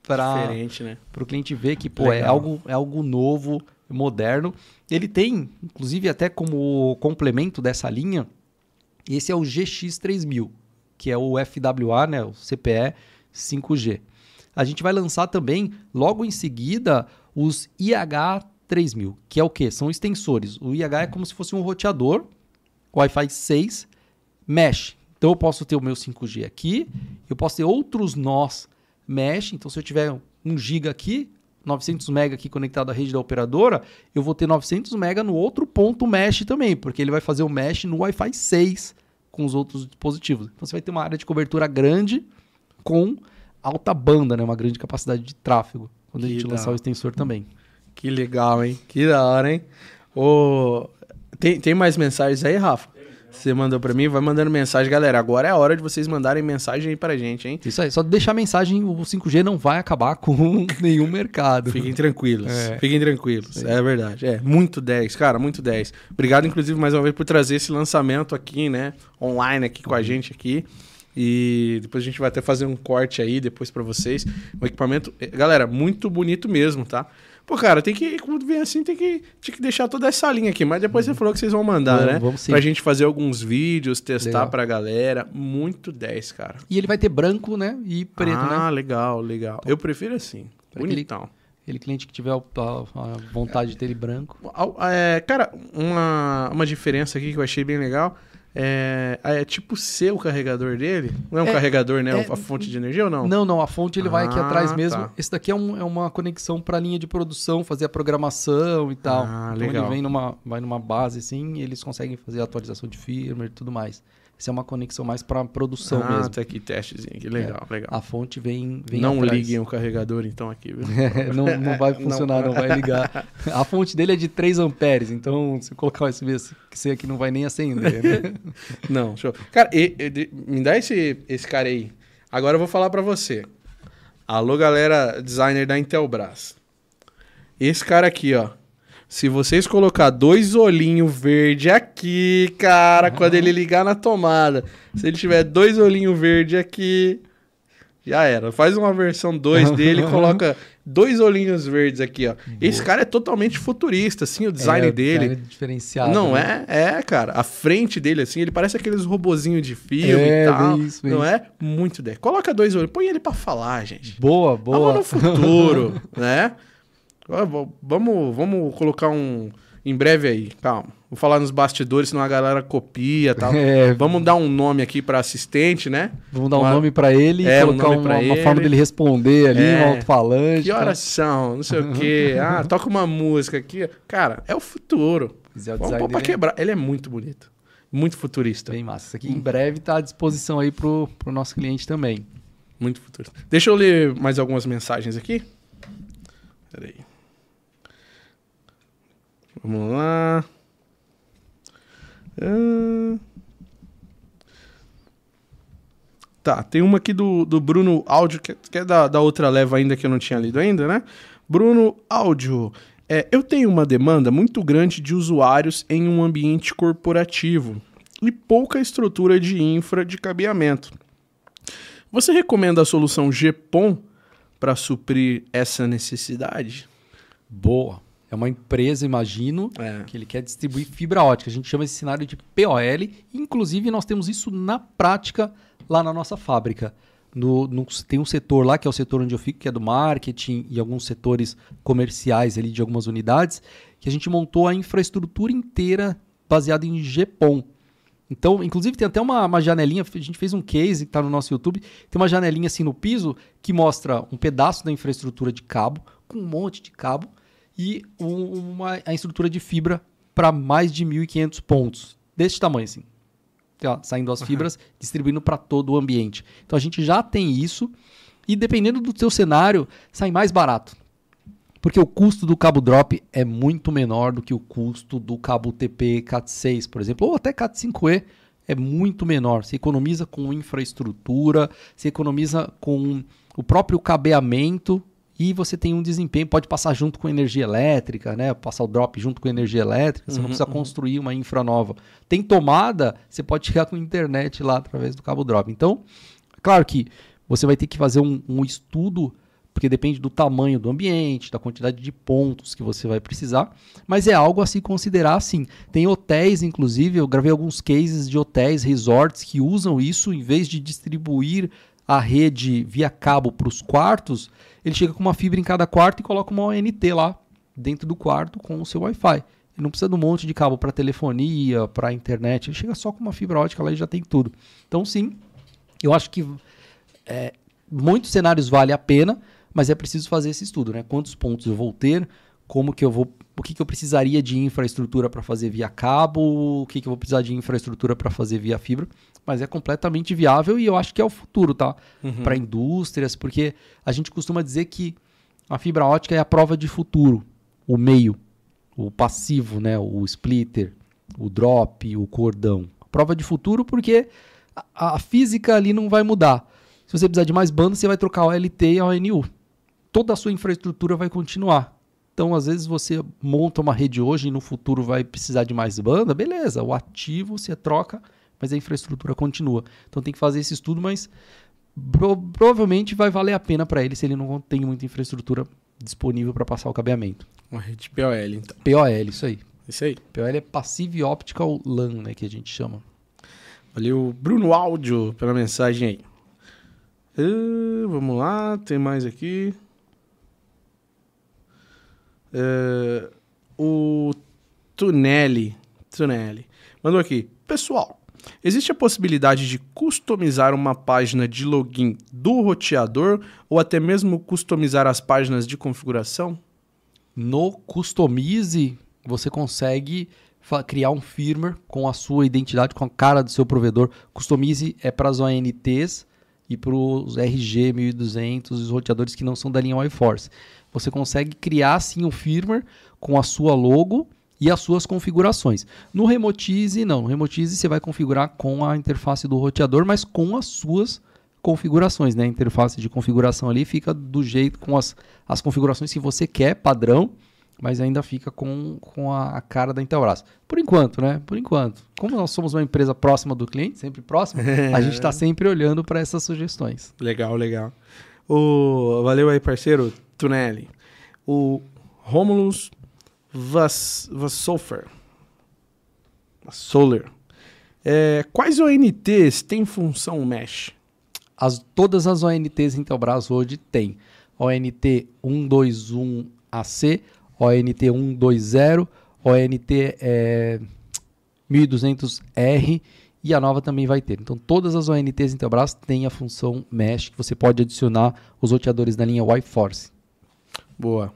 Para Diferente, né? para o cliente ver que pô, é algo, é algo novo, moderno. Ele tem, inclusive, até como complemento dessa linha, esse é o GX3000, que é o FWA, né, o CPE 5G. A gente vai lançar também, logo em seguida, os IH3000, que é o quê? São extensores. O IH é como se fosse um roteador, Wi-Fi 6, mesh. Então eu posso ter o meu 5G aqui, eu posso ter outros nós mesh. Então se eu tiver 1 GB aqui, 900 MB aqui conectado à rede da operadora, eu vou ter 900 MB no outro ponto mesh também, porque ele vai fazer o mesh no Wi-Fi 6 com os outros dispositivos. Então você vai ter uma área de cobertura grande com alta banda, né? uma grande capacidade de tráfego, quando a Que gente da- lançar o extensor também. Que legal, hein? Que da hora, hein? Ô, Tem, tem mais mensagens aí, Rafa? Você mandou pra mim, vai mandando mensagem. Galera, agora é a hora de vocês mandarem mensagem aí pra gente, hein? Isso aí, só deixar mensagem, o 5G não vai acabar com nenhum mercado. Fiquem tranquilos. É. Fiquem tranquilos. É verdade. É, muito 10, cara, muito 10. Obrigado, inclusive, mais uma vez por trazer esse lançamento aqui, né? Online aqui com a gente aqui. E depois a gente vai até fazer um corte aí depois pra vocês. O equipamento, eh, galera, muito bonito mesmo, tá? Pô, cara, tem que, quando vem assim, tem que, tinha que deixar toda essa linha aqui. Mas depois você falou que vocês vão mandar, Vamos, né? vamos sim. Pra gente fazer alguns vídeos, testar Legal. pra galera. Muito 10, cara. E ele vai ter branco, né? E preto, ah, né? legal, legal. Eu prefiro assim. Aquele- Bonitão. Aquele cliente que tiver a, a- vontade de ter ele branco. É, cara, uma, uma diferença aqui que eu achei bem legal É, é tipo C o carregador dele? Não é um É, carregador, né? é- a fonte de energia ou não? Não, não, a fonte ele vai aqui Ah, atrás mesmo. tá. Esse daqui é, um- é uma conexão para linha de produção, fazer a programação e tal. Ah, então legal. ele vem numa, vai numa base assim e eles conseguem fazer a atualização de firmware e tudo mais. Essa é uma conexão mais para produção ah, mesmo. tá aqui, testezinho aqui. Legal, legal. A fonte vem, vem não atrás. liguem o carregador, então, aqui, viu? É, não, não vai Não. funcionar, não. vai ligar. A fonte dele é de 3 amperes, então se eu colocar o USB-C aqui não vai nem acender. Né? Não, show. Cara, e- e- me dá esse, esse cara aí. Agora eu vou falar pra você. Alô, galera designer da Intelbras. Esse cara aqui, ó. Se vocês colocar dois olhinhos verde aqui, cara, quando ele ligar na tomada. Se ele tiver dois olhinhos verde aqui, já era. Faz uma versão 2 dele e coloca dois olhinhos verdes aqui, ó. Esse cara é totalmente futurista, assim, o design É, dele. design diferenciado. Não né? é? É, cara. A frente dele, assim, ele parece aqueles robozinhos de filme É, e tal. isso, não isso. é? Muito ideia. Coloca dois olhos. Põe ele pra falar, gente. Boa, boa. no futuro, né? Vo- Vamos, vamos colocar um... Em breve aí, calma. Vou falar nos bastidores, senão a galera copia e tal. É, Vamos dar um nome aqui pra assistente, né? Vamos dar um Uma- nome pra ele É, e um colocar nome uma, pra uma ele. forma dele responder ali, É. um alto-falante. Que horas são? Não sei o quê. Ah, toca uma música aqui. Cara, é o futuro. Quiser o Vamos pôr pra dele é quebrar. Ele é muito bonito. Muito futurista. Bem massa. Isso aqui em breve tá à disposição aí pro, pro nosso cliente também. Muito futurista. Deixa eu ler mais algumas mensagens aqui. Peraí. Vamos lá. Ah. Tá, tem uma aqui do, do Bruno Áudio, que, que é da, da outra leva ainda que eu não tinha lido ainda, né? Bruno Áudio. É, eu tenho uma demanda muito grande de usuários em um ambiente corporativo e pouca estrutura de infra de cabeamento. Você recomenda a solução GPON para suprir essa necessidade? Boa. É uma empresa, imagino, É. que ele quer distribuir fibra ótica. A gente chama esse cenário de POL. Inclusive, nós temos isso na prática lá na nossa fábrica. No, no- tem um setor lá, que é o setor onde eu fico, que é do marketing e alguns setores comerciais ali de algumas unidades, que a gente montou a infraestrutura inteira baseada em GPON. Então, inclusive, tem até uma, uma janelinha, a gente fez um case que está no nosso YouTube, tem uma janelinha assim no piso que mostra um pedaço da infraestrutura de cabo, com um monte de cabo, e um- uma, a estrutura de fibra para mais de 1.500 pontos, desse tamanho assim. Saindo as fibras, distribuindo para todo o ambiente. Então, a gente já tem isso, e dependendo do seu cenário, sai mais barato. Porque o custo do cabo drop é muito menor do que o custo do cabo TP Cat6, por exemplo, ou até Cat5e é muito menor. Você economiza com infraestrutura, você economiza com o próprio cabeamento e você tem um desempenho, pode passar junto com energia elétrica, né? Passar o drop junto com energia elétrica, você não precisa construir uma infra nova. Tem tomada, você pode chegar com internet lá através do cabo drop. Então, claro que você vai ter que fazer um, um estudo, porque depende do tamanho do ambiente, da quantidade de pontos que você vai precisar, mas é algo a se considerar sim. Tem hotéis, inclusive, eu gravei alguns cases de hotéis, resorts que usam isso, em vez de distribuir a rede via cabo para os quartos, ele chega com uma fibra em cada quarto e coloca uma ONT lá dentro do quarto com o seu Wi-Fi. Ele não precisa de um monte de cabo para telefonia, para internet, ele chega só com uma fibra ótica lá e já tem tudo. Então, sim, eu acho que é, muitos cenários vale a pena, mas é preciso fazer esse estudo, né? Quantos pontos eu vou ter, como que eu vou, o que, que eu precisaria de infraestrutura para fazer via cabo, o que, que eu vou precisar de infraestrutura para fazer via fibra, mas é completamente viável e eu acho que é o futuro, tá? Para indústrias, porque a gente costuma dizer que a fibra ótica é a prova de futuro, o meio, o passivo, né? O splitter, o drop, o cordão. Prova de futuro porque a, a física ali não vai mudar. Se você precisar de mais banda, você vai trocar o LT e a ONU. Toda a sua infraestrutura vai continuar. Então, às vezes, você monta uma rede hoje e no futuro vai precisar de mais banda, beleza. O ativo você troca, mas a infraestrutura continua. Então, tem que fazer esse estudo, mas pro- provavelmente vai valer a pena para ele se ele não tem muita infraestrutura disponível para passar o cabeamento. Uma rede POL, então. POL, isso aí. Isso aí. POL é Passive Optical LAN, né, que a gente chama. Valeu, Bruno Áudio, pela mensagem aí. Ah, vamos lá, tem mais aqui. Ah, o Tunelli, Tunelli mandou aqui. Pessoal, existe a possibilidade de customizar uma página de login do roteador ou até mesmo customizar as páginas de configuração? No Customize, você consegue criar um firmware com a sua identidade, com a cara do seu provedor. Customize é para as ONTs e para os RG 1200, os roteadores que não são da linha WiForce. Você consegue criar sim um firmware com a sua logo e as suas configurações. No Remotize, não. No Remotize você vai configurar com a interface do roteador, mas com as suas configurações, né? A interface de configuração ali fica do jeito com as, as configurações que você quer, padrão, mas ainda fica com, com a, a cara da Intelbras. Por enquanto, né? Por enquanto. Como nós somos uma empresa próxima do cliente, sempre próxima, a gente está sempre olhando para essas sugestões. Legal, legal. O, valeu aí, parceiro Tunelli. O Romulus Vas, Vassofer. Solar. É, quais ONTs têm função mesh? As, todas as ONTs Intelbras hoje têm ONT 121AC, ONT 120, ONT é, 1200R e a nova também vai ter. Então todas as ONTs Intelbras têm a função mesh que você pode adicionar os roteadores da linha Y-Force. Boa.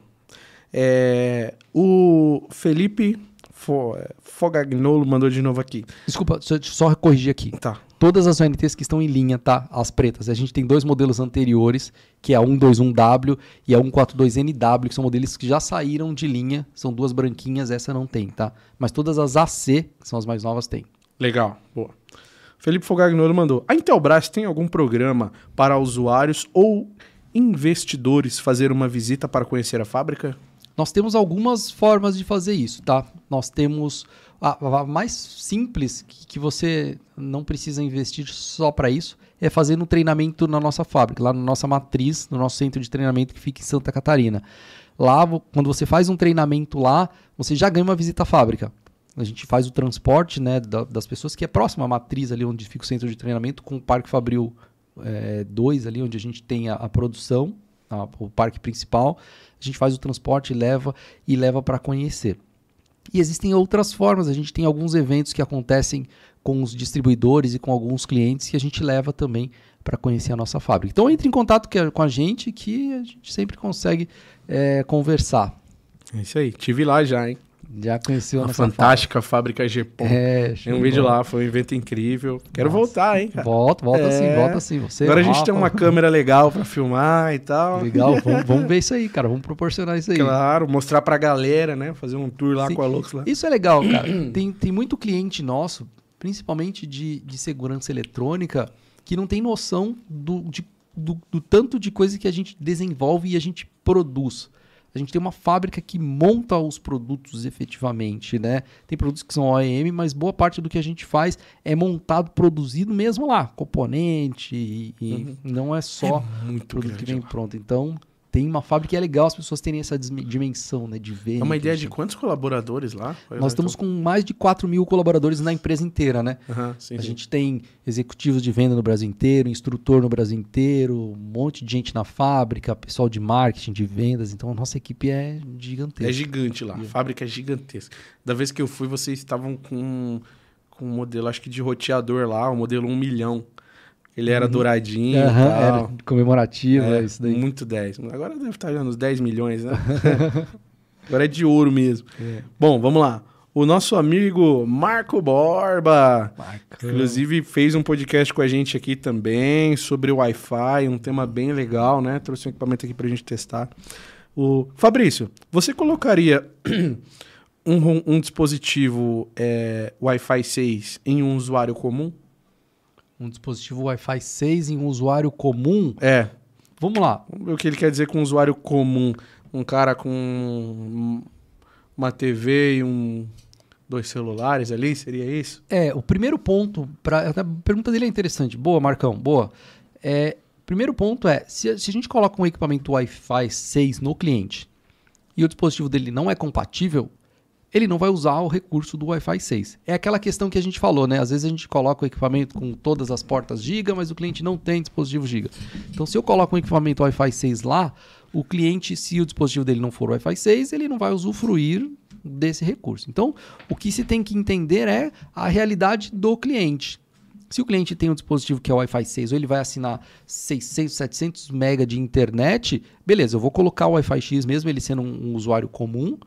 É, o Felipe Fo- Fogagnolo mandou de novo aqui. Desculpa, só, só corrigir aqui. Tá. Todas as ONTs que estão em linha, tá? As pretas. A gente tem dois modelos anteriores, que é a 121W e a 142NW, que são modelos que já saíram de linha. São duas branquinhas, essa não tem, tá? Mas todas as AC, que são as mais novas, tem. Legal, boa. Felipe Fogagnolo mandou. A Intelbras tem algum programa para usuários ou investidores fazer uma visita para conhecer a fábrica? Nós temos algumas formas de fazer isso, tá? Nós temos a, a mais simples, que, que você não precisa investir só para isso, é fazer um treinamento na nossa fábrica, lá na nossa matriz, no nosso centro de treinamento que fica em Santa Catarina. Lá, quando você faz um treinamento lá, você já ganha uma visita à fábrica. A gente faz o transporte né, da- das pessoas, que é próximo à matriz ali onde fica o centro de treinamento, com o Parque Fabril 2 ali, onde a gente tem a, a produção, a- o parque principal. A gente faz o transporte, leva e leva para conhecer. E existem outras formas, a gente tem alguns eventos que acontecem com os distribuidores e com alguns clientes que a gente leva também para conhecer a nossa fábrica. Então entre em contato que- com a gente que a gente sempre consegue é, conversar. É isso aí. Tive lá já, hein? Já conheceu a nossa fantástica fábrica fábrica. É, Tem um de vídeo lá, foi um evento incrível. Quero Nossa. voltar, hein, cara? Volta, volta É. sim, volta sim. Você, Agora a gente tem uma câmera legal pra filmar e tal. Legal, vamos, vamos ver isso aí, cara. Vamos proporcionar isso aí. Claro, mostrar pra galera, né? Fazer um tour lá Sim. com a Lux lá. Isso é legal, cara. tem, tem muito cliente nosso, principalmente de, de segurança eletrônica, que não tem noção do, de- do, do tanto de coisa que a gente desenvolve e a gente produz. A gente tem uma fábrica que monta os produtos efetivamente, né? Tem produtos que são OEM, mas boa parte do que a gente faz é montado, produzido mesmo lá, componente e, e não é só Muito produto que grande vem lá. pronto. Então, tem uma fábrica e é legal as pessoas terem essa dimensão, né, de ver. É uma ideia de quantos colaboradores lá? Nós estamos com mais de 4 mil colaboradores na empresa inteira, né? Aham, sim, a sim. gente tem executivos de venda no Brasil inteiro, instrutor no Brasil inteiro, um monte de gente na fábrica, pessoal de marketing, de vendas. Então, a nossa equipe é gigantesca. É gigante lá, a fábrica é gigantesca. Da vez que eu fui, vocês estavam com, com um modelo, acho que de roteador lá, o modelo 1 milhão. Ele era douradinho Uhum. Aham, tal. era comemorativa, É, isso daí. Muito 10. Agora deve estar já nos 10 milhões, né? Agora é de ouro mesmo. É. Bom, vamos lá. O nosso amigo Marco Borba, Bacana. inclusive, fez um podcast com a gente aqui também sobre o Wi-Fi, um tema bem legal, né? Trouxe um equipamento aqui pra gente testar. O Fabrício, você colocaria um, um dispositivo é, Wi-Fi 6 em um usuário comum? Um dispositivo Wi-Fi 6 em um usuário comum. É, Vamos lá. O que ele quer dizer com usuário comum. Um cara com uma TV e um dois celulares ali, seria isso? É, o primeiro ponto, pra, a pergunta dele é interessante. Boa, Marcão, boa. É, primeiro ponto é, se, se a gente coloca um equipamento Wi-Fi 6 no cliente e o dispositivo dele não é compatível, ele não vai usar o recurso do Wi-Fi 6. É aquela questão que a gente falou, né? Às vezes a gente coloca o equipamento com todas as portas Giga, mas o cliente não tem dispositivo Giga. Então, se eu coloco um equipamento Wi-Fi 6 lá, o cliente, se o dispositivo dele não for Wi-Fi 6, ele não vai usufruir desse recurso. Então, o que se tem que entender é a realidade do cliente. Se o cliente tem um dispositivo que é Wi-Fi 6 ou ele vai assinar 600, 700 MB de internet, beleza, eu vou colocar o Wi-Fi X mesmo ele sendo um, um usuário comum,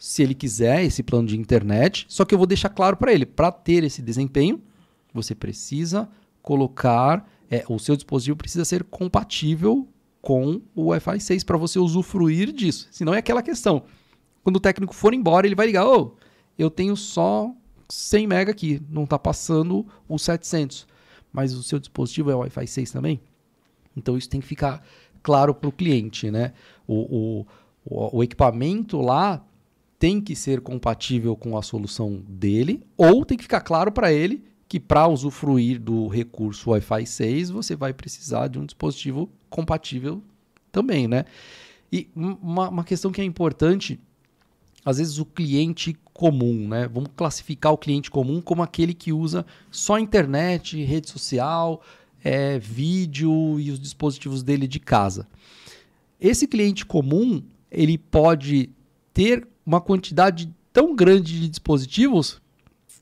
se ele quiser esse plano de internet, só que eu vou deixar claro para ele, para ter esse desempenho, você precisa colocar, é, o seu dispositivo precisa ser compatível com o Wi-Fi 6 para você usufruir disso. Senão é aquela questão. Quando o técnico for embora, ele vai ligar: "Ô, oh, eu tenho só 100 MB aqui, não está passando os 700". Mas o seu dispositivo é Wi-Fi 6 também? Então isso tem que ficar claro para o cliente, né? O, o, o equipamento lá tem que ser compatível com a solução dele, ou tem que ficar claro para ele que para usufruir do recurso Wi-Fi 6 você vai precisar de um dispositivo compatível também, né? E uma, uma questão que é importante, às vezes o cliente comum, né? Vamos classificar o cliente comum como aquele que usa só internet, rede social, é, vídeo e os dispositivos dele de casa. Esse cliente comum ele pode ter uma quantidade tão grande de dispositivos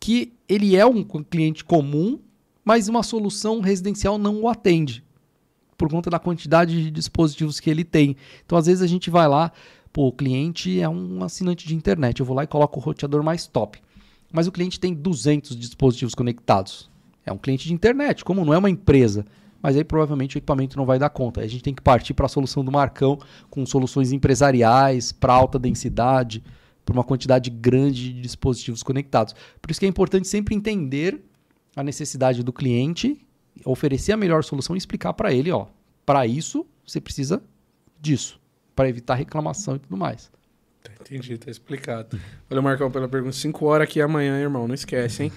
que ele é um cliente comum, mas uma solução residencial não o atende por conta da quantidade de dispositivos que ele tem. Então, às vezes, a gente vai lá, pô, o cliente é um assinante de internet, eu vou lá e coloco o roteador mais top. Mas o cliente tem 200 dispositivos conectados. É um cliente de internet, como não é uma empresa. Mas aí provavelmente o equipamento não vai dar conta. A gente tem que partir para a solução do Marcão com soluções empresariais, para alta densidade, para uma quantidade grande de dispositivos conectados. Por isso que é importante sempre entender a necessidade do cliente oferecer a melhor solução e explicar para ele, ó, para isso você precisa disso, para evitar reclamação e tudo mais. Tá, entendi, tá explicado. Valeu, Marcão, pela pergunta. 5 horas aqui amanhã, irmão, não esquece, hein?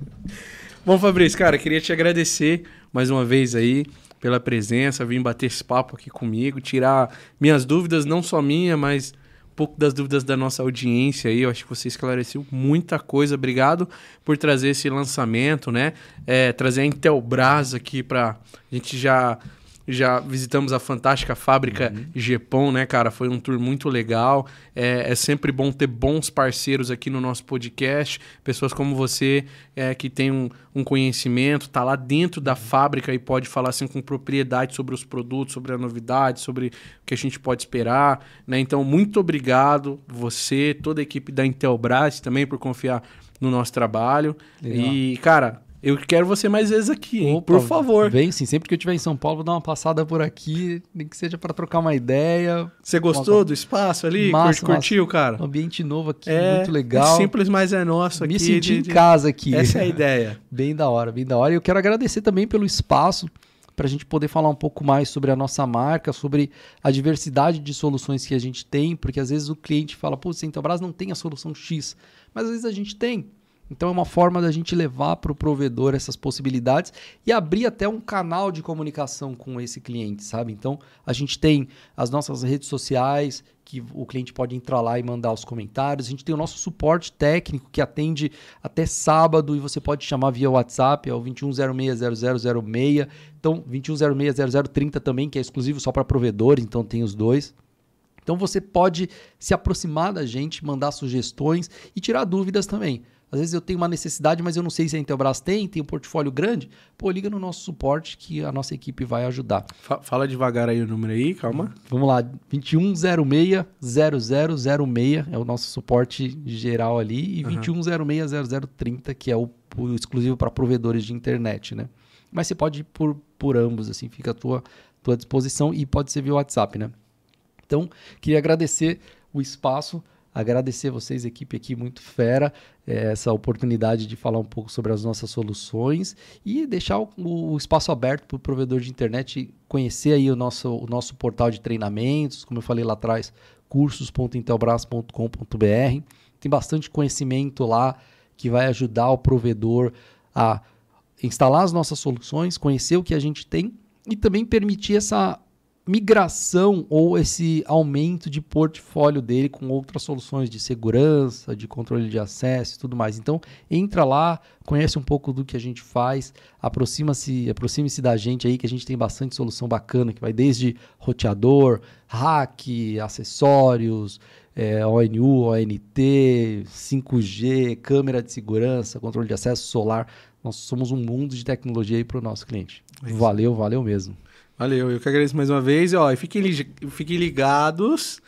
Bom, Fabrício, cara, queria te agradecer mais uma vez aí pela presença, vir bater esse papo aqui comigo, tirar minhas dúvidas, não só minha, mas um pouco das dúvidas da nossa audiência aí. Eu acho que você esclareceu muita coisa. Obrigado por trazer esse lançamento, né? É, trazer a Intelbras aqui para a gente já já visitamos a fantástica fábrica uhum. Gepon, né, cara? Foi um tour muito legal. É, é, sempre bom ter bons parceiros aqui no nosso podcast, pessoas como você é, que tem um, um, conhecimento, tá lá dentro da fábrica e pode falar assim com propriedade sobre os produtos, sobre a novidade, sobre o que a gente pode esperar, né? Então, muito obrigado você, toda a equipe da Intelbras também por confiar no nosso trabalho. Legal. E, cara, eu quero você mais vezes aqui, hein? Opa, por favor. Vem sim, sempre que eu estiver em São Paulo, vou dar uma passada por aqui, nem que seja para trocar uma ideia. Você gostou uma... do espaço ali? Massa, curtiu, massa. cara? Um ambiente novo aqui, é, muito legal. É simples, mas é nosso aqui. Me senti de, em casa aqui. Essa é a ideia. bem da hora, bem da hora. E eu quero agradecer também pelo espaço para a gente poder falar um pouco mais sobre a nossa marca, sobre a diversidade de soluções que a gente tem, porque às vezes o cliente fala, pô, Centrobras não tem a solução X, mas às vezes a gente tem. Então é uma forma da gente levar para o provedor essas possibilidades e abrir até um canal de comunicação com esse cliente, sabe? Então a gente tem as nossas redes sociais que o cliente pode entrar lá e mandar os comentários. A gente tem o nosso suporte técnico que atende até sábado e você pode chamar via WhatsApp, é o 21060006. Então 21060030 também, que é exclusivo só para provedores, então tem os dois. Então você pode se aproximar da gente, mandar sugestões e tirar dúvidas também. Às vezes eu tenho uma necessidade, mas eu não sei se a Intelbras tem, tem um portfólio grande. Pô, liga no nosso suporte que a nossa equipe vai ajudar. Fala devagar aí o número aí, calma. Vamos lá, 2106-0006 é o nosso suporte geral ali e uhum. 2106-0030, que é o, o exclusivo para provedores de internet, né? Mas você pode ir por, por ambos, assim, fica à tua, tua disposição e pode ser via WhatsApp, né? Então, queria agradecer o espaço agradecer vocês, equipe aqui muito fera, é, essa oportunidade de falar um pouco sobre as nossas soluções e deixar o, o espaço aberto para o provedor de internet conhecer aí o nosso, o nosso portal de treinamentos, como eu falei lá atrás, cursos.intelbras.com.br. Tem bastante conhecimento lá que vai ajudar o provedor a instalar as nossas soluções, conhecer o que a gente tem e também permitir essa migração ou esse aumento de portfólio dele com outras soluções de segurança, de controle de acesso e tudo mais. Então, entra lá, conhece um pouco do que a gente faz, aproxima-se, aproxime-se da gente aí que a gente tem bastante solução bacana que vai desde roteador, hack, acessórios, é, ONU, ONT, 5G, câmera de segurança, controle de acesso solar. Nós somos um mundo de tecnologia aí para o nosso cliente. É. Valeu, valeu mesmo. Valeu, eu que agradeço mais uma vez. E, ó, e fiquem, li- fiquem ligados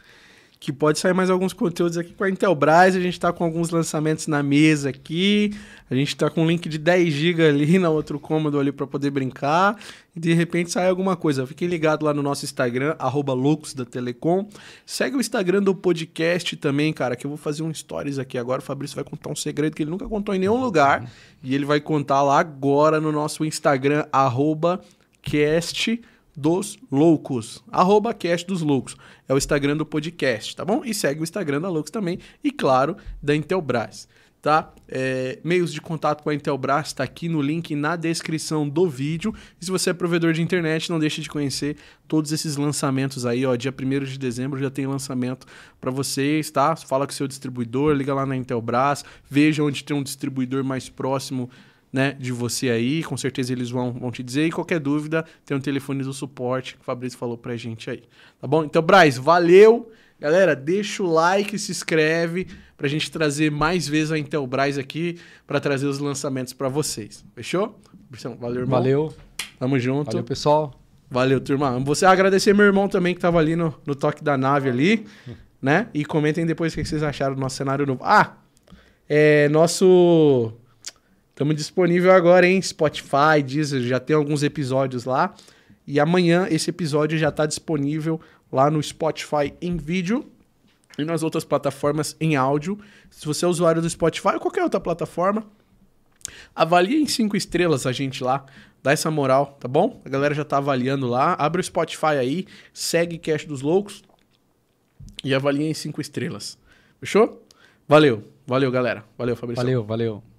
que pode sair mais alguns conteúdos aqui com a Intelbras. A gente tá com alguns lançamentos na mesa aqui. A gente tá com um link de 10 GB ali na outro cômodo ali para poder brincar. E de repente sai alguma coisa. Fiquem ligados lá no nosso Instagram, arroba loucos da Telecom. Segue o Instagram do podcast também, cara, que eu vou fazer um stories aqui agora. O Fabrício vai contar um segredo que ele nunca contou em nenhum lugar. E ele vai contar lá agora no nosso Instagram, arroba cast dos loucos. Arroba cast dos loucos. É o Instagram do podcast, tá bom? E segue o Instagram da Loucos também. E claro, da Intelbras. Tá? É, meios de contato com a Intelbras está aqui no link na descrição do vídeo. E se você é provedor de internet, não deixe de conhecer todos esses lançamentos aí, ó. Dia 1 de dezembro já tem lançamento para vocês, tá? Fala com o seu distribuidor, liga lá na Intelbras, veja onde tem um distribuidor mais próximo né, de você aí, com certeza eles vão, vão te dizer. E qualquer dúvida, tem um telefone do suporte que o Fabrício falou pra gente aí. Tá bom? Então, Braz, valeu! Galera, deixa o like, se inscreve pra gente trazer mais vezes a Intelbras aqui pra trazer os lançamentos pra vocês. Fechou? Valeu, irmão. Valeu, Tamo junto. valeu pessoal. Valeu, turma. Você agradecer meu irmão também que tava ali no, no toque da nave ali, né? E comentem depois o que vocês acharam do nosso cenário novo. Ah, é nosso... Estamos disponível agora em Spotify, Deezer, já tem alguns episódios lá. E amanhã esse episódio já está disponível lá no Spotify em vídeo e nas outras plataformas em áudio. Se você é usuário do Spotify ou qualquer outra plataforma, avalie em cinco estrelas a gente lá. Dá essa moral, tá bom? A galera já tá avaliando lá. Abre o Spotify aí, segue Cash dos Loucos e avalie em cinco estrelas. Fechou? Valeu. Valeu, galera. Valeu, Fabrício. Valeu, valeu.